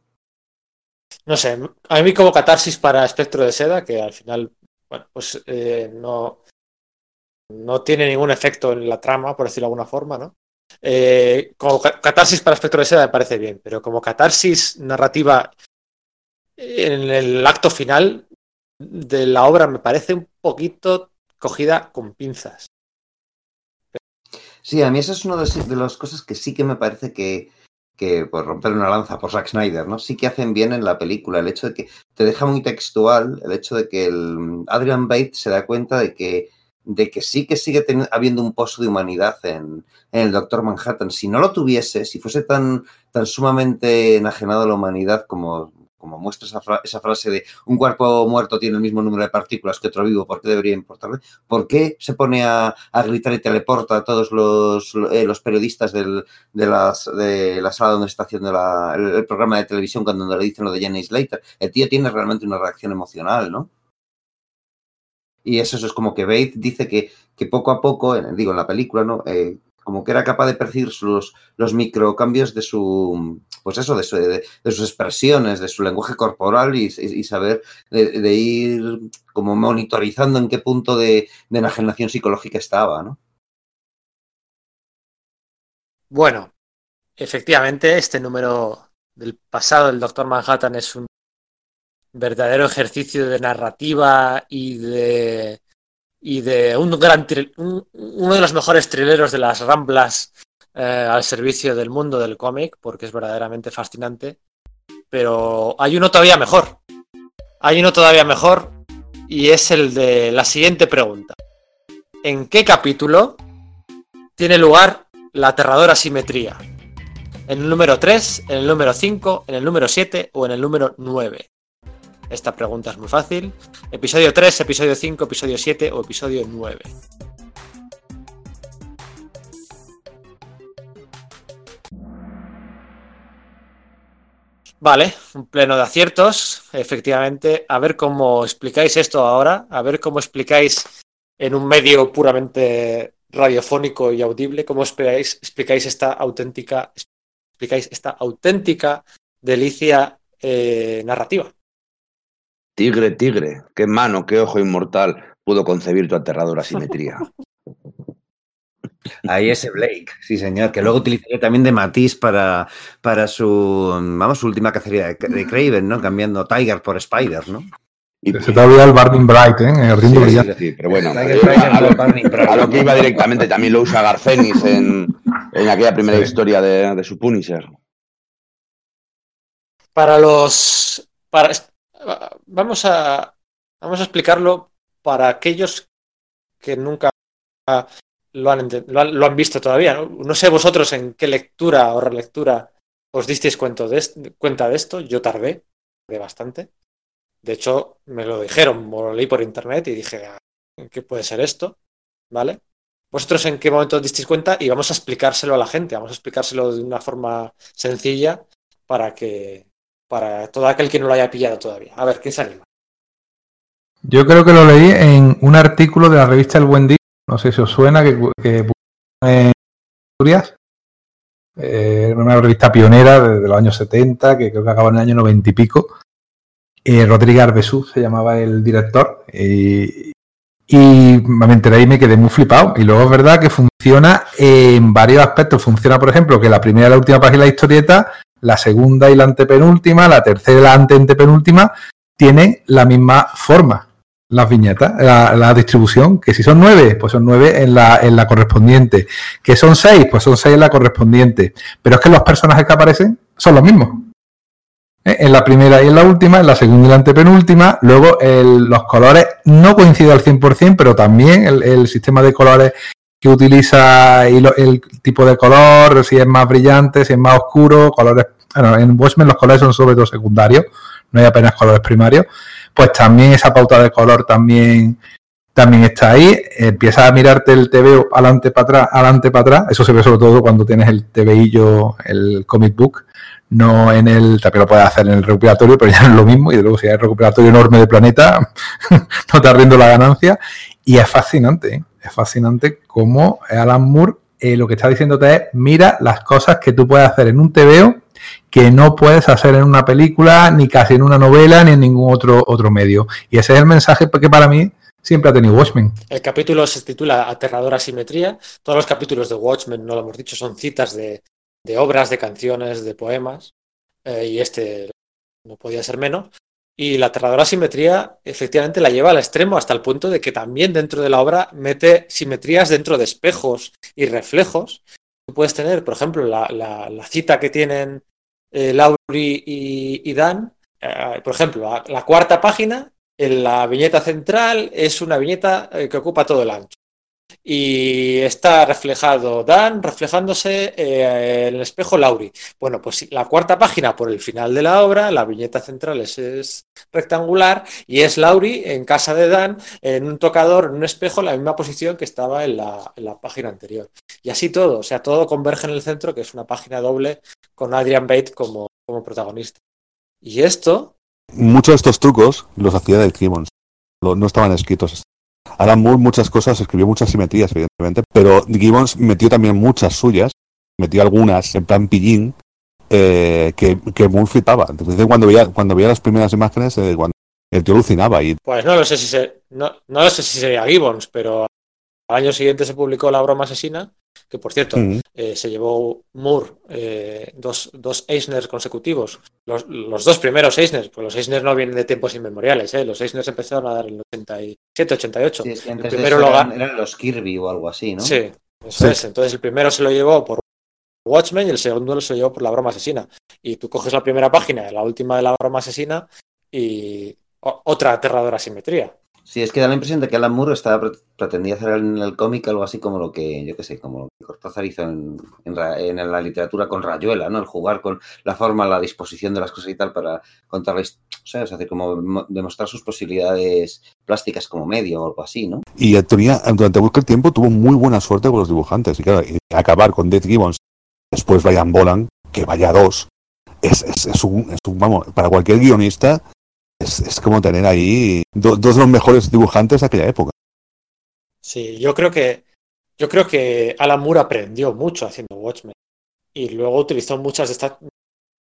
[SPEAKER 1] No sé, a mí como catarsis para Espectro de Seda, que al final, bueno, pues eh, no, no tiene ningún efecto en la trama, por decirlo de alguna forma, ¿no? Eh, como ca- catarsis para Espectro de Seda me parece bien, pero como catarsis narrativa en el acto final de la obra me parece un poquito cogida con pinzas.
[SPEAKER 6] Sí, a mí esa es una de, las cosas que sí que me parece que, que por romper una lanza por Zack Snyder, ¿no? Sí que hacen bien en la película. El hecho de que te deja muy textual, el hecho de que el Adrian Bates se da cuenta de que, de que sí que sigue habiendo un pozo de humanidad en, en el Doctor Manhattan. Si no lo tuviese, si fuese tan, tan sumamente enajenado a la humanidad como, como muestra esa, esa frase de un cuerpo muerto tiene el mismo número de partículas que otro vivo, ¿por qué debería importarle? ¿Por qué se pone a, gritar y teleporta a todos los, eh, los periodistas del, de, de la sala donde está haciendo la- el programa de televisión cuando le dicen lo de Jenny Slater? El tío tiene realmente una reacción emocional, ¿no? Y eso, eso es como que Bates dice que, que poco a poco, digo, en la película, ¿no? Eh, como que era capaz de percibir los, los microcambios de su, pues eso, de, su- de- sus expresiones, de su lenguaje corporal y, y- saber de, de ir como monitorizando en qué punto de, de enajenación psicológica estaba, ¿no?
[SPEAKER 1] Bueno, efectivamente, este número del pasado del Doctor Manhattan es un verdadero ejercicio de narrativa y de y de un gran uno de los mejores trileros de las ramblas eh, al servicio del mundo del cómic, porque es verdaderamente fascinante. Pero hay uno todavía mejor. Hay uno todavía mejor y es el de la siguiente pregunta. ¿En qué capítulo tiene lugar la aterradora simetría? ¿En el número 3, en el número 5, en el número 7 o en el número 9? Esta pregunta es muy fácil. ¿Episodio 3, episodio 5, episodio 7 o episodio 9? Vale, un pleno de aciertos, efectivamente. A ver cómo explicáis esto ahora, a ver cómo explicáis en un medio puramente radiofónico y audible, cómo explicáis, esta auténtica, explicáis esta auténtica delicia eh, narrativa.
[SPEAKER 5] Tigre, tigre, qué mano, qué ojo inmortal pudo concebir tu aterradora simetría.
[SPEAKER 6] Ahí ese Blake, sí señor, que luego utilizaría también de matiz para, para su, vamos, su última cacería de, de Craven, ¿no? Cambiando Tiger por Spider, ¿no?
[SPEAKER 5] Y,
[SPEAKER 3] Se te ha olvidado el Burning Bright, ¿eh? El
[SPEAKER 5] sí, sí, pero bueno, eh, a, lo, a que iba directamente también lo usa Garcenis en, en aquella primera
[SPEAKER 3] Sí.
[SPEAKER 5] historia de, de su Punisher.
[SPEAKER 1] Para los. Para, vamos, a, vamos a explicarlo para aquellos que nunca lo han, lo han, lo han visto todavía. ¿no? No sé vosotros en qué lectura o relectura os disteis cuento de cuenta de esto. Yo tardé, tardé bastante. De hecho, me lo dijeron, me lo leí por internet y dije, "Ah, ¿qué puede ser esto? ¿Vale? ¿Vosotros en qué momento disteis cuenta? Y vamos a explicárselo a la gente, vamos a explicárselo de una forma sencilla para que para todo aquel que no lo haya pillado todavía. A ver, ¿quién se anima?
[SPEAKER 3] Yo creo que lo leí en un artículo de la revista El Buen Día, no sé si os suena, que, que en Asturias. Eh, una revista pionera desde los años 70, que creo que acaba en el año 90 y pico. Eh, Rodríguez Arbesú se llamaba el director. Y me enteré y me quedé muy flipado. Y luego es verdad que funciona en varios aspectos. Funciona, por ejemplo, que la primera y la última página de la historieta, la segunda y la antepenúltima, la tercera y la antepenúltima, tienen la misma forma las viñetas, la, distribución, que si son nueve, pues son nueve en la, en la correspondiente, que son seis, pues son seis en la correspondiente, pero es que los personajes que aparecen son los mismos. ¿Eh? En la primera y en la última, en la segunda y la antepenúltima, luego los colores no coinciden al 100%, pero también el sistema de colores que utiliza el tipo de color, si es más brillante, si es más oscuro, colores... Bueno, en Watchmen los colores son sobre todo secundarios, no hay apenas colores primarios pues también esa pauta de color también, también está ahí. Empiezas a mirarte el TVO adelante para atrás, adelante para atrás. Eso se ve sobre todo cuando tienes el TVillo, el comic book, no en el, también lo puedes hacer en el recuperatorio, pero ya no es lo mismo. Y luego si hay recuperatorio enorme de planeta, no te arriendo la ganancia. Y es fascinante, ¿eh? Es fascinante cómo Alan Moore eh, lo que está diciéndote es, mira las cosas que tú puedes hacer en un TVO que no puedes hacer en una película, ni casi en una novela, ni en ningún otro, otro medio. Y ese es el mensaje que para mí siempre ha tenido Watchmen.
[SPEAKER 1] El capítulo se titula Aterradora Simetría. Todos los capítulos de Watchmen, no lo hemos dicho, son citas de, de obras, de canciones, de poemas. eh, y este no podía ser menos. Y la aterradora simetría efectivamente la lleva al extremo hasta el punto de que también dentro de la obra mete simetrías dentro de espejos y reflejos. Tú puedes tener, por ejemplo, la, la- cita que tienen eh, Lauri y, Dan. eh, por ejemplo, la, la cuarta página, en la viñeta central, es una viñeta eh, que ocupa todo el ancho. Y está reflejado Dan, reflejándose eh, en el espejo Lauri. Bueno, pues la cuarta página por el final de la obra, la viñeta central es, rectangular y es Lauri en casa de Dan, en un tocador, en un espejo, en la misma posición que estaba en la, página anterior. Y así todo, o sea, todo converge en el centro, que es una página doble con Adrian Bate como, como protagonista. Y esto,
[SPEAKER 4] Muchos de estos trucos los hacía Dave Gibbons. No estaban escritos. Alan Moore muchas cosas, escribió muchas simetrías, evidentemente, pero Gibbons metió también muchas suyas, metió algunas en plan pillín, eh, que, que Moore flipaba. Entonces, cuando veía, cuando veía las primeras imágenes, eh, el tío alucinaba y
[SPEAKER 1] pues no lo sé si se, no, no lo sé si sería Gibbons, pero al año siguiente se publicó La broma asesina, que por cierto,
[SPEAKER 4] Mm.
[SPEAKER 1] eh, se llevó Moore eh, dos, dos Eisners consecutivos. Los, los dos primeros Eisners, pues los Eisners no vienen de tiempos inmemoriales, ¿eh? los Eisners empezaron a dar en el 87, 88.
[SPEAKER 6] Sí, es que
[SPEAKER 1] el
[SPEAKER 6] antes
[SPEAKER 1] primero
[SPEAKER 6] eso
[SPEAKER 1] lo
[SPEAKER 6] eran, eran los Kirby o algo así, ¿no?
[SPEAKER 1] Sí, eso
[SPEAKER 4] Sí.
[SPEAKER 1] es. Entonces el primero se lo llevó por Watchmen y el segundo se lo llevó por La broma asesina. Y tú coges la primera página, la última de La broma asesina y o- otra aterradora simetría.
[SPEAKER 6] Sí, es que da la impresión de que Alan Moore estaba pre- pretendía hacer en el cómic algo así como lo que, yo qué sé, como lo que Cortázar hizo en, la literatura con Rayuela, ¿no? El jugar con la forma, la disposición de las cosas y tal para contar la his- o sea, es decir, como mo- demostrar sus posibilidades plásticas como medio o algo así, ¿no?
[SPEAKER 4] Y tenía, durante mucho tiempo tuvo muy buena suerte con los dibujantes. Y claro, acabar con Death Gibbons, después Brian Bolan, que vaya dos, es un, es un- vamos, para cualquier guionista, es, es como tener ahí do- dos de los mejores dibujantes de aquella época.
[SPEAKER 1] Sí, yo creo que yo creo que Alan Moore aprendió mucho haciendo Watchmen y luego utilizó muchas de estas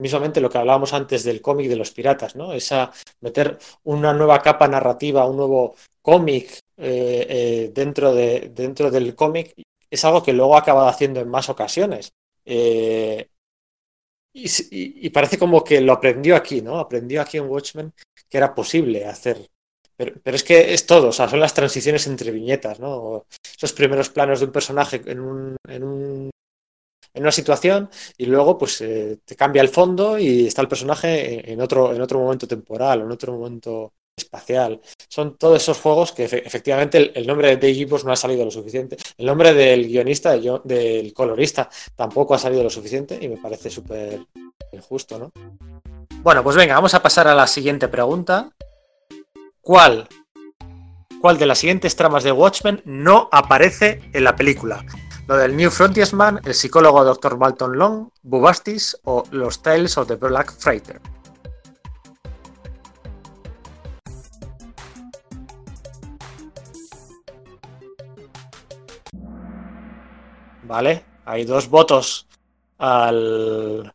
[SPEAKER 1] mismamente lo que hablábamos antes del cómic de los piratas, ¿no? Esa meter una nueva capa narrativa, un nuevo cómic eh, eh, dentro de dentro del cómic es algo que luego ha acabado haciendo en más ocasiones. Eh, y, parece como que lo aprendió aquí, ¿no? Aprendió aquí en Watchmen que era posible hacer. Pero, pero es que es todo, o sea, son las transiciones entre viñetas, ¿no? Esos primeros planos de un personaje en, un, en, un- en una situación y luego pues eh, te cambia el fondo y está el personaje en, otro, en otro momento temporal en otro momento espacial. Son todos esos juegos que efe- efectivamente el, nombre de Dave Gibbons no ha salido lo suficiente. El nombre del guionista, del colorista, tampoco ha salido lo suficiente y me parece súper injusto, ¿no? Bueno, pues venga, vamos a pasar a la siguiente pregunta. ¿Cuál, ¿Cuál de las siguientes tramas de Watchmen no aparece en la película? Lo del New Frontiersman, el psicólogo Dr. Malton Long, Bubastis o los Tales of the Black Freighter. Vale, hay dos votos al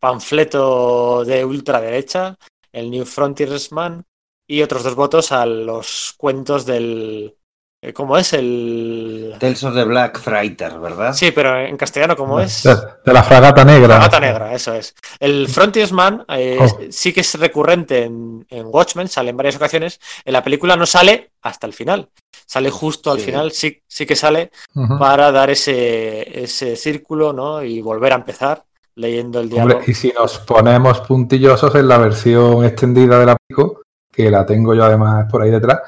[SPEAKER 1] panfleto de ultraderecha, el New Frontiersman, y otros dos votos a los cuentos del... eh, ¿Cómo es? El...
[SPEAKER 6] Tales of the Black Freighter, ¿verdad?
[SPEAKER 1] Sí, pero en castellano, ¿cómo es?
[SPEAKER 3] De, la fragata negra.
[SPEAKER 1] La gata negra, eso es. El Frontiersman eh,
[SPEAKER 3] Oh.
[SPEAKER 1] sí que es recurrente en, en Watchmen, sale en varias ocasiones. En la película no sale hasta el final. Sale justo al
[SPEAKER 6] Sí.
[SPEAKER 1] final, sí, sí que sale para dar ese, ese círculo, ¿no? Y volver a empezar leyendo el diálogo.
[SPEAKER 3] Hombre, y si nos ponemos puntillosos en la versión extendida de la Pico, que la tengo yo además por ahí detrás,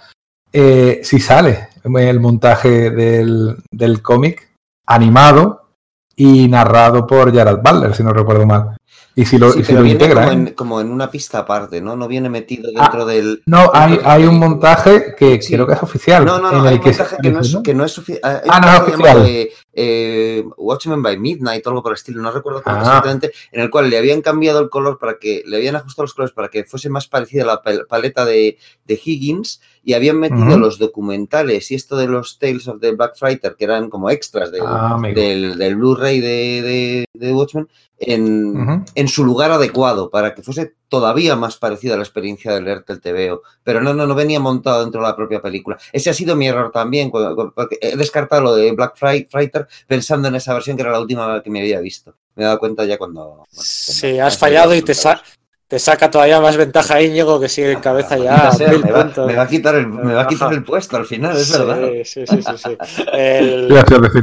[SPEAKER 3] eh, si sale el montaje del, del cómic animado y narrado por Gerald Butler, si no recuerdo mal. Y si lo,
[SPEAKER 6] Sí,
[SPEAKER 3] y si lo integra.
[SPEAKER 6] como
[SPEAKER 3] ¿eh?
[SPEAKER 6] en, como en una pista aparte, ¿no? No viene metido
[SPEAKER 3] Ah,
[SPEAKER 6] dentro del...
[SPEAKER 3] No, hay,
[SPEAKER 6] dentro
[SPEAKER 3] hay un montaje que
[SPEAKER 6] Sí.
[SPEAKER 3] creo que es oficial.
[SPEAKER 6] No, no, no, hay un montaje que no es, un
[SPEAKER 3] Ah, no es oficial.
[SPEAKER 6] eh, eh, Watchmen by Midnight o algo por el estilo, no recuerdo cómo
[SPEAKER 3] Ah.
[SPEAKER 6] exactamente, en el cual le habían cambiado el color para que, le habían ajustado los colores para que fuese más parecida a la pal- paleta de, de Higgins y habían metido los documentales y esto de los Tales of the Black Fighter, que eran como extras del,
[SPEAKER 3] Ah,
[SPEAKER 6] del, del Blu-ray de, de, de Watchmen, en,
[SPEAKER 3] Ujú.
[SPEAKER 6] en su lugar adecuado para que fuese todavía más parecida a la experiencia de leerte el TVO. Pero no, no, no venía montado dentro de la propia película. Ese ha sido mi error también, cuando- cuando- porque he descartado lo de Black Fighter pensando en esa versión que era la última que me había visto. Me he dado cuenta ya cuando... bueno,
[SPEAKER 1] Sí, has fallado y te, sa- te saca todavía más ventaja Íñigo que sigue en cabeza ya.
[SPEAKER 6] Sea,
[SPEAKER 1] mil
[SPEAKER 6] me, va,
[SPEAKER 1] puntos.
[SPEAKER 6] me va a quitar el, me va a quitar el puesto al final, es
[SPEAKER 1] Sí,
[SPEAKER 6] verdad.
[SPEAKER 1] Sí, sí, sí, sí. El-.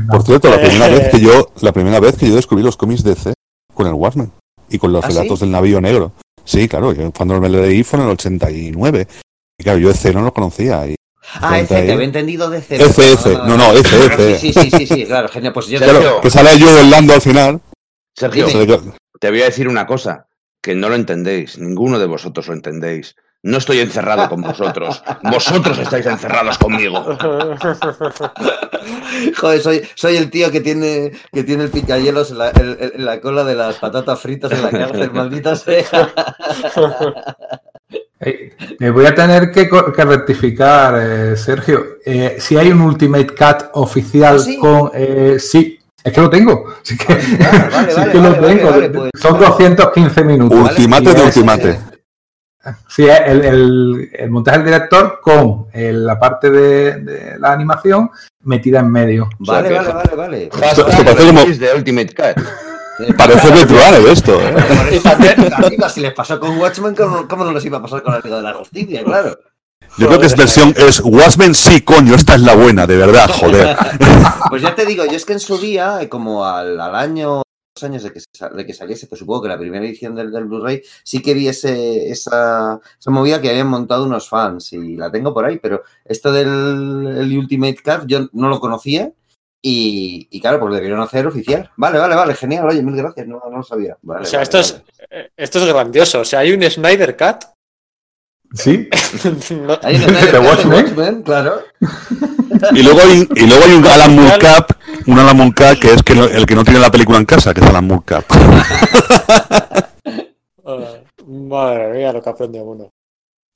[SPEAKER 4] Por cierto, la primera vez que yo, la primera vez que yo descubrí los cómics de C con el Watchmen y con los
[SPEAKER 6] ¿Ah,
[SPEAKER 4] relatos
[SPEAKER 6] sí?
[SPEAKER 4] del navío negro. Sí, claro, yo cuando me lo leí fue en el 89. Y claro, yo C no lo conocía. Y,
[SPEAKER 6] Ah,
[SPEAKER 4] ahí.
[SPEAKER 6] te había entendido de C.
[SPEAKER 4] F, F. No, no, F, F.
[SPEAKER 6] Sí, sí, sí, sí, claro, genial. Pues yo
[SPEAKER 4] claro, que sale yo Lando al final.
[SPEAKER 5] Sergio, te voy a decir una cosa, que no lo entendéis, ninguno de vosotros lo entendéis. No estoy encerrado con vosotros, vosotros estáis encerrados conmigo.
[SPEAKER 6] Joder, soy, soy el tío que tiene, que tiene el picayelos en la, en- en la cola de las patatas fritas en la cárcel, maldita sea.
[SPEAKER 3] Eh, Me voy a tener que, rectificar, eh, Sergio. Eh, si hay un Ultimate Cut oficial
[SPEAKER 6] ¿Ah, sí?
[SPEAKER 3] con. eh, sí, es que lo tengo. Sí que,
[SPEAKER 6] vale, vale,
[SPEAKER 3] sí
[SPEAKER 6] vale,
[SPEAKER 3] que lo tengo. Son 215 minutos.
[SPEAKER 4] Ultimate de
[SPEAKER 3] es,
[SPEAKER 4] ultimate.
[SPEAKER 3] Eh, Sí, es el, el- el montaje del director con eh, la parte de, de la animación metida en medio.
[SPEAKER 6] Vale,
[SPEAKER 5] O sea,
[SPEAKER 6] vale, vale, vale.
[SPEAKER 4] Esto- parece como-
[SPEAKER 5] de Ultimate Cut.
[SPEAKER 4] Parece Betuane esto. ¿eh?
[SPEAKER 6] Si les pasó con Watchmen, ¿cómo, cómo no les iba a pasar con la Liga de la Justicia? Claro.
[SPEAKER 4] Yo creo que es versión, es Watchmen, sí, coño, esta es la buena, de verdad, joder.
[SPEAKER 6] Pues ya te digo, yo es que en su día, eh, como al, al año años de que, de que saliese, pues supongo que la primera edición del, del Blu-ray sí que vi ese- esa, esa movida que habían montado unos fans y la tengo por ahí, pero esto del el Ultimate Cut yo no lo conocía y, y claro, pues lo debieron hacer oficial. Vale, vale, vale, genial, oye, mil gracias, no, no lo sabía. Vale,
[SPEAKER 1] O sea,
[SPEAKER 6] vale,
[SPEAKER 1] esto es,
[SPEAKER 6] vale.
[SPEAKER 1] eh, esto es grandioso. O sea, hay un Snyder Cut.
[SPEAKER 3] Sí,
[SPEAKER 1] No-
[SPEAKER 6] Hay un
[SPEAKER 3] ¿De
[SPEAKER 6] Snyder Cut de
[SPEAKER 3] Watchmen?
[SPEAKER 6] Watchmen, claro.
[SPEAKER 4] Y luego hay, y luego hay un Alan Moore Cap, un Alan Moore Cap que es que no- el que no tiene la película en casa, que es Alan Moore Cap.
[SPEAKER 1] Ah, madre mía, lo que aprende uno.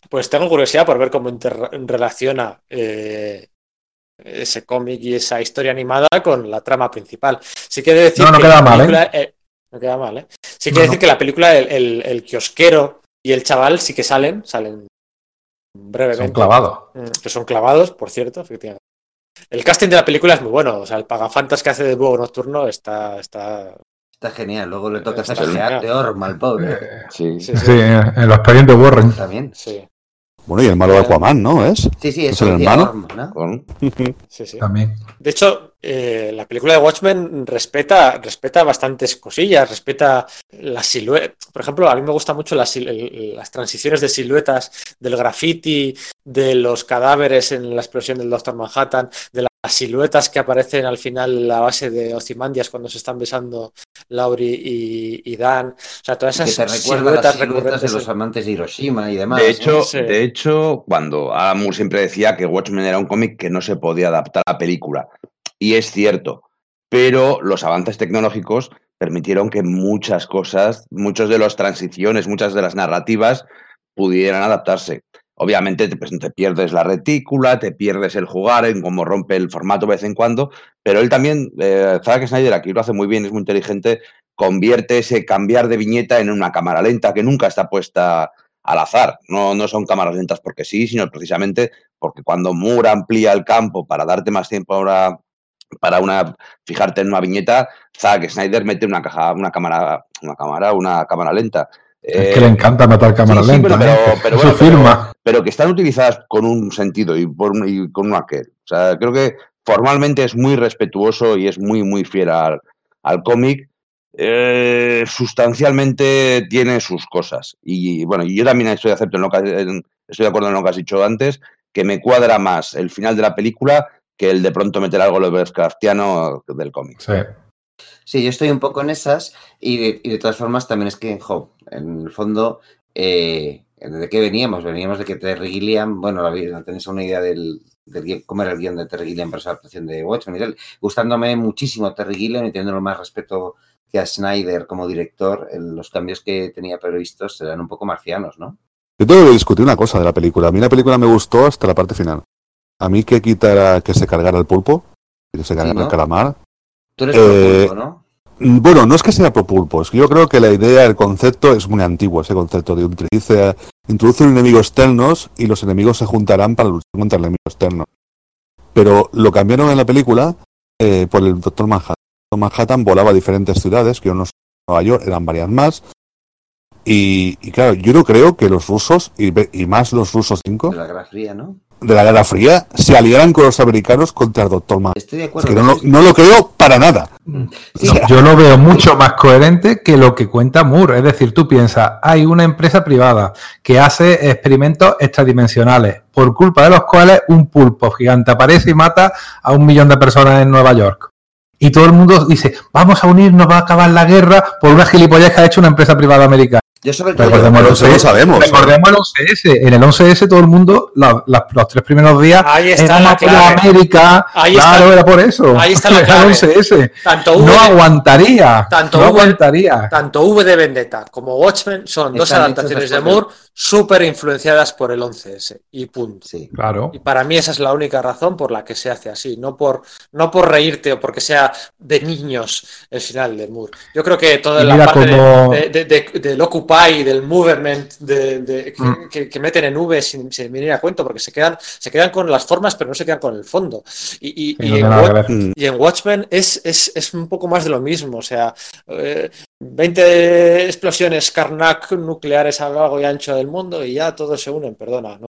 [SPEAKER 1] Pues tengo curiosidad por ver cómo inter- relaciona eh, ese cómic y esa historia animada con la trama principal. Sí de decir
[SPEAKER 3] No, no
[SPEAKER 1] que
[SPEAKER 3] queda
[SPEAKER 1] la
[SPEAKER 3] mal, ¿eh?
[SPEAKER 1] película, eh, no queda mal, ¿eh? Sí que
[SPEAKER 3] No,
[SPEAKER 1] decir que la película, el, el- el kiosquero y el chaval sí que salen, salen brevemente.
[SPEAKER 3] son clavados.
[SPEAKER 1] Mm, Que son clavados, por cierto, efectivamente. El casting de la película es muy bueno. O sea, el pagafantas que hace de búho nocturno está, está
[SPEAKER 6] Está genial, luego le toca
[SPEAKER 1] genial.
[SPEAKER 6] de Orma al pobre.
[SPEAKER 3] Eh,
[SPEAKER 5] Sí.
[SPEAKER 1] Sí, sí,
[SPEAKER 3] Sí, en los expedientes Warren.
[SPEAKER 6] También.
[SPEAKER 1] sí,
[SPEAKER 4] Bueno, y el malo de Aquaman, ¿no? ¿Es?
[SPEAKER 6] Sí, sí,
[SPEAKER 4] ¿Es
[SPEAKER 6] eso
[SPEAKER 4] el hermano?
[SPEAKER 6] Orma, ¿no?
[SPEAKER 5] Con-
[SPEAKER 1] sí, sí.
[SPEAKER 3] También.
[SPEAKER 1] De hecho, eh, la película de Watchmen respeta, respeta bastantes cosillas, respeta la silueta. Por ejemplo, a mí me gustan mucho las, las transiciones de siluetas del graffiti, de los cadáveres en la explosión del Doctor Manhattan, de las siluetas que aparecen al final en la base de Ozymandias cuando se están besando Laurie y, y Dan. O sea, todas
[SPEAKER 6] Que
[SPEAKER 1] esas
[SPEAKER 6] te
[SPEAKER 1] siluetas
[SPEAKER 6] las siluetas de
[SPEAKER 1] recurrentes.
[SPEAKER 6] los amantes de Hiroshima y demás.
[SPEAKER 5] De
[SPEAKER 6] ¿no?
[SPEAKER 5] hecho,
[SPEAKER 1] Sí.
[SPEAKER 5] de hecho, cuando Alan Moore siempre decía que Watchmen era un cómic que no se podía adaptar a película. Y es cierto. Pero los avances tecnológicos permitieron que muchas cosas, muchas de las transiciones, muchas de las narrativas pudieran adaptarse. Obviamente te, pues, te pierdes la retícula, te pierdes el jugar en cómo rompe el formato de vez en cuando, pero él también, eh, Zack Snyder aquí lo hace muy bien, es muy inteligente, convierte ese cambiar de viñeta en una cámara lenta que nunca está puesta al azar. No, no son cámaras lentas porque sí, sino precisamente porque cuando Moore amplía el campo para darte más tiempo ahora para una fijarte en una viñeta, Zack Snyder mete una caja, una cámara, una cámara, una cámara lenta.
[SPEAKER 3] Es que le encanta matar cámara
[SPEAKER 5] sí, sí,
[SPEAKER 3] lenta.
[SPEAKER 5] pero-
[SPEAKER 3] ¿eh?
[SPEAKER 5] pero- pero
[SPEAKER 3] Su
[SPEAKER 5] bueno, pero-
[SPEAKER 3] firma.
[SPEAKER 5] pero que están utilizadas con un sentido y, por y con un aquel. O sea, creo que formalmente es muy respetuoso y es muy, muy fiel al, al cómic. Eh, sustancialmente tiene sus cosas. Y bueno, yo también estoy, acepto en lo que, en- estoy de acuerdo en lo que has dicho antes, que me cuadra más el final de la película que el de pronto meter algo Lovecraftiano del cómic.
[SPEAKER 3] Sí.
[SPEAKER 6] Sí, yo estoy un poco en esas y de, y de todas formas también es que, jo, en el fondo, eh, ¿de qué veníamos? Veníamos de que Terry Gilliam, bueno, tenéis una idea del, del guion- cómo era el guion de Terry Gilliam para esa adaptación de Watchmen y tal. Gustándome muchísimo Terry Gilliam y teniendo más respeto que a Snyder como director, el- los cambios que tenía previstos serán un poco marcianos, ¿no?
[SPEAKER 4] Yo tengo que discutir una cosa de la película. A mí la película me gustó hasta la parte final. A mí que quitara que se cargara el pulpo, que se cargara
[SPEAKER 6] ¿no?
[SPEAKER 4] el calamar.
[SPEAKER 6] Tú eres
[SPEAKER 4] Eh,
[SPEAKER 6] profundo, ¿no?
[SPEAKER 4] Mm, Bueno, no es que sea pro pulpo, es que yo creo que la idea, el concepto es muy antiguo, ese concepto de introduce, introduce un enemigo externos y los enemigos se juntarán para luchar contra el enemigo externo. Pero lo cambiaron en la película eh, por el Doctor Manhattan. Doctor Manhattan volaba a diferentes ciudades, que no son Nueva York, eran varias más. Y, y claro, yo no creo que los rusos, y, y más los rusos 5,
[SPEAKER 6] De la Guerra Fría, ¿no?
[SPEAKER 4] De la Guerra Fría, se aliaran con los americanos contra el Doctor Manhattan.
[SPEAKER 6] Estoy de
[SPEAKER 4] Es
[SPEAKER 6] acuerdo.
[SPEAKER 4] que no, lo-
[SPEAKER 6] eso.
[SPEAKER 4] no lo creo para nada.
[SPEAKER 6] Sí,
[SPEAKER 3] Yo lo veo mucho más coherente que lo que cuenta Moore. Es decir, tú piensas, hay una empresa privada que hace experimentos extradimensionales, por culpa de los cuales un pulpo gigante aparece y mata a un millón de personas en Nueva York. Y todo el mundo dice, vamos a unirnos, va a acabar la guerra por una gilipollez que ha hecho una empresa privada americana.
[SPEAKER 6] Yo sobre todo...
[SPEAKER 3] Recordemos el
[SPEAKER 4] Pero eso lo
[SPEAKER 3] 11S.
[SPEAKER 4] sabemos.
[SPEAKER 3] Recordemos el 11S. En el 11S todo el mundo, la- la- los tres primeros días,
[SPEAKER 1] Ahí está la clave.
[SPEAKER 3] América.
[SPEAKER 1] Ahí
[SPEAKER 3] claro,
[SPEAKER 1] está-
[SPEAKER 3] era por eso.
[SPEAKER 1] ahí está la clave.
[SPEAKER 3] el 11S.
[SPEAKER 1] Tanto V,
[SPEAKER 3] No aguantaría.
[SPEAKER 1] Tanto
[SPEAKER 3] no
[SPEAKER 1] V-
[SPEAKER 3] aguantaría.
[SPEAKER 1] tanto V de Vendetta como Watchmen son dos
[SPEAKER 6] Están
[SPEAKER 1] adaptaciones de Moore súper influenciadas por el 11S. Y punto.
[SPEAKER 6] Sí.
[SPEAKER 3] Claro.
[SPEAKER 1] Y para mí esa es la única razón por la que se hace así, no por, no por reírte o porque sea de niños el final de Moore. Yo creo que toda
[SPEAKER 3] Y
[SPEAKER 1] la parte de-
[SPEAKER 3] cómo-
[SPEAKER 1] de, de- de- del Occupy, del movement, de, de- que,
[SPEAKER 3] Mm.
[SPEAKER 1] que- que meten en V sin, sin venir a cuento, porque se quedan, se quedan con las formas, pero no se quedan con el fondo. Y, y- en.
[SPEAKER 4] Mm.
[SPEAKER 1] y en Watchmen es, es, es un poco más de lo mismo. O sea, eh, 20 explosiones Karnak nucleares a lo largo y ancho del mundo y ya todos se unen, perdona. ¿no?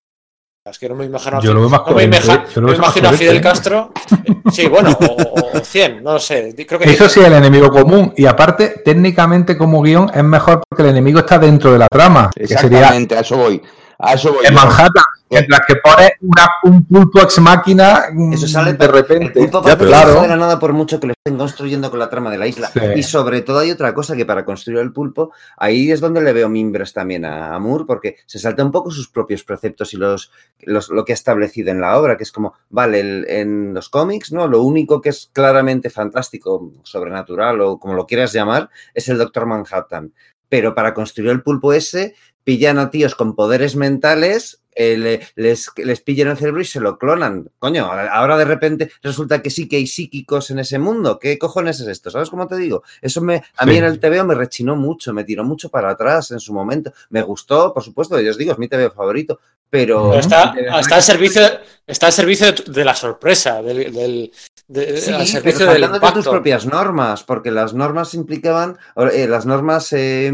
[SPEAKER 1] Es que no me imagino, a
[SPEAKER 3] Yo lo veo más
[SPEAKER 1] no me
[SPEAKER 3] coherente,
[SPEAKER 1] imagino-
[SPEAKER 3] yo lo
[SPEAKER 1] no
[SPEAKER 3] veo
[SPEAKER 1] me
[SPEAKER 3] más
[SPEAKER 1] imagino a Fidel
[SPEAKER 3] ¿eh?
[SPEAKER 1] Castro. eh, Sí, bueno, o, o 100, no lo sé. Creo que
[SPEAKER 3] Eso sí, el enemigo común. Y aparte, técnicamente como guion es mejor porque el enemigo está dentro de la trama. Que sería
[SPEAKER 5] Exactamente, a eso voy. A eso voy.
[SPEAKER 3] en
[SPEAKER 5] yo.
[SPEAKER 3] Manhattan. Mientras que pone una- un pulpo ex máquina mm,
[SPEAKER 6] Eso sale
[SPEAKER 3] de
[SPEAKER 6] El
[SPEAKER 3] repente.
[SPEAKER 6] pulpo
[SPEAKER 4] Ya, pero
[SPEAKER 6] no
[SPEAKER 3] claro.
[SPEAKER 6] sale de la nada por mucho que lo estén construyendo con la trama de la isla.
[SPEAKER 3] Sí.
[SPEAKER 6] Y sobre todo hay otra cosa que para construir el pulpo, ahí es donde le veo mimbres también a, a Moore, porque se salta un poco sus propios preceptos y los, los- lo que ha establecido en la obra, que es como, vale, el- en los cómics, ¿no? Lo único que es claramente fantástico, sobrenatural o como lo quieras llamar, es el Doctor Manhattan. Pero para construir el pulpo ese, pillan a tíos con poderes mentales, eh, le- les, les pillan el cerebro y se lo clonan. Coño, ahora de repente resulta que sí que hay psíquicos en ese mundo. ¿Qué cojones es esto? ¿Sabes cómo te digo? Eso me, a mí
[SPEAKER 3] Sí.
[SPEAKER 6] en el TVO me rechinó mucho, me tiró mucho para atrás en su momento. Me gustó, por supuesto, yo os digo, es mi TVO favorito, pero...
[SPEAKER 1] Pero está, al servicio, está al servicio de, de la sorpresa, del, del- de-
[SPEAKER 6] Sí,
[SPEAKER 1] al
[SPEAKER 6] pero
[SPEAKER 1] del
[SPEAKER 6] saltándote tus propias normas, porque las normas implicaban, eh, las normas, eh,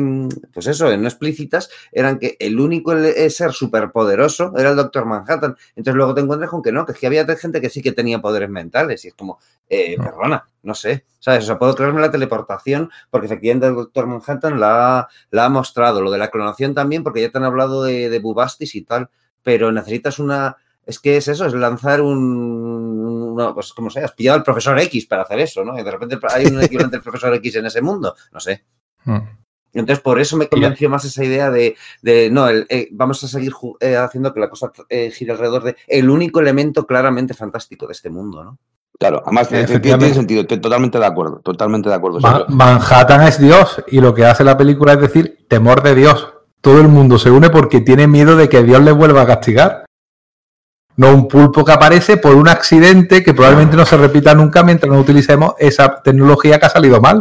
[SPEAKER 6] pues eso, eh, no explícitas, eran que el único eh, ser superpoderoso era el Doctor Manhattan. Entonces luego te encuentras con que no, que es que había gente que sí que tenía poderes mentales y es como, eh,
[SPEAKER 3] No.
[SPEAKER 6] perdona, no sé, ¿sabes? O sea, puedo creerme la teleportación porque efectivamente el Doctor Manhattan la, ha- la ha mostrado, lo de la clonación también, porque ya te han hablado de, de Bubastis y tal, pero necesitas una... Es que es eso, es lanzar un. No, pues como sea, has pillado al profesor X para hacer eso, ¿no? Y de repente hay un equivalente del profesor X en ese mundo. No sé.
[SPEAKER 3] Mm.
[SPEAKER 6] Entonces, por eso me convenció más esa idea de, de no, el, eh, vamos a seguir eh, haciendo que la cosa eh, gire alrededor de el único elemento claramente fantástico de este mundo, ¿no?
[SPEAKER 5] Claro, además tiene, sentido, estoy totalmente de acuerdo, totalmente de acuerdo.
[SPEAKER 3] Manhattan es Dios y lo que hace la película es decir temor de Dios. Todo el mundo se une porque tiene miedo de que Dios le vuelva a castigar. No un pulpo que aparece por un accidente que probablemente no se repita nunca mientras no utilicemos esa tecnología que ha salido mal.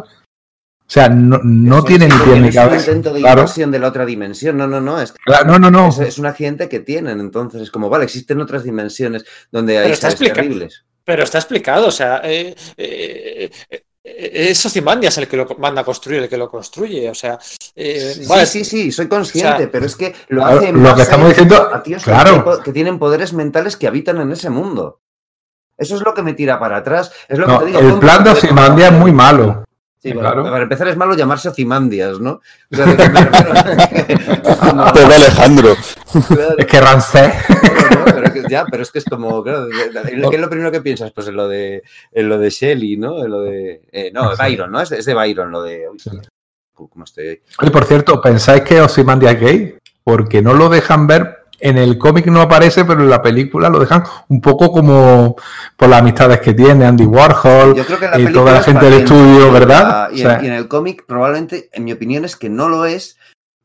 [SPEAKER 3] O sea, no, no
[SPEAKER 6] Eso
[SPEAKER 3] tiene ni pie ni
[SPEAKER 6] es un
[SPEAKER 3] cabeza.
[SPEAKER 6] intento de
[SPEAKER 3] Claro,
[SPEAKER 6] invasión de la otra dimensión. No, no, no. Es, que
[SPEAKER 3] claro, no, no, no.
[SPEAKER 6] es, es un accidente que tienen. Entonces, es como, vale, existen otras dimensiones donde hay
[SPEAKER 1] Pero está
[SPEAKER 6] seres
[SPEAKER 1] explica-
[SPEAKER 6] terribles.
[SPEAKER 1] Pero está explicado, o sea, eh, eh, eh, es Ozymandias el que lo manda a construir, el que lo construye, o sea, eh,
[SPEAKER 6] Sí,
[SPEAKER 1] vale,
[SPEAKER 6] sí, sí, soy consciente,
[SPEAKER 1] o sea,
[SPEAKER 6] pero es que lo hace en
[SPEAKER 3] lo que estamos diciendo,
[SPEAKER 6] a tíos
[SPEAKER 3] claro.
[SPEAKER 6] que, tienen- poderes mentales que habitan en ese mundo. Eso es lo que me tira para atrás. Es lo
[SPEAKER 3] No,
[SPEAKER 6] que te digo.
[SPEAKER 3] el plan de Ozymandias es muy malo.
[SPEAKER 6] Sí, bueno,
[SPEAKER 3] claro.
[SPEAKER 6] Para empezar es malo llamarse Ozymandias, ¿no? O sea, refiero-
[SPEAKER 4] Alejandro.
[SPEAKER 6] claro,
[SPEAKER 3] Es que Rancé.
[SPEAKER 6] no, no, pero que- ya, pero es que es como, claro, ¿qué es lo primero que piensas? Pues en lo de, en lo de Shelley, ¿no? En lo de, eh, no. Byron, ¿no? Es, es de Byron, lo de, uy,
[SPEAKER 3] Sí.
[SPEAKER 6] ¿cómo estoy?
[SPEAKER 3] Oye, por cierto, ¿pensáis que Ozymandias es gay? Porque no lo dejan ver. En el cómic no aparece, pero en la película lo dejan un poco como por las amistades que tiene Andy Warhol,
[SPEAKER 6] Yo creo que la
[SPEAKER 3] y toda la gente del estudio, ¿verdad? O sea,
[SPEAKER 6] y en el cómic probablemente, en mi opinión, es que no lo es,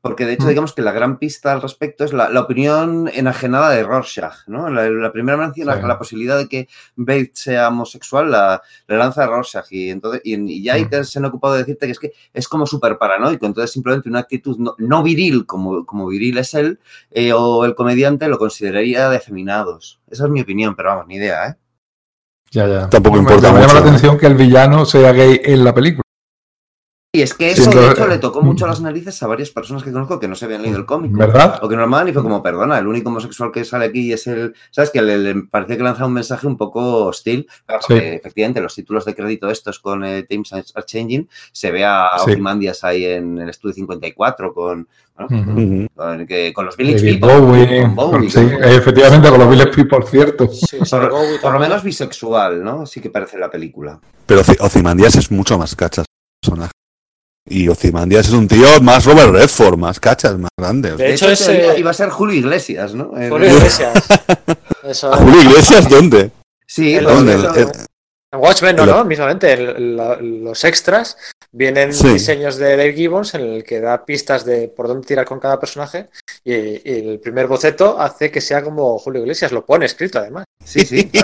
[SPEAKER 6] porque de hecho
[SPEAKER 3] Mm.
[SPEAKER 6] digamos que la gran pista al respecto es la, la opinión enajenada de Rorschach, ¿no? La, la primera mención
[SPEAKER 3] Sí.
[SPEAKER 6] la posibilidad de que Bates sea homosexual la, la lanza Rorschach y entonces y, y ya
[SPEAKER 3] Mm.
[SPEAKER 6] se han ocupado de decirte que es que es como súper paranoico, entonces simplemente una actitud no, no viril como, como viril es él eh, o el comediante lo consideraría de afeminados. Esa es mi opinión, pero vamos, ni idea, ¿eh?
[SPEAKER 3] ya, ya.
[SPEAKER 4] Tampoco
[SPEAKER 3] Me-
[SPEAKER 4] importa
[SPEAKER 3] Me llama la atención que el villano sea gay en la película.
[SPEAKER 6] Y es que
[SPEAKER 3] Sí,
[SPEAKER 6] eso, de hecho, le tocó mucho las narices a varias personas que conozco que no se habían leído el cómic.
[SPEAKER 3] ¿Verdad?
[SPEAKER 6] O que no lo amaban y fue como, perdona, el único homosexual que sale aquí es el. ¿Sabes? Que le, le parecía que lanzaba un mensaje un poco hostil. Claro,
[SPEAKER 3] Sí.
[SPEAKER 6] efectivamente, los títulos de crédito estos con eh, Times Are Changing, se ve a
[SPEAKER 3] Sí.
[SPEAKER 6] Ozymandias ahí en el estudio 54 con. bueno, con, que- con los Village
[SPEAKER 3] David
[SPEAKER 6] People,
[SPEAKER 3] Bowie,
[SPEAKER 6] con Bowie,
[SPEAKER 3] sí,
[SPEAKER 6] con-
[SPEAKER 3] efectivamente, con los Village People, por cierto.
[SPEAKER 6] por,
[SPEAKER 1] Bowie
[SPEAKER 6] por lo menos bisexual, ¿no? Sí que parece la película.
[SPEAKER 4] Pero Ozy- Ozymandias es mucho más cachas personaje. Y Ozymandias es un tío más Robert Redford, más cachas, más grande.
[SPEAKER 1] De hecho, eh,
[SPEAKER 6] iba a ser Julio Iglesias, ¿no?
[SPEAKER 1] Julio Iglesias. Eso,
[SPEAKER 4] ¿Julio Iglesias dónde?
[SPEAKER 6] Sí,
[SPEAKER 1] El-
[SPEAKER 4] ¿Dónde?
[SPEAKER 6] eso-
[SPEAKER 4] El-
[SPEAKER 1] En Watchmen no, no, mismamente los extras vienen
[SPEAKER 4] Sí.
[SPEAKER 1] diseños de Dave Gibbons en el que da pistas de por dónde tirar con cada personaje y, y el primer boceto hace que sea como Julio Iglesias, lo pone escrito además.
[SPEAKER 6] Sí, sí.
[SPEAKER 3] Qué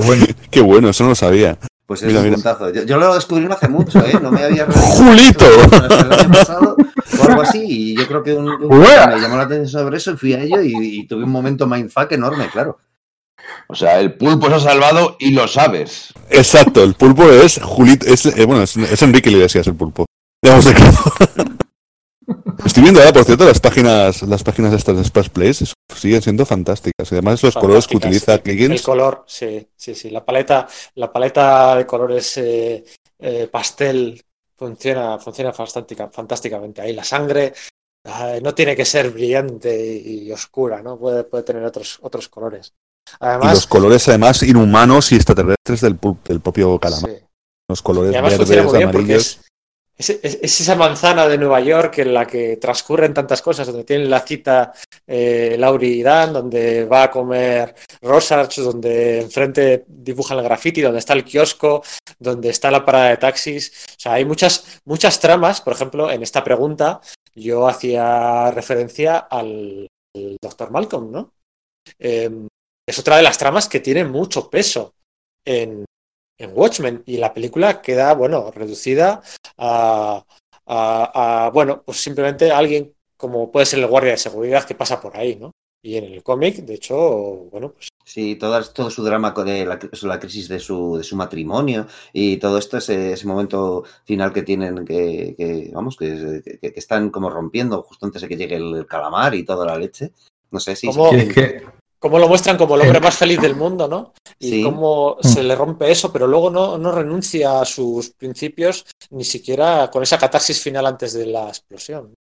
[SPEAKER 3] bueno.
[SPEAKER 4] Qué bueno, eso no lo sabía.
[SPEAKER 6] Pues es
[SPEAKER 4] Mira,
[SPEAKER 6] un puntazo. Yo, yo lo descubrí no hace mucho, ¿eh? No me había.
[SPEAKER 4] ¡Julito!
[SPEAKER 6] El año pasado o algo así. Y yo creo que un, me llamó la atención sobre eso y fui a ello y, y tuve un momento mindfuck enorme, claro.
[SPEAKER 5] O sea, el pulpo se ha salvado y lo sabes.
[SPEAKER 4] Exacto, el pulpo es Julito. Es, eh, bueno, es, es Enrique Iglesias el pulpo. De claro. Estoy viendo ahora, por cierto, las páginas, las páginas estas de Splash Place siguen siendo fantásticas. Y además los colores que utiliza
[SPEAKER 1] sí. El
[SPEAKER 4] Higgins.
[SPEAKER 1] color, sí, sí, sí. La paleta, la paleta de colores eh, eh, pastel funciona, funciona fantástica- fantásticamente. Ahí la sangre no tiene que ser brillante y, y oscura, ¿no? Puede, puede tener otros, otros colores.
[SPEAKER 4] Y los colores además inhumanos y extraterrestres del, del propio calamar.
[SPEAKER 1] sí.
[SPEAKER 4] Los colores verdes, amarillos.
[SPEAKER 1] Es, es- es- es esa manzana de Nueva York en la que transcurren tantas cosas, donde tienen la cita eh, Laurie y Dan, donde va a comer Rosarch, donde enfrente dibujan el graffiti, donde está el kiosco, donde está la parada de taxis. O sea, hay muchas, muchas tramas. Por ejemplo, en esta pregunta yo hacía referencia al, Dr. Malcolm, ¿no? Eh, es otra de las tramas que tiene mucho peso en, en Watchmen y la película queda, bueno, reducida a, a- a, bueno, pues simplemente alguien como puede ser el guardia de seguridad que pasa por ahí, ¿no? Y en el cómic, de hecho, bueno, pues
[SPEAKER 6] Sí, todo, todo su drama con de la, la crisis de su, de su matrimonio y todo esto, ese, ese momento final que tienen, que, que, vamos, que, que- que están como rompiendo justo antes de que llegue el, calamar y toda la leche. No sé, sí,
[SPEAKER 1] ¿Cómo?
[SPEAKER 6] sí.
[SPEAKER 3] Y es que
[SPEAKER 1] cómo lo muestran como el hombre más feliz del mundo, ¿no? Y
[SPEAKER 6] Sí.
[SPEAKER 1] cómo se le rompe eso, pero luego no, no renuncia a sus principios ni siquiera con esa catarsis final antes de la explosión.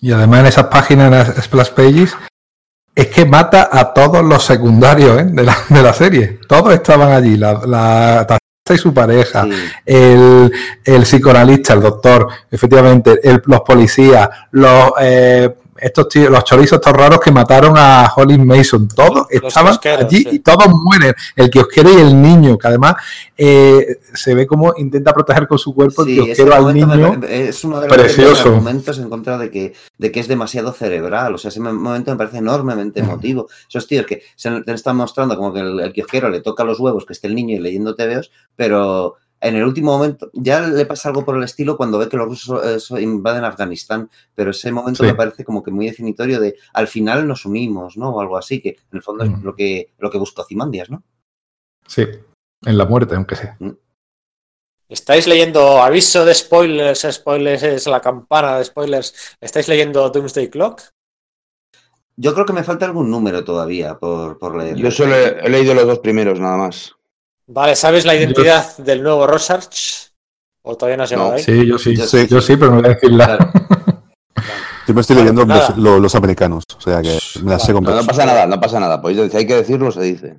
[SPEAKER 3] Y además en esas páginas, en las Splash Pages, es que mata a todos los secundarios ¿eh? de, la, de la serie. Todos estaban allí, la, la taxista y su pareja,
[SPEAKER 6] Sí.
[SPEAKER 3] el, el psicoanalista, el doctor, efectivamente, el- los policías, los eh, estos tíos, los chorizos estos raros que mataron a Holly Mason, todos
[SPEAKER 1] Los
[SPEAKER 3] estaban allí
[SPEAKER 1] sí.
[SPEAKER 3] y todos mueren. El kiosquero y el niño, que además eh, se ve como intenta proteger con su cuerpo
[SPEAKER 6] Sí,
[SPEAKER 3] el
[SPEAKER 6] ese
[SPEAKER 3] kiosquero al
[SPEAKER 6] me
[SPEAKER 3] niño.
[SPEAKER 6] es uno de los
[SPEAKER 3] Precioso.
[SPEAKER 6] argumentos en contra de que, de que es demasiado cerebral. O sea, ese me- momento me parece enormemente emotivo. Esos tíos que se te están mostrando como que el, el kiosquero le toca los huevos, que esté el niño y leyendo TVOs, pero en el último momento ya le pasa algo por el estilo cuando ve que los rusos eh, invaden Afganistán, pero ese momento
[SPEAKER 3] Sí.
[SPEAKER 6] me parece como que muy definitorio de al final nos unimos, ¿no? O algo así, que en el fondo es
[SPEAKER 3] Mm.
[SPEAKER 6] lo que, lo que buscó Zimandias, ¿no?
[SPEAKER 3] Sí, en la muerte, aunque sea.
[SPEAKER 1] ¿Estáis leyendo aviso de spoilers? Spoilers es la campana de spoilers. ¿Estáis leyendo Doomsday Clock?
[SPEAKER 6] Yo creo que me falta algún número todavía por, por leer.
[SPEAKER 5] Yo solo he, he leído los dos primeros, nada más.
[SPEAKER 1] Vale, ¿sabes la identidad del nuevo Rorschach? ¿O todavía no has llegado
[SPEAKER 5] No.
[SPEAKER 1] ahí?
[SPEAKER 3] Sí, yo sí,
[SPEAKER 6] Yo
[SPEAKER 3] sí, yo
[SPEAKER 6] sí.
[SPEAKER 3] pero no voy a decirla.
[SPEAKER 6] Claro.
[SPEAKER 4] Yo me estoy leyendo
[SPEAKER 1] pues
[SPEAKER 4] los, lo- los americanos, o sea que me las sé
[SPEAKER 5] No, no pasa nada, no pasa nada. Pues si hay que decirlo, se dice.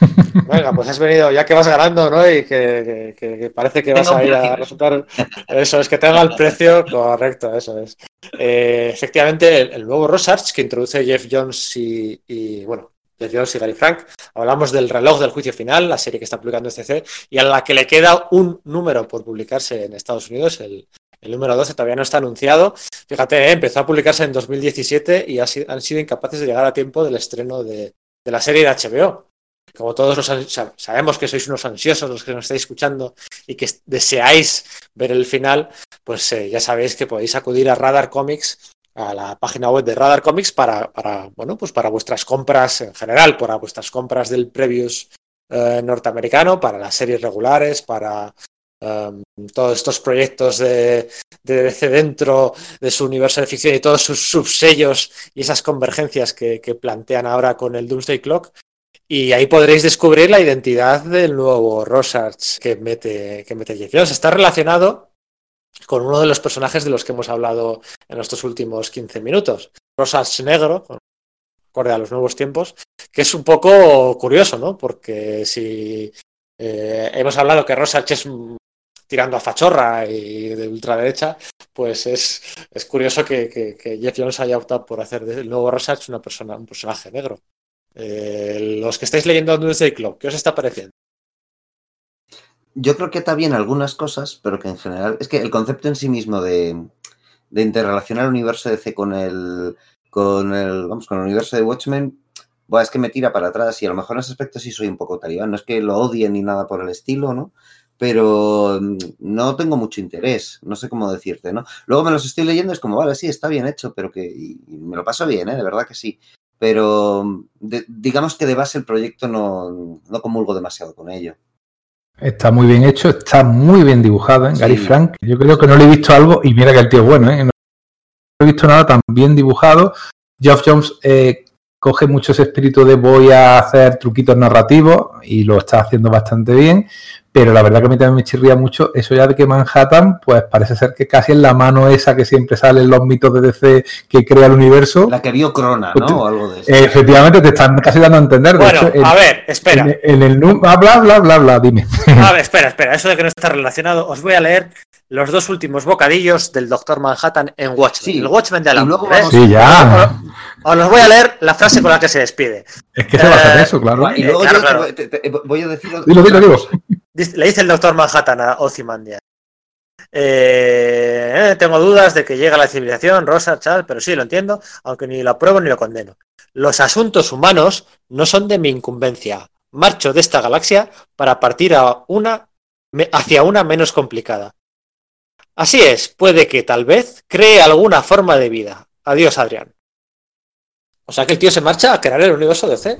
[SPEAKER 1] Venga, pues has venido, ya que vas ganando, ¿no? Y que, que- que parece que vas a ir a resultar. Eso es, que tenga el precio correcto, eso es. Eh, efectivamente, el, el nuevo Rorschach que introduce Jeff Jones y, y, bueno, Jeff Jones y Frank. Hablamos del reloj del juicio final, la serie que está publicando SC, y a la que le queda un número por publicarse en Estados Unidos, el, número 12 todavía no está anunciado. Fíjate, eh, empezó a publicarse en 2017 y han sido incapaces de llegar a tiempo del estreno de, de la serie de HBO. Como todos los sabemos que sois unos ansiosos los que nos estáis escuchando y que es- deseáis ver el final, pues eh, ya sabéis que podéis acudir a Radar Comics, a la página web de Radar Comics para, para, bueno, pues para vuestras compras en general, para vuestras compras del Previous eh, norteamericano, para las series regulares, para em, todos estos proyectos de, de dentro de su universo de ficción y todos sus subsellos y esas convergencias que, plantean ahora con el Doomsday Clock. Y ahí podréis descubrir la identidad del nuevo Rorschach que mete, que mete Jeff Jones. Está relacionado con uno de los personajes de los que hemos hablado en estos últimos 15 minutos. Rorschach negro, acorde a los nuevos tiempos, que es un poco curioso, ¿no? Porque si eh, hemos hablado que Rorschach es tirando a fachorra y de ultraderecha, pues es, es curioso que, que, que Jeff Jones haya optado por hacer del nuevo Rorschach una persona, un personaje negro. Eh, los que estáis leyendo Doomsday Clock, ¿qué os está pareciendo?
[SPEAKER 6] Yo creo que está bien algunas cosas, pero que en general. Es que el concepto en sí mismo de, de interrelacionar el universo DC con el. con el. vamos, con el universo de Watchmen. Buah, es que me tira para atrás y a lo mejor en ese aspecto sí soy un poco talibán. No es que lo odie ni nada por el estilo, ¿no? Pero mm, no tengo mucho interés, no sé cómo decirte, ¿no? Luego me los estoy leyendo, es como, vale, sí, está bien hecho, pero que y- y me lo paso bien, ¿eh? De verdad que sí. Pero mm, de- digamos que de base el proyecto no, no comulgo demasiado con ello.
[SPEAKER 3] Está muy bien hecho, está muy bien dibujado, ¿eh? Gary
[SPEAKER 6] Sí.
[SPEAKER 3] Frank. Yo creo que no le he visto algo y mira que el tío es bueno, ¿eh? No he visto nada tan bien dibujado. Geoff Jones eh, coge mucho ese espíritu de voy a hacer truquitos narrativos y lo está haciendo bastante bien, pero la verdad que a mí también me chirría mucho eso ya de que Manhattan, pues parece ser que casi es la mano esa que siempre sale en los mitos de DC que crea el universo.
[SPEAKER 6] La que vio Crona, ¿no? O algo de eso.
[SPEAKER 3] Eh, efectivamente, te están casi dando a entender. De
[SPEAKER 1] Bueno,
[SPEAKER 3] hecho, en-
[SPEAKER 1] a ver, espera.
[SPEAKER 3] En, en el ah, bla, bla, bla, bla, dime.
[SPEAKER 1] A ver, espera, espera. Eso de que no está relacionado, os voy a leer los dos últimos bocadillos del Doctor Manhattan en Watchmen.
[SPEAKER 6] Sí.
[SPEAKER 1] El Watchmen de Alan
[SPEAKER 6] luego
[SPEAKER 1] ¿eh?
[SPEAKER 6] vamos-
[SPEAKER 3] Sí, ya.
[SPEAKER 1] Os los voy a leer la frase con la que se despide.
[SPEAKER 3] Es que se va a hacer
[SPEAKER 1] Eh,
[SPEAKER 3] eso, claro.
[SPEAKER 6] Y luego
[SPEAKER 1] Claro,
[SPEAKER 6] yo
[SPEAKER 1] claro.
[SPEAKER 6] te- te- te- voy a decir...
[SPEAKER 3] Dilo, dilo, dilo.
[SPEAKER 1] Le dice el Doctor Manhattan a Ozymandias. Eh, eh, tengo dudas de que llega la civilización, Rosa, Chal, pero sí, lo entiendo, aunque ni lo apruebo ni lo condeno. Los asuntos humanos no son de mi incumbencia. Marcho de esta galaxia para partir a una, hacia una menos complicada. Así es, puede que tal vez cree alguna forma de vida. Adiós, Adrián. O sea que el tío se marcha a crear el universo de C.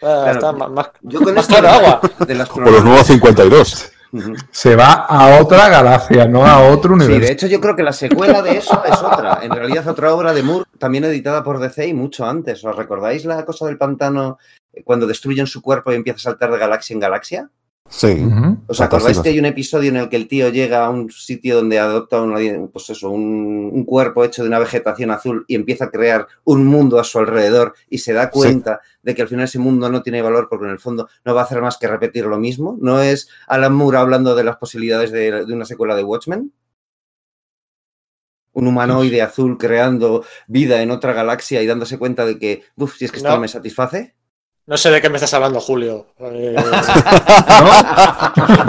[SPEAKER 1] está más, más-
[SPEAKER 6] Yo con
[SPEAKER 1] más
[SPEAKER 6] esto
[SPEAKER 1] claro
[SPEAKER 6] de-
[SPEAKER 1] agua.
[SPEAKER 6] de las
[SPEAKER 4] Por los nuevos 52.
[SPEAKER 6] Ujú.
[SPEAKER 3] Se va a otra galaxia, no a otro
[SPEAKER 6] Sí,
[SPEAKER 3] universo.
[SPEAKER 6] de hecho yo creo que la secuela de eso es otra. En realidad otra obra de Moore, también editada por DC y mucho antes. ¿Os recordáis la cosa del pantano eh, cuando destruyen su cuerpo y empieza a saltar de galaxia en galaxia?
[SPEAKER 4] Sí.
[SPEAKER 6] ¿Os acordáis
[SPEAKER 4] Fantástico.
[SPEAKER 6] que hay un episodio en el que el tío llega a un sitio donde adopta una- pues eso, un, un cuerpo hecho de una vegetación azul y empieza a crear un mundo a su alrededor y se da cuenta de que al final ese mundo no tiene valor porque en el fondo no va a hacer más que repetir lo mismo? ¿No es Alan Moore hablando de las posibilidades de, de una secuela de Watchmen? Un humanoide azul creando vida en otra galaxia y dándose cuenta de que, uff, si es que esto
[SPEAKER 1] No.
[SPEAKER 6] no me satisface.
[SPEAKER 1] No sé de qué me estás hablando, Julio. Eh,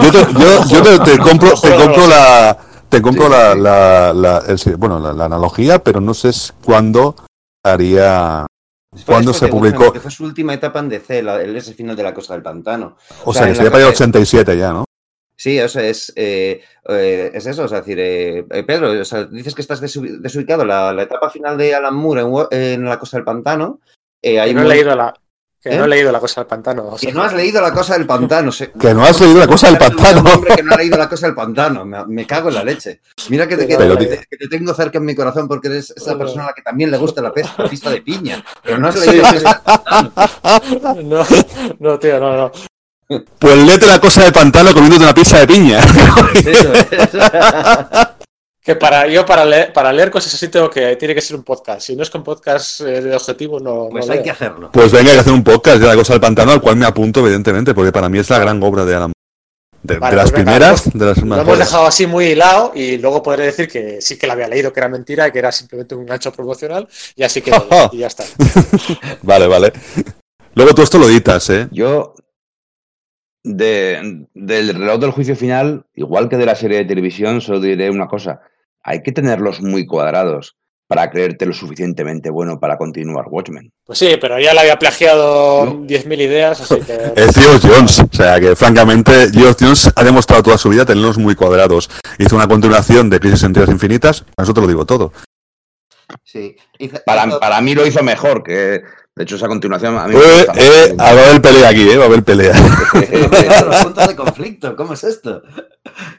[SPEAKER 4] Yo te, yo, yo te, te compro, te compro la, te compro la, la, la- el- sí, bueno, la, la analogía, pero no sé cuándo haría,
[SPEAKER 6] Fue
[SPEAKER 4] cuándo se publicó,
[SPEAKER 6] fue su última etapa en DC, la- el ese final de la Cosa del Pantano.
[SPEAKER 4] o
[SPEAKER 6] o
[SPEAKER 4] sea,
[SPEAKER 6] sea,
[SPEAKER 4] que sería para el
[SPEAKER 6] que-
[SPEAKER 4] 87 ya, ¿no?
[SPEAKER 6] Sí, o sea, es, eh, eh, es eso, o sea, decir, eh, eh, Pedro, o sea, dices que estás desubi- desubicado. La, la etapa final de Alan Moore en, La Cosa del Pantano. eh, hay
[SPEAKER 1] no he leído la, que
[SPEAKER 6] ¿Eh?
[SPEAKER 1] no he leído la cosa del pantano. o sea,
[SPEAKER 6] que no has leído La Cosa del Pantano. se-
[SPEAKER 4] Que no has leído la cosa del pantano.
[SPEAKER 6] hombre que no ha leído La Cosa del Pantano. Me, me cago en la leche. Mira que te, que
[SPEAKER 4] Pero-
[SPEAKER 6] te- que te tengo cerca en mi corazón porque eres esa
[SPEAKER 1] Pero-
[SPEAKER 6] persona a la que también le gusta la, pista de piña. Pero no has
[SPEAKER 1] Sí,
[SPEAKER 6] leído La Cosa del Pantano.
[SPEAKER 1] No, no, tío, no, no.
[SPEAKER 4] Pues léete la cosa del pantano comiéndote una pizza de piña.
[SPEAKER 6] Eso es.
[SPEAKER 1] Que para yo para leer, para leer cosas así tengo que tiene que ser un podcast. Si no es con podcast eh, de objetivo, no.
[SPEAKER 6] Pues
[SPEAKER 1] no
[SPEAKER 6] hay
[SPEAKER 1] leo.
[SPEAKER 6] que hacerlo.
[SPEAKER 4] Pues venga, hay que hacer un podcast de la cosa del pantano, al cual me apunto, evidentemente, porque para mí es la gran obra de Alan. De,
[SPEAKER 1] Vale,
[SPEAKER 4] de las
[SPEAKER 1] pues venga,
[SPEAKER 4] primeras,
[SPEAKER 1] pues
[SPEAKER 4] de las
[SPEAKER 1] Lo hemos dejado así muy hilado y luego podré decir que sí que la había leído, que era mentira y que era simplemente un gancho promocional y así que y ya está.
[SPEAKER 4] Vale, vale. Luego tú esto lo editas, ¿eh?
[SPEAKER 5] Yo, de, del reloj del juicio final, igual que de la serie de televisión, solo diré una cosa. Hay que tenerlos muy cuadrados para creerte lo suficientemente bueno para continuar Watchmen.
[SPEAKER 1] Pues sí, pero ya le había plagiado
[SPEAKER 5] No.
[SPEAKER 1] 10.000 ideas, así que.
[SPEAKER 4] Es Geoff Jones. O sea que, francamente, Geoff Jones ha demostrado toda su vida tenerlos muy cuadrados. Hizo una continuación de Crisis en Tierras Infinitas. Con eso te lo digo todo.
[SPEAKER 6] Sí. Hizo-
[SPEAKER 5] Para,
[SPEAKER 6] hizo-
[SPEAKER 5] para mí lo hizo mejor, que de hecho esa continuación a mí
[SPEAKER 4] Eh,
[SPEAKER 5] me gusta
[SPEAKER 4] eh,
[SPEAKER 5] mucho.
[SPEAKER 4] va a haber pelea aquí, ¿eh? Va a haber pelea.
[SPEAKER 6] los puntos de conflicto. ¿Cómo es esto?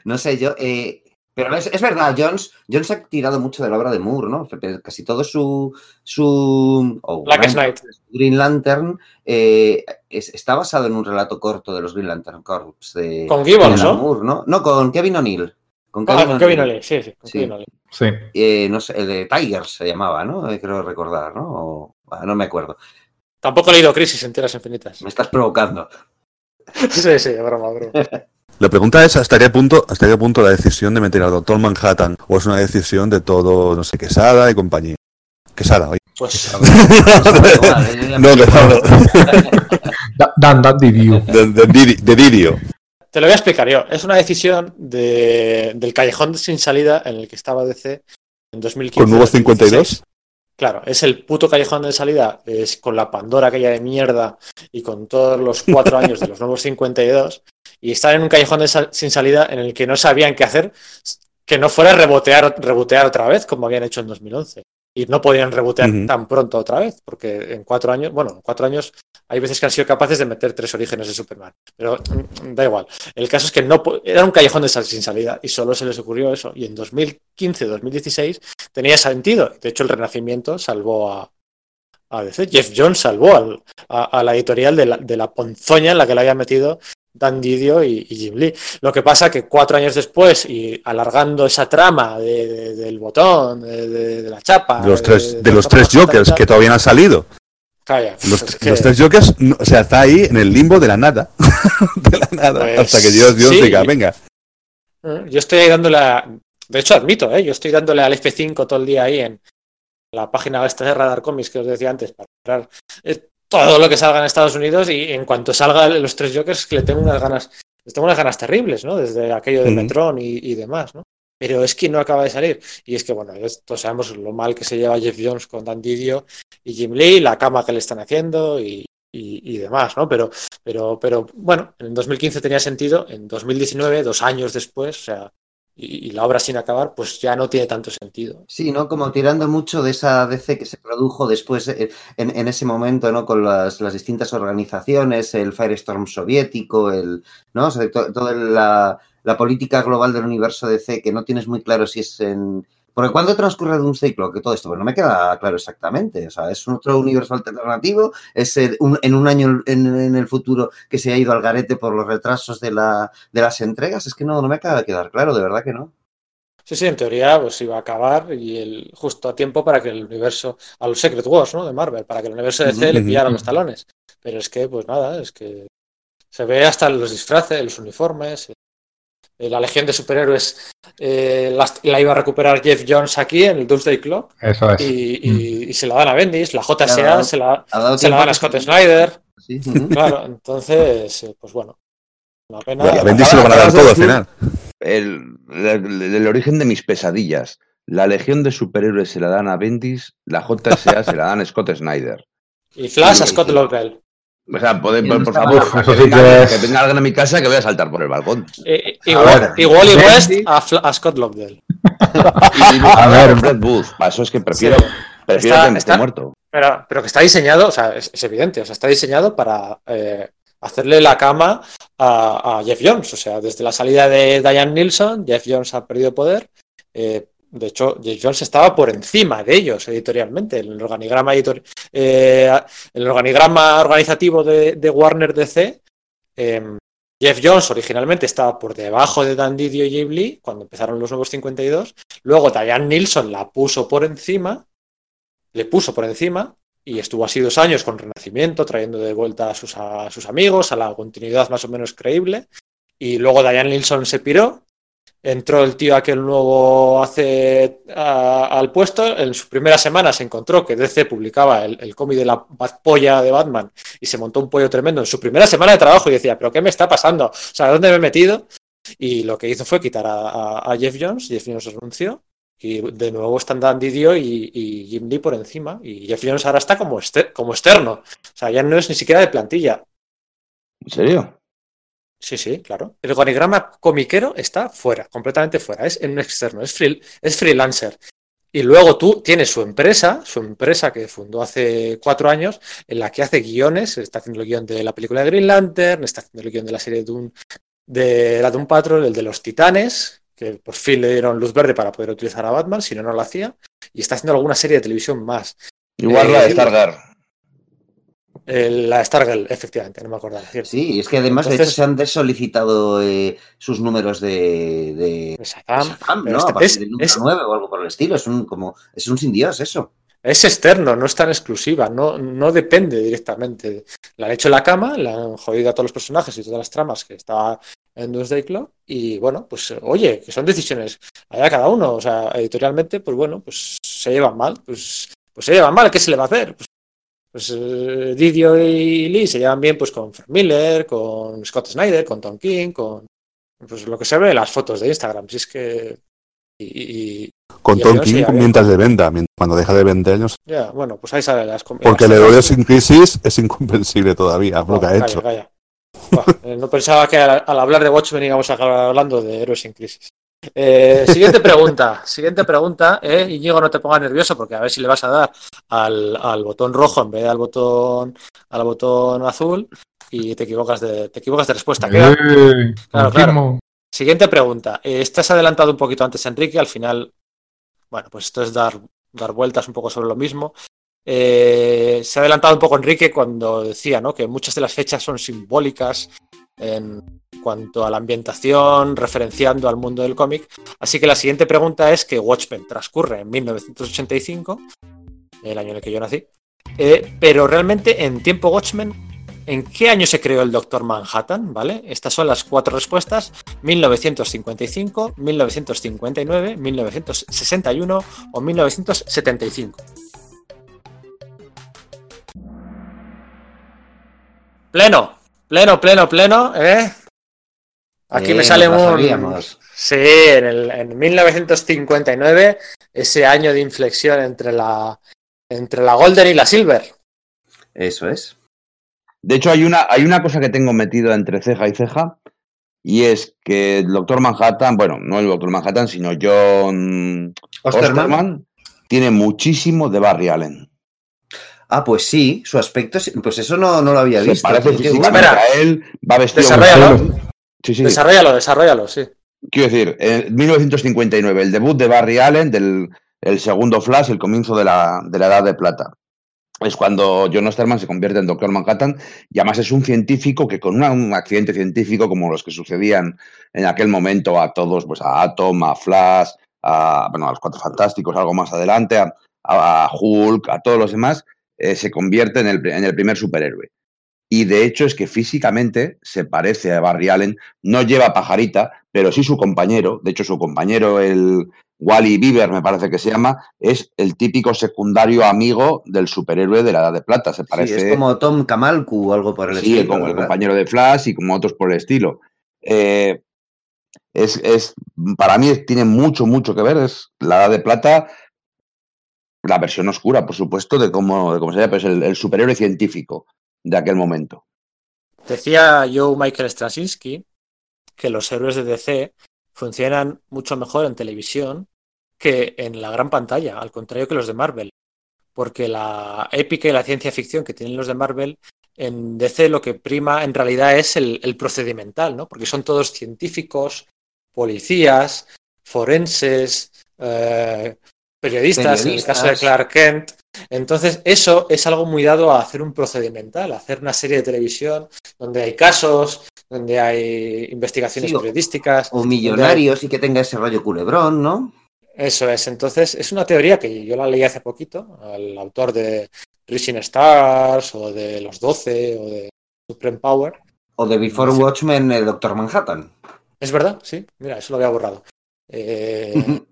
[SPEAKER 6] No sé, yo. eh, pero es, es verdad, Jones, Jones ha tirado mucho de la obra de Moore, ¿no? Casi todo su. su gran-
[SPEAKER 1] Night.
[SPEAKER 6] Green Lantern eh, es- está basado en un relato corto de los Green Lantern Corps. De,
[SPEAKER 1] Con Gibbons,
[SPEAKER 6] de
[SPEAKER 1] ¿no?
[SPEAKER 6] Moore, ¿no? No, con Kevin O'Neill. Con
[SPEAKER 1] Ah, con Kevin O'Leary, sí, sí, con
[SPEAKER 6] Sí.
[SPEAKER 1] Kevin.
[SPEAKER 3] Sí.
[SPEAKER 6] Eh, no sé, el de Tigers se llamaba, ¿no? Eh, creo recordar, ¿no? O- ah, no me acuerdo.
[SPEAKER 1] Tampoco he leído Crisis en Tierras Infinitas.
[SPEAKER 6] Me estás provocando.
[SPEAKER 1] Sí, sí, broma, broma.
[SPEAKER 4] La pregunta es hasta qué punto, hasta qué punto la decisión de meter al Doctor Manhattan o es una decisión de todo, no sé, Quesada y compañía. Quesada, oye.
[SPEAKER 1] Pues
[SPEAKER 4] No, Quesada.
[SPEAKER 3] Da- Dan, that did you.
[SPEAKER 4] De, de, Didi- de Didio.
[SPEAKER 1] te lo voy a explicar yo. Es una decisión de, del callejón sin salida en el que estaba DC en 2015.
[SPEAKER 4] Con nuevos
[SPEAKER 1] 2016.
[SPEAKER 4] 52.
[SPEAKER 1] Claro, es el puto callejón de salida, es con la Pandora aquella de mierda y con todos los cuatro años de los nuevos 52, y están en un callejón de sal- sin salida en el que no sabían qué hacer, que no fuera rebotear, rebotear otra vez, como habían hecho en 2011. Y no podían rebotear tan pronto otra vez, porque en cuatro años, bueno, en cuatro años hay veces que han sido capaces de meter tres orígenes de Superman, pero mm, da igual. El caso es que no era un callejón de sal- sin salida y solo se les ocurrió eso. Y en 2015-2016 tenía sentido. De hecho, el Renacimiento salvó a, a DC. Jeff Jones salvó al- a, a la editorial de la, de la ponzoña en la que le había metido Dan Didio y, y Jim Lee. Lo que pasa que cuatro años después y alargando esa trama de- de- del botón, de, la chapa,
[SPEAKER 4] De los tres, de los Jokers que todavía no han salido.
[SPEAKER 1] Calla,
[SPEAKER 4] Los,
[SPEAKER 1] es que-
[SPEAKER 4] los tres Jokers, no- o sea, está ahí en el limbo de la nada. de la nada.
[SPEAKER 1] Pues,
[SPEAKER 4] hasta que Dios, Dios
[SPEAKER 1] sí.
[SPEAKER 4] diga, venga.
[SPEAKER 1] Eh, Yo estoy ahí dándole a- De hecho, admito, ¿eh? yo estoy dándole al F5 todo el día ahí en la página esta de Radar Comics que os decía antes para comprar eh, todo lo que salga en Estados Unidos y en cuanto salga los tres Jokers que le tengo unas ganas, les tengo unas ganas terribles, ¿no? Desde aquello de
[SPEAKER 4] Ujú.
[SPEAKER 1] Metron y, y demás, ¿no? Pero es que no acaba de salir. Y es que, bueno, todos sabemos lo mal que se lleva Jeff Jones con Dan Didio y Jim Lee, la cama que le están haciendo y, y- y demás, ¿no? Pero, pero, pero bueno, en 2015 tenía sentido, en 2019, dos años después, o sea, y, la obra sin acabar, pues ya no tiene tanto sentido.
[SPEAKER 6] Sí, ¿no? Como tirando mucho de esa DC que se produjo después eh, en, en ese momento, ¿no? Con las, las distintas organizaciones, el Firestorm soviético, el, ¿no? O sea, to- toda la, la política global del universo DC que no tienes muy claro si es en... Porque ¿cuándo transcurre Doomsday Clock? Que todo esto, pues no me queda claro exactamente. O sea, es otro universo alternativo, es un- en un año en, en el futuro que se ha ido al garete por los retrasos de, la, de las entregas. Es que no, no me acaba de quedar claro, de verdad que no.
[SPEAKER 1] Sí, sí, en teoría pues iba a acabar y el, justo a tiempo para que el universo, a los Secret Wars, ¿no? De Marvel, para que el universo de DC le pillara los talones. Pero es que, pues nada, es que se ve hasta los disfraces, los uniformes, la legión de superhéroes eh, la, iba a recuperar Jeff Jones aquí en el Doomsday Club
[SPEAKER 3] Eso es.
[SPEAKER 1] y, y- y se la dan a Bendis, la JSA
[SPEAKER 6] Claro.
[SPEAKER 1] se la, se la dan a
[SPEAKER 6] que-
[SPEAKER 1] Scott Snyder,
[SPEAKER 6] Sí,
[SPEAKER 1] claro, entonces, eh, pues bueno, una pena.
[SPEAKER 4] A Bendy se lo van a dar todo al final.
[SPEAKER 5] El, el- el origen de mis pesadillas. La legión de superhéroes se la dan a Bendis, la JSA se la dan a Scott Snyder.
[SPEAKER 1] Y Flash a Scott Lobdell.
[SPEAKER 5] O sea, por,
[SPEAKER 6] Y
[SPEAKER 5] por- por favor, que,
[SPEAKER 3] Eso sí
[SPEAKER 5] venga,
[SPEAKER 3] que es-
[SPEAKER 5] que venga alguien a mi casa que voy a saltar por el balcón.
[SPEAKER 1] Eh,
[SPEAKER 3] A
[SPEAKER 1] igual, igual y West a, Scott Lobdell.
[SPEAKER 5] Y
[SPEAKER 3] A
[SPEAKER 5] a
[SPEAKER 3] ver.
[SPEAKER 5] Fred Booth. Para eso es que prefiero,
[SPEAKER 1] Sí.
[SPEAKER 5] prefiero
[SPEAKER 1] Está-
[SPEAKER 5] que me esté
[SPEAKER 1] está-
[SPEAKER 5] muerto.
[SPEAKER 1] Pero, pero que está diseñado, o sea, es, es evidente, o sea, está diseñado para eh, hacerle la cama a, a Jeff Jones. O sea, desde la salida de Diane Nilsson, Jeff Jones ha perdido poder. Eh, de hecho, Jeff Jones estaba por encima de ellos editorialmente. En el organigrama, eh, el organigrama organizativo de, Warner DC, eh, Jeff Jones originalmente estaba por debajo de Dan Didio y cuando empezaron los nuevos 52. Luego Diane Nilsson la puso por encima le puso por encima y estuvo así dos años con Renacimiento, trayendo de vuelta a sus, a sus amigos, a la continuidad más o menos creíble. Y luego Diane Nilsson se piró, entró el tío aquel nuevo hace al puesto. En su primera semana se encontró que DC publicaba el, el cómic de la polla de Batman y se montó un pollo tremendo en su primera semana de trabajo y decía, ¿pero qué me está pasando? O sea, ¿dónde me he metido? Y lo que hizo fue quitar a, a- Jeff Jones, Jeff Jones renunció y de nuevo están Dan Didio y, y Jim Lee por encima. Y Jeff Jones ahora está como, este- como externo. O sea, ya no es ni siquiera de plantilla.
[SPEAKER 5] ¿En serio?
[SPEAKER 1] Sí, sí, claro. El organigrama comiquero está fuera, completamente fuera. Es en un externo, es, free- es freelancer. Y luego tú tienes su empresa, su empresa que fundó hace cuatro años, en la que hace guiones, está haciendo el guion de la película de Green Lantern, está haciendo el guion de la serie de de la Doom Patrol, el de los Titanes, que por fin le dieron luz verde para poder utilizar a Batman, si no, no lo hacía, y está haciendo alguna serie de televisión más.
[SPEAKER 5] Igual
[SPEAKER 1] Eh,
[SPEAKER 5] la de Stargirl.
[SPEAKER 1] El- la Stargirl, efectivamente, no me acordaba. ¿cierto?
[SPEAKER 6] Sí, es que además de
[SPEAKER 1] Entonces-
[SPEAKER 6] hecho se han desolicitado eh, sus números de, de
[SPEAKER 1] Shazam,
[SPEAKER 6] Shazam, ¿no?
[SPEAKER 1] este-
[SPEAKER 6] A partir
[SPEAKER 1] es-
[SPEAKER 6] del número
[SPEAKER 1] es-
[SPEAKER 6] 9 o algo por el estilo. Es un como es un sin Dios eso.
[SPEAKER 1] Es externo, no es tan exclusiva, no, no depende directamente. La han hecho en la cama, la han jodido a todos los personajes y todas las tramas que estaba en Doomsday Club. Y bueno, pues oye, que son decisiones allá cada uno. O sea, editorialmente, pues bueno, pues se llevan mal. Pues, pues se llevan mal, ¿qué se le va a hacer? Pues, pues eh, Didio y Lee se llevan bien pues con Frank Miller, con Scott Snyder, con Tom King, con pues lo que se ve en las fotos de Instagram. Si es que. Y, y-
[SPEAKER 4] Con
[SPEAKER 1] Y
[SPEAKER 4] Tom
[SPEAKER 1] sí,
[SPEAKER 4] King mientras de venda. Cuando deja de vender, sé.
[SPEAKER 1] ya, bueno, pues ahí salen las
[SPEAKER 4] Porque el
[SPEAKER 1] las-
[SPEAKER 4] héroe sin crisis es incomprensible todavía, lo que ha
[SPEAKER 1] Calla,
[SPEAKER 4] hecho.
[SPEAKER 1] calla. Buah, eh, no pensaba que al, al hablar de Watchmen íbamos a acabar hablando de héroes sin crisis. Eh, siguiente pregunta, siguiente pregunta. Eh, Íñigo, no te pongas nervioso porque a ver si le vas a dar al, al botón rojo en vez de al botón, al botón azul y te equivocas de, te equivocas de respuesta.
[SPEAKER 3] Eh,
[SPEAKER 1] Claro,
[SPEAKER 3] confirmo.
[SPEAKER 1] Siguiente pregunta. Eh, Estás adelantado un poquito antes, Enrique. Al final, bueno, pues esto es dar, dar vueltas un poco sobre lo mismo. Eh, se ha adelantado un poco Enrique cuando decía ¿no? que muchas de las fechas son simbólicas en cuanto a la ambientación, referenciando al mundo del cómic. Así que la siguiente pregunta es que Watchmen transcurre en 1985, el año en el que yo nací, eh, pero realmente en tiempo Watchmen, ¿en qué año se creó el Doctor Manhattan? ¿Vale? Estas son las cuatro respuestas. 1955, 1959, 1961 o 1975. Pleno, pleno, pleno, pleno, ¿eh? Aquí
[SPEAKER 6] Eh,
[SPEAKER 1] me sale
[SPEAKER 6] nos la
[SPEAKER 1] un... Sí, en, el, en 1959, ese año de inflexión entre la, entre la Golden y la Silver.
[SPEAKER 6] Eso es.
[SPEAKER 5] De hecho, hay una, hay una cosa que tengo metido entre ceja y ceja, y es que el Doctor Manhattan, bueno, no el Doctor Manhattan, sino John
[SPEAKER 6] Osterman.
[SPEAKER 5] Osterman, tiene muchísimo de Barry Allen.
[SPEAKER 6] Ah, pues sí, su aspecto, sí, pues eso no, no lo había
[SPEAKER 5] Se
[SPEAKER 6] visto.
[SPEAKER 5] parece físicamente a él, va vestido Sí, sí.
[SPEAKER 1] Desarrollalo, desarrollalo, sí.
[SPEAKER 5] Quiero decir, en 1959, el debut de Barry Allen, del el segundo Flash, el comienzo de la, de la Edad de Plata. Es cuando John Osterman se convierte en Doctor Manhattan y además es un científico que con una- un accidente científico como los que sucedían en aquel momento a todos, pues a Atom, a Flash, a, bueno, a los Cuatro Fantásticos, algo más adelante, a, a Hulk, a todos los demás, eh, se convierte en el, en el primer superhéroe. Y de hecho es que físicamente se parece a Barry Allen, no lleva pajarita, pero sí su compañero, de hecho su compañero, el Wally Bieber, me parece que se llama, es el típico secundario amigo del superhéroe de la Edad de Plata. Se
[SPEAKER 6] Sí,
[SPEAKER 5] parece
[SPEAKER 6] es como Tom Kamalku o algo por el
[SPEAKER 5] sí,
[SPEAKER 6] estilo.
[SPEAKER 5] como el compañero de Flash y como otros por el estilo. Eh, es, es, para mí tiene mucho, mucho que ver. Es la Edad de Plata, la versión oscura, por supuesto, de cómo, de cómo se llama, pero es el, el superhéroe científico de aquel momento.
[SPEAKER 1] Decía Joe Michael Straczynski que los héroes de DC funcionan mucho mejor en televisión que en la gran pantalla, al contrario que los de Marvel. Porque la épica y la ciencia ficción que tienen los de Marvel, en DC lo que prima en realidad es el, el procedimental, ¿no? Porque son todos científicos, policías, forenses, eh, periodistas, en el
[SPEAKER 6] Periodistas.
[SPEAKER 1] caso de Clark Kent. Entonces, eso es algo muy dado a hacer un procedimental, a hacer una serie de televisión donde hay casos, donde hay investigaciones
[SPEAKER 6] Sí, o-
[SPEAKER 1] periodísticas.
[SPEAKER 6] O
[SPEAKER 1] hay-
[SPEAKER 6] millonarios y que tenga ese rollo culebrón, ¿no?
[SPEAKER 1] Eso es. Entonces, es una teoría que yo la leí hace poquito, al autor de Rising Stars, o de Los Doce, o de Supreme Power.
[SPEAKER 6] O de Before
[SPEAKER 1] Sí.
[SPEAKER 6] Watchmen, el Doctor Manhattan.
[SPEAKER 1] ¿Es verdad? Sí, mira, eso lo había borrado. Eh,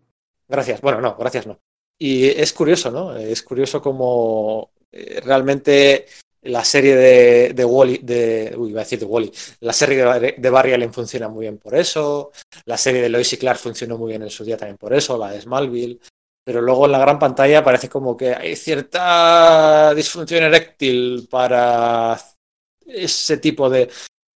[SPEAKER 1] Gracias. Bueno, no, gracias no. Y es curioso, ¿no? Es curioso cómo eh, realmente la serie de, de Wally, de, uy, iba a decir de Wally, la serie de, de Barry Allen funciona muy bien por eso, la serie de Lois y Clark funcionó muy bien en su día también por eso, la de Smallville, pero luego en la gran pantalla parece como que hay cierta disfunción eréctil para ese tipo de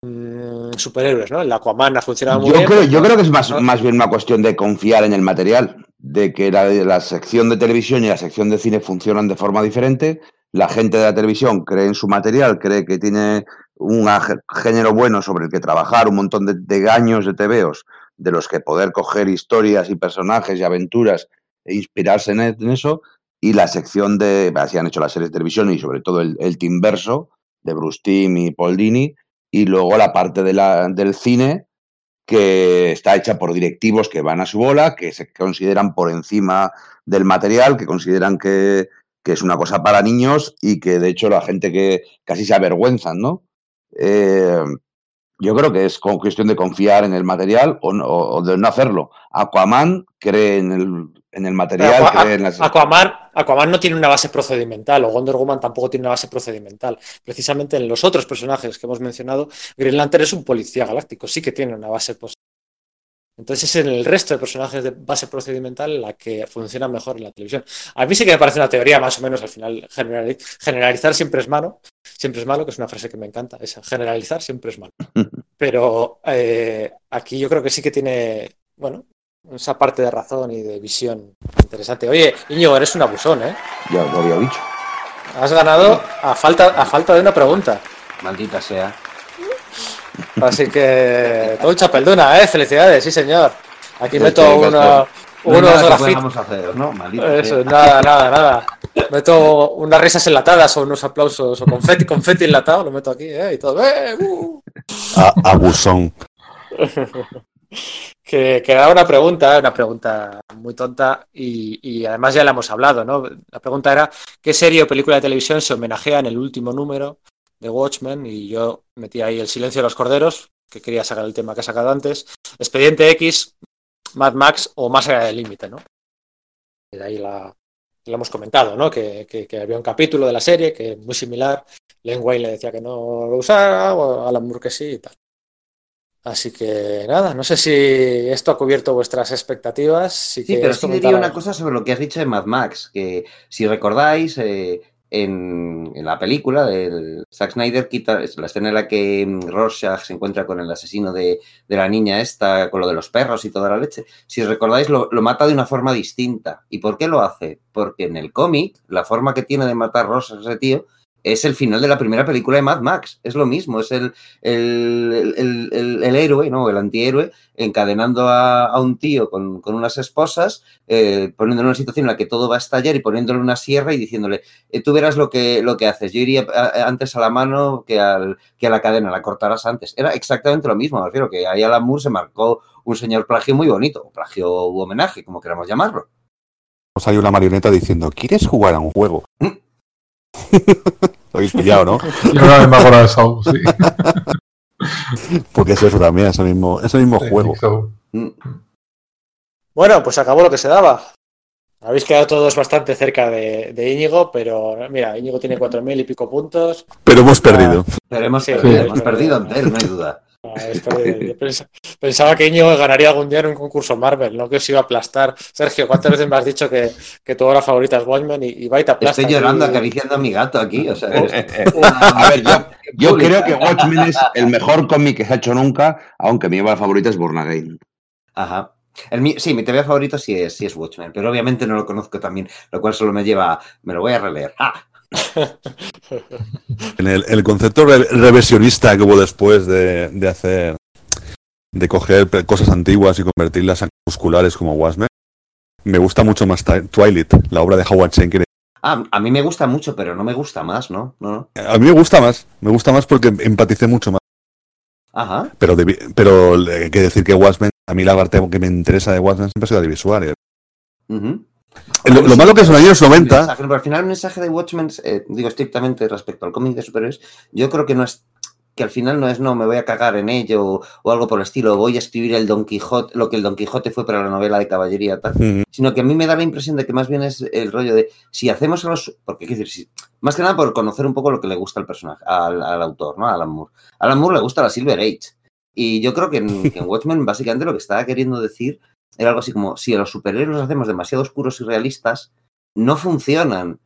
[SPEAKER 1] mm, superhéroes, ¿no? El Aquaman ha funcionado muy
[SPEAKER 5] Yo
[SPEAKER 1] bien.
[SPEAKER 5] creo, yo creo que es más,
[SPEAKER 1] ¿no?
[SPEAKER 5] más bien una cuestión de confiar en el material, de que la, la sección de televisión y la sección de cine funcionan de forma diferente. La gente de la televisión cree en su material, cree que tiene un género bueno sobre el que trabajar, un montón de, de años de tebeos de los que poder coger historias y personajes y aventuras e inspirarse en, en eso. Y la sección de, así han hecho las series de televisión y sobre todo el, el team verso de Bruce Timm y Paul Dini. Y luego la parte de la, del cine, que está hecha por directivos que van a su bola, que se consideran por encima del material, que consideran que, que es una cosa para niños y que de hecho la gente que casi se avergüenzan, ¿no? Eh, yo creo que es cuestión de confiar en el material o, no- o de no hacerlo. Aquaman cree en el, en el material, cree en las...
[SPEAKER 1] Aquaman, Aquaman no tiene una base procedimental, o Wonder Woman tampoco tiene una base procedimental. Precisamente en los otros personajes que hemos mencionado, Green Lantern es un policía galáctico, sí que tiene una base. Entonces es en el resto de personajes de base procedimental la que funciona mejor en la televisión. A mí sí que me parece una teoría más o menos al final. generali- Generalizar siempre es malo, siempre es malo, que es una frase que me encanta, esa, generalizar siempre es malo. Pero eh, aquí yo creo que sí que tiene, bueno, esa parte de razón y de visión interesante. Oye, Íñigo, eres un abusón, ¿eh?
[SPEAKER 5] Ya lo había dicho.
[SPEAKER 1] Has ganado a falta, a falta de una pregunta.
[SPEAKER 6] Maldita sea.
[SPEAKER 1] Así que todo chapelduna, ¿eh? Felicidades, sí señor. Aquí
[SPEAKER 5] Ya
[SPEAKER 1] meto
[SPEAKER 5] ya
[SPEAKER 1] una.
[SPEAKER 6] No hay
[SPEAKER 1] unos
[SPEAKER 6] que
[SPEAKER 1] grafitos.
[SPEAKER 6] ¿no? Maldita
[SPEAKER 1] Eso,
[SPEAKER 6] sea.
[SPEAKER 1] nada, nada, nada. Meto unas risas enlatadas o unos aplausos o confeti, confeti enlatado, lo meto aquí, ¿eh? Y todo. ¡eh! ¡uh!
[SPEAKER 4] A- abusón.
[SPEAKER 1] Que, que era una pregunta, una pregunta muy tonta y, y además ya la hemos hablado, ¿no? La pregunta era, ¿qué serie o película de televisión se homenajea en el último número de Watchmen? Y yo metí ahí El silencio de los corderos, que quería sacar el tema que he sacado antes, Expediente X, Mad Max o Más allá del límite, ¿no? Y de ahí la, lo hemos comentado, ¿no? Que, que- había un capítulo de la serie que muy similar, Len Wayne le decía que no lo usara, o Alan Moore que sí y tal. Así que nada, no sé si esto ha cubierto vuestras expectativas. Si
[SPEAKER 6] Sí, pero sí
[SPEAKER 1] comentar
[SPEAKER 6] diría una cosa sobre lo que has dicho de Mad Max, que si recordáis, eh, en, en la película, el Zack Snyder quita es la escena en la que mm, Rorschach se encuentra con el asesino de, de la niña esta, con lo de los perros y toda la leche. Si recordáis, lo, lo mata de una forma distinta. ¿Y por qué lo hace? Porque en el cómic, la forma que tiene de matar Rorschach ese tío es el final de la primera película de Mad Max. Es lo mismo, es el, el, el- el- el héroe, ¿no? El antihéroe, encadenando a, a un tío con, con unas esposas, eh, poniéndole una situación en la que todo va a estallar y poniéndole una sierra y diciéndole, eh, tú verás lo que, lo que haces. Yo iría a- antes a la mano que, al, que a la cadena, la cortarás antes. Era exactamente lo mismo, me refiero que ahí Alan Moore se marcó un señor plagio muy bonito, plagio u homenaje, como queramos llamarlo.
[SPEAKER 4] Salió una marioneta diciendo, ¿quieres jugar a un juego? Lo habéis pillado, ¿no?
[SPEAKER 3] Yo una vez me acuerdo de Soul, sí.
[SPEAKER 4] Porque es eso también, ese mismo, ese mismo juego.
[SPEAKER 6] Mm.
[SPEAKER 1] Bueno, pues acabó lo que se daba. Habéis quedado todos bastante cerca de, de Íñigo, pero mira, Íñigo tiene cuatro mil y pico puntos.
[SPEAKER 4] Pero hemos perdido.
[SPEAKER 6] Pero hemos,
[SPEAKER 1] Sí,
[SPEAKER 6] perdido,
[SPEAKER 1] sí.
[SPEAKER 6] hemos perdido ante él, no hay duda.
[SPEAKER 1] Ah, pensaba que Íñigo ganaría algún día en un concurso Marvel, no que os iba a aplastar. Sergio, ¿cuántas veces me has dicho que, que tu obra favorita es Watchmen y, y va y te aplasta?
[SPEAKER 6] Estoy llorando
[SPEAKER 1] aquí?
[SPEAKER 6] acariciando a mi gato aquí. O sea,
[SPEAKER 5] A ver, yo, yo creo que Watchmen es el mejor cómic que se ha hecho nunca, aunque mi obra favorita es Born Again.
[SPEAKER 6] Ajá. El sí, mi TV favorito sí es, sí es Watchmen, pero obviamente no lo conozco también, lo cual solo me lleva a, me lo voy a releer. Ah,
[SPEAKER 4] En el, el concepto re- reversionista que hubo después de, de hacer, de coger cosas antiguas y convertirlas en musculares como Watchmen, me gusta mucho más Twilight, la obra de Howard Schenker.
[SPEAKER 6] ah, a mí me gusta mucho, pero no me gusta más, ¿no?
[SPEAKER 4] A mí me gusta más, me gusta más porque empaticé mucho más.
[SPEAKER 6] Ajá.
[SPEAKER 4] Pero, pero hay que decir que Watchmen, a mí la parte que me interesa de Watchmen siempre ha sido la visual. eh.
[SPEAKER 6] ujú.
[SPEAKER 4] Lo, lo malo que es en los años
[SPEAKER 6] El
[SPEAKER 4] 90,
[SPEAKER 6] mensaje, pero al final el mensaje de Watchmen, eh, digo estrictamente respecto al cómic de superhéroes, yo creo que no es que al final no es no me voy a cagar en ello o, o algo por el estilo, voy a escribir el Don Quijote, lo que el Don Quijote fue para la novela de caballería tal, sino que a mí me da la impresión de que más bien es el rollo de si hacemos a los porque quiero decir, si- más que nada por conocer un poco lo que le gusta al personaje, al, al autor, ¿no? A Alan Moore. A Alan Moore le gusta la Silver Age. Y yo creo que en, que en Watchmen básicamente lo que estaba queriendo decir era algo así como si a los superhéroes los hacemos demasiado oscuros y realistas, no funcionan.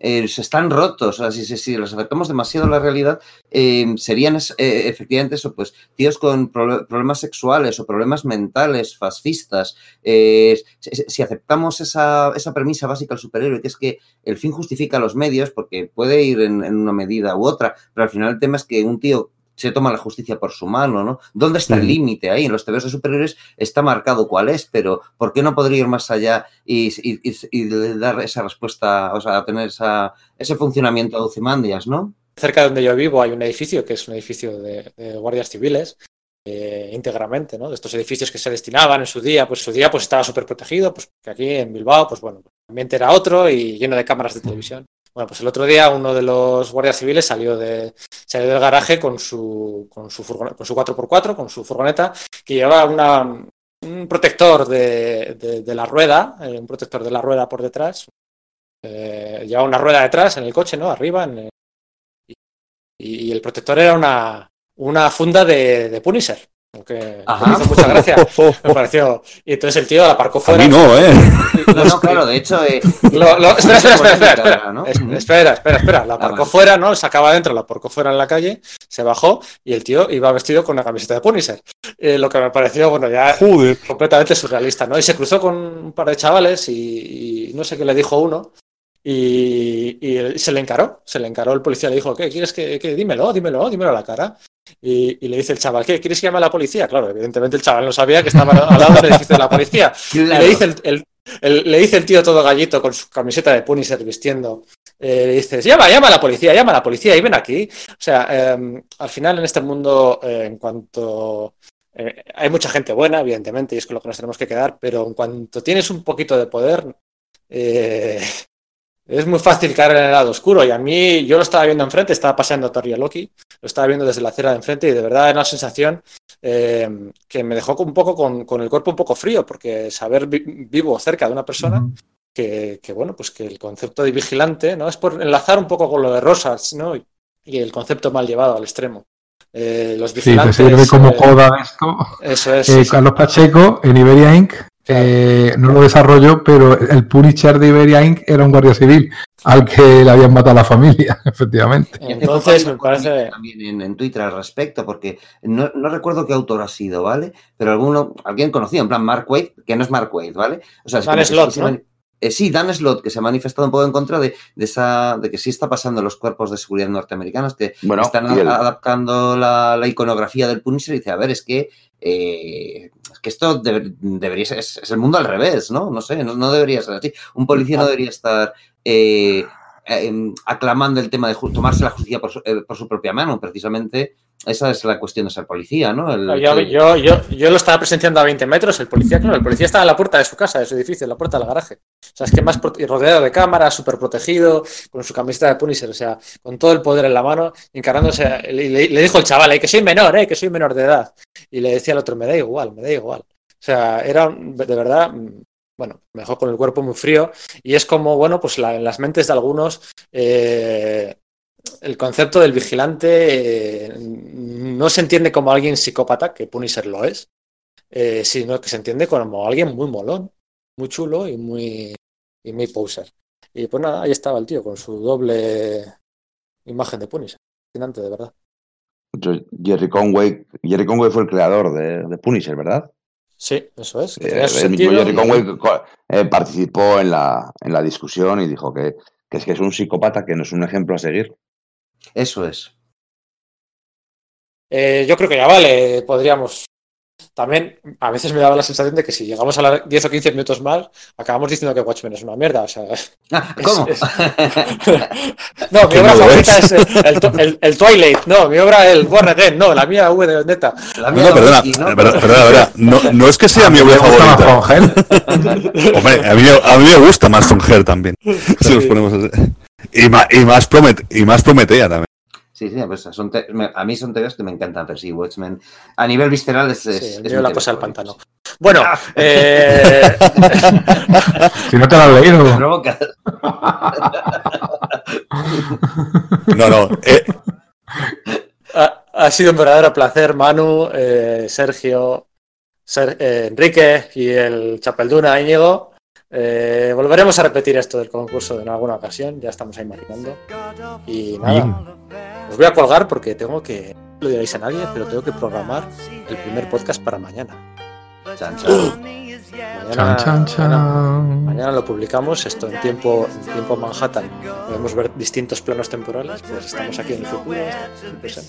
[SPEAKER 6] Eh, se están rotos. O sea, si, si, si los acercamos demasiado a la realidad, eh, serían eh, efectivamente eso, pues, tíos con proble- problemas sexuales o problemas mentales, fascistas. Si, aceptamos esa, esa premisa básica del superhéroe, que es que el fin justifica los medios, porque puede ir en, en una medida u otra, pero al final el tema es que un tío se toma la justicia por su mano, ¿no? ¿Dónde está el límite ahí? En los TVs de superhéroes está marcado cuál es, pero ¿por qué no podría ir más allá y, y- y- y dar esa respuesta, o sea, tener esa, ese funcionamiento a Ozymandias, ¿no?
[SPEAKER 1] Cerca de donde yo vivo hay un edificio que es un edificio de, de guardias civiles eh, íntegramente, ¿no? De estos edificios que se destinaban en su día, pues su día pues estaba súper protegido, pues que aquí en Bilbao, pues bueno, el ambiente era otro y lleno de cámaras de televisión. Bueno, pues el otro día uno de los guardias civiles salió, de, salió del garaje con su, con su, con su 4x4, con su furgoneta, que llevaba una, un protector de, de- la rueda, eh, un protector de la rueda por detrás. Eh, llevaba una rueda detrás en el coche, ¿no? Arriba, y, y el protector era una, una funda de, de Punisher. Que
[SPEAKER 6] Ajá.
[SPEAKER 1] me hizo mucha gracia. Me pareció. Y entonces el tío la aparcó
[SPEAKER 4] A
[SPEAKER 1] fuera.
[SPEAKER 4] mí no, ¿eh?
[SPEAKER 6] No, no, claro, de hecho. eh,
[SPEAKER 1] Lo- lo- espera, espera, espera, espera, espera.
[SPEAKER 6] ¿no?
[SPEAKER 1] Es-
[SPEAKER 6] Ujú.
[SPEAKER 1] espera, espera, espera. La
[SPEAKER 6] Ah,
[SPEAKER 1] aparcó
[SPEAKER 6] vale.
[SPEAKER 1] fuera, ¿no? Sacaba adentro, la aparcó fuera en la calle, se bajó y el tío iba vestido con una camiseta de Punisher. Eh, lo que me pareció, bueno, ya
[SPEAKER 4] Joder.
[SPEAKER 1] completamente surrealista, ¿no? Y se cruzó con un par de chavales y, y no sé qué le dijo uno. Y, y se le encaró, se le encaró el policía, le dijo, ¿qué quieres que, que- dímelo, dímelo, dímelo a la cara? Y, y le dice el chaval, ¿qué? ¿Quieres que llame a la policía? Claro, evidentemente el chaval no sabía que estaba al lado del edificio de la policía. Y le dice el, el- el- le dice el tío todo gallito con su camiseta de Punisher vistiendo. eh, le dices, llama, llama a la policía, llama a la policía y ven aquí. O sea, eh, al final en este mundo, eh, en cuanto. eh, hay mucha gente buena, evidentemente, y es con lo que nos tenemos que quedar, pero en cuanto tienes un poquito de poder, eh, es muy fácil caer en el lado oscuro. Y a mí, yo lo estaba viendo enfrente, estaba paseando a Torri Loki, lo estaba viendo desde la acera de enfrente y de verdad era una sensación eh, que me dejó un poco con, con el cuerpo un poco frío, porque saber vi- vivo cerca de una persona que, que, bueno, pues que el concepto de vigilante, ¿no? Es por enlazar un poco con lo de Rosas, ¿no? Y, y el concepto mal llevado al extremo. Eh, los
[SPEAKER 3] Sí, te
[SPEAKER 1] vigilantes.
[SPEAKER 3] sirve como
[SPEAKER 1] eh,
[SPEAKER 3] coda esto.
[SPEAKER 1] Eso es.
[SPEAKER 3] Eh. Carlos Pacheco en Iberia Inc. eh, no lo desarrolló, pero el Punisher de Iberia Inc. era un guardia civil al que le habían matado a la familia, efectivamente.
[SPEAKER 1] Entonces, me parece.
[SPEAKER 6] También en, en Twitter al respecto, porque no, no recuerdo qué autor ha sido, ¿vale? Pero alguno, alguien conocido, en plan Mark Waid, que no es Mark Waid, ¿vale? O sea, es eh, sí, Dan Slott, que se ha manifestado un poco en contra de, de esa, de que sí está pasando en los cuerpos de seguridad norteamericanos, que
[SPEAKER 5] Bueno,
[SPEAKER 6] están
[SPEAKER 5] el-
[SPEAKER 6] adaptando la, la iconografía del Punisher y dice, a ver, es que, eh, que esto debe- debería ser, es, es el mundo al revés, ¿no? No sé, no, no debería ser así. Un policía no debería estar eh, eh, aclamando el tema de tomarse la justicia por su, eh, por su propia mano, precisamente. Esa es la cuestión de ser policía, ¿no? El-
[SPEAKER 1] Yo, yo, yo, yo lo estaba presenciando a 20 metros, el policía, claro, el policía estaba en la puerta de su casa, de su edificio, en la puerta del garaje. O sea, es que más rodeado de cámaras, súper protegido, con su camiseta de Punisher, o sea, con todo el poder en la mano, encargándose. Le, le- le dijo el chaval, eh, que soy menor, eh, que soy menor de edad. Y le decía al otro, me da igual, me da igual. O sea, era de verdad, mm, bueno, me dejó con el cuerpo muy frío. Y es como, bueno, pues la- en las mentes de algunos. eh, el concepto del vigilante eh, no se entiende como alguien psicópata, que Punisher lo es, eh, sino que se entiende como alguien muy molón, muy chulo y muy, y muy poser. Y pues nada, ahí estaba el tío con su doble imagen de Punisher. Fascinante, de verdad.
[SPEAKER 5] Jerry Conway, Jerry Conway fue el creador de, de Punisher, ¿verdad?
[SPEAKER 1] Sí, eso es. que
[SPEAKER 5] Eh,
[SPEAKER 1] sentido
[SPEAKER 5] Jerry Conway co- participó en la, en la discusión y dijo que, que es que es un psicópata que no es un ejemplo a seguir.
[SPEAKER 6] Eso es.
[SPEAKER 1] Eh, yo creo que ya vale, podríamos. También a veces me daba la sensación de que si llegamos a las 10 o 15 minutos más, acabamos diciendo que Watchmen es una mierda. O sea,
[SPEAKER 6] Ah, ¿Cómo?
[SPEAKER 1] Es- no, mi obra
[SPEAKER 4] no
[SPEAKER 1] favorita
[SPEAKER 4] es.
[SPEAKER 1] es el, el, el- Twilight, no, mi obra el Born Again, no, la mía V de Vendetta.
[SPEAKER 6] La
[SPEAKER 4] No,
[SPEAKER 6] mía
[SPEAKER 4] no, perdona,
[SPEAKER 6] whisky, ¿no?
[SPEAKER 4] perdona, perdona, perdona. No, no es que sea mi obra favorita. Hombre, a mí, a mí me gusta más Songer también. Si nos ponemos así. Y más, y más, promet, y más Prometea también.
[SPEAKER 6] Sí, sí, pues son te- me- a mí son teorías que me encantan, pero sí, Watchmen a nivel visceral es... es,
[SPEAKER 1] Sí,
[SPEAKER 6] es
[SPEAKER 1] la cosa del
[SPEAKER 6] favorita,
[SPEAKER 1] pantano. Bueno, eh,
[SPEAKER 3] Si no te lo has leído.
[SPEAKER 4] No, no. eh,
[SPEAKER 1] ha, ha sido un verdadero placer, Manu, eh, Sergio, Ser- eh, Enrique y el Chapelduna Íñigo. Eh, volveremos a repetir esto del concurso en alguna ocasión, ya estamos ahí marinando. Y nada,
[SPEAKER 3] Bien.
[SPEAKER 1] os voy a colgar porque tengo que, no lo digáis a nadie, pero tengo que programar el primer podcast para mañana.
[SPEAKER 6] Chan, chan.
[SPEAKER 1] Mañana,
[SPEAKER 3] Chan, chan, chan.
[SPEAKER 1] mañana- mañana lo publicamos, esto en tiempo, en tiempo Manhattan. Podemos ver distintos planos temporales, pues estamos aquí en el futuro.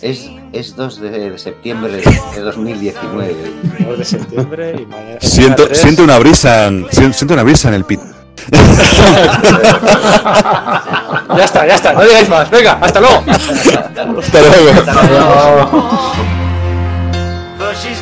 [SPEAKER 6] Es, es 2 de, septiembre de 2019.
[SPEAKER 1] el 2 de septiembre y mañana.
[SPEAKER 4] siento, siento una brisa en, sien- siento una brisa en el pit.
[SPEAKER 1] Ya está, ya está, no digáis más. Venga, hasta luego.
[SPEAKER 4] Hasta luego.
[SPEAKER 7] But she's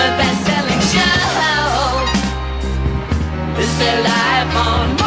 [SPEAKER 8] a best-selling show. It's their life on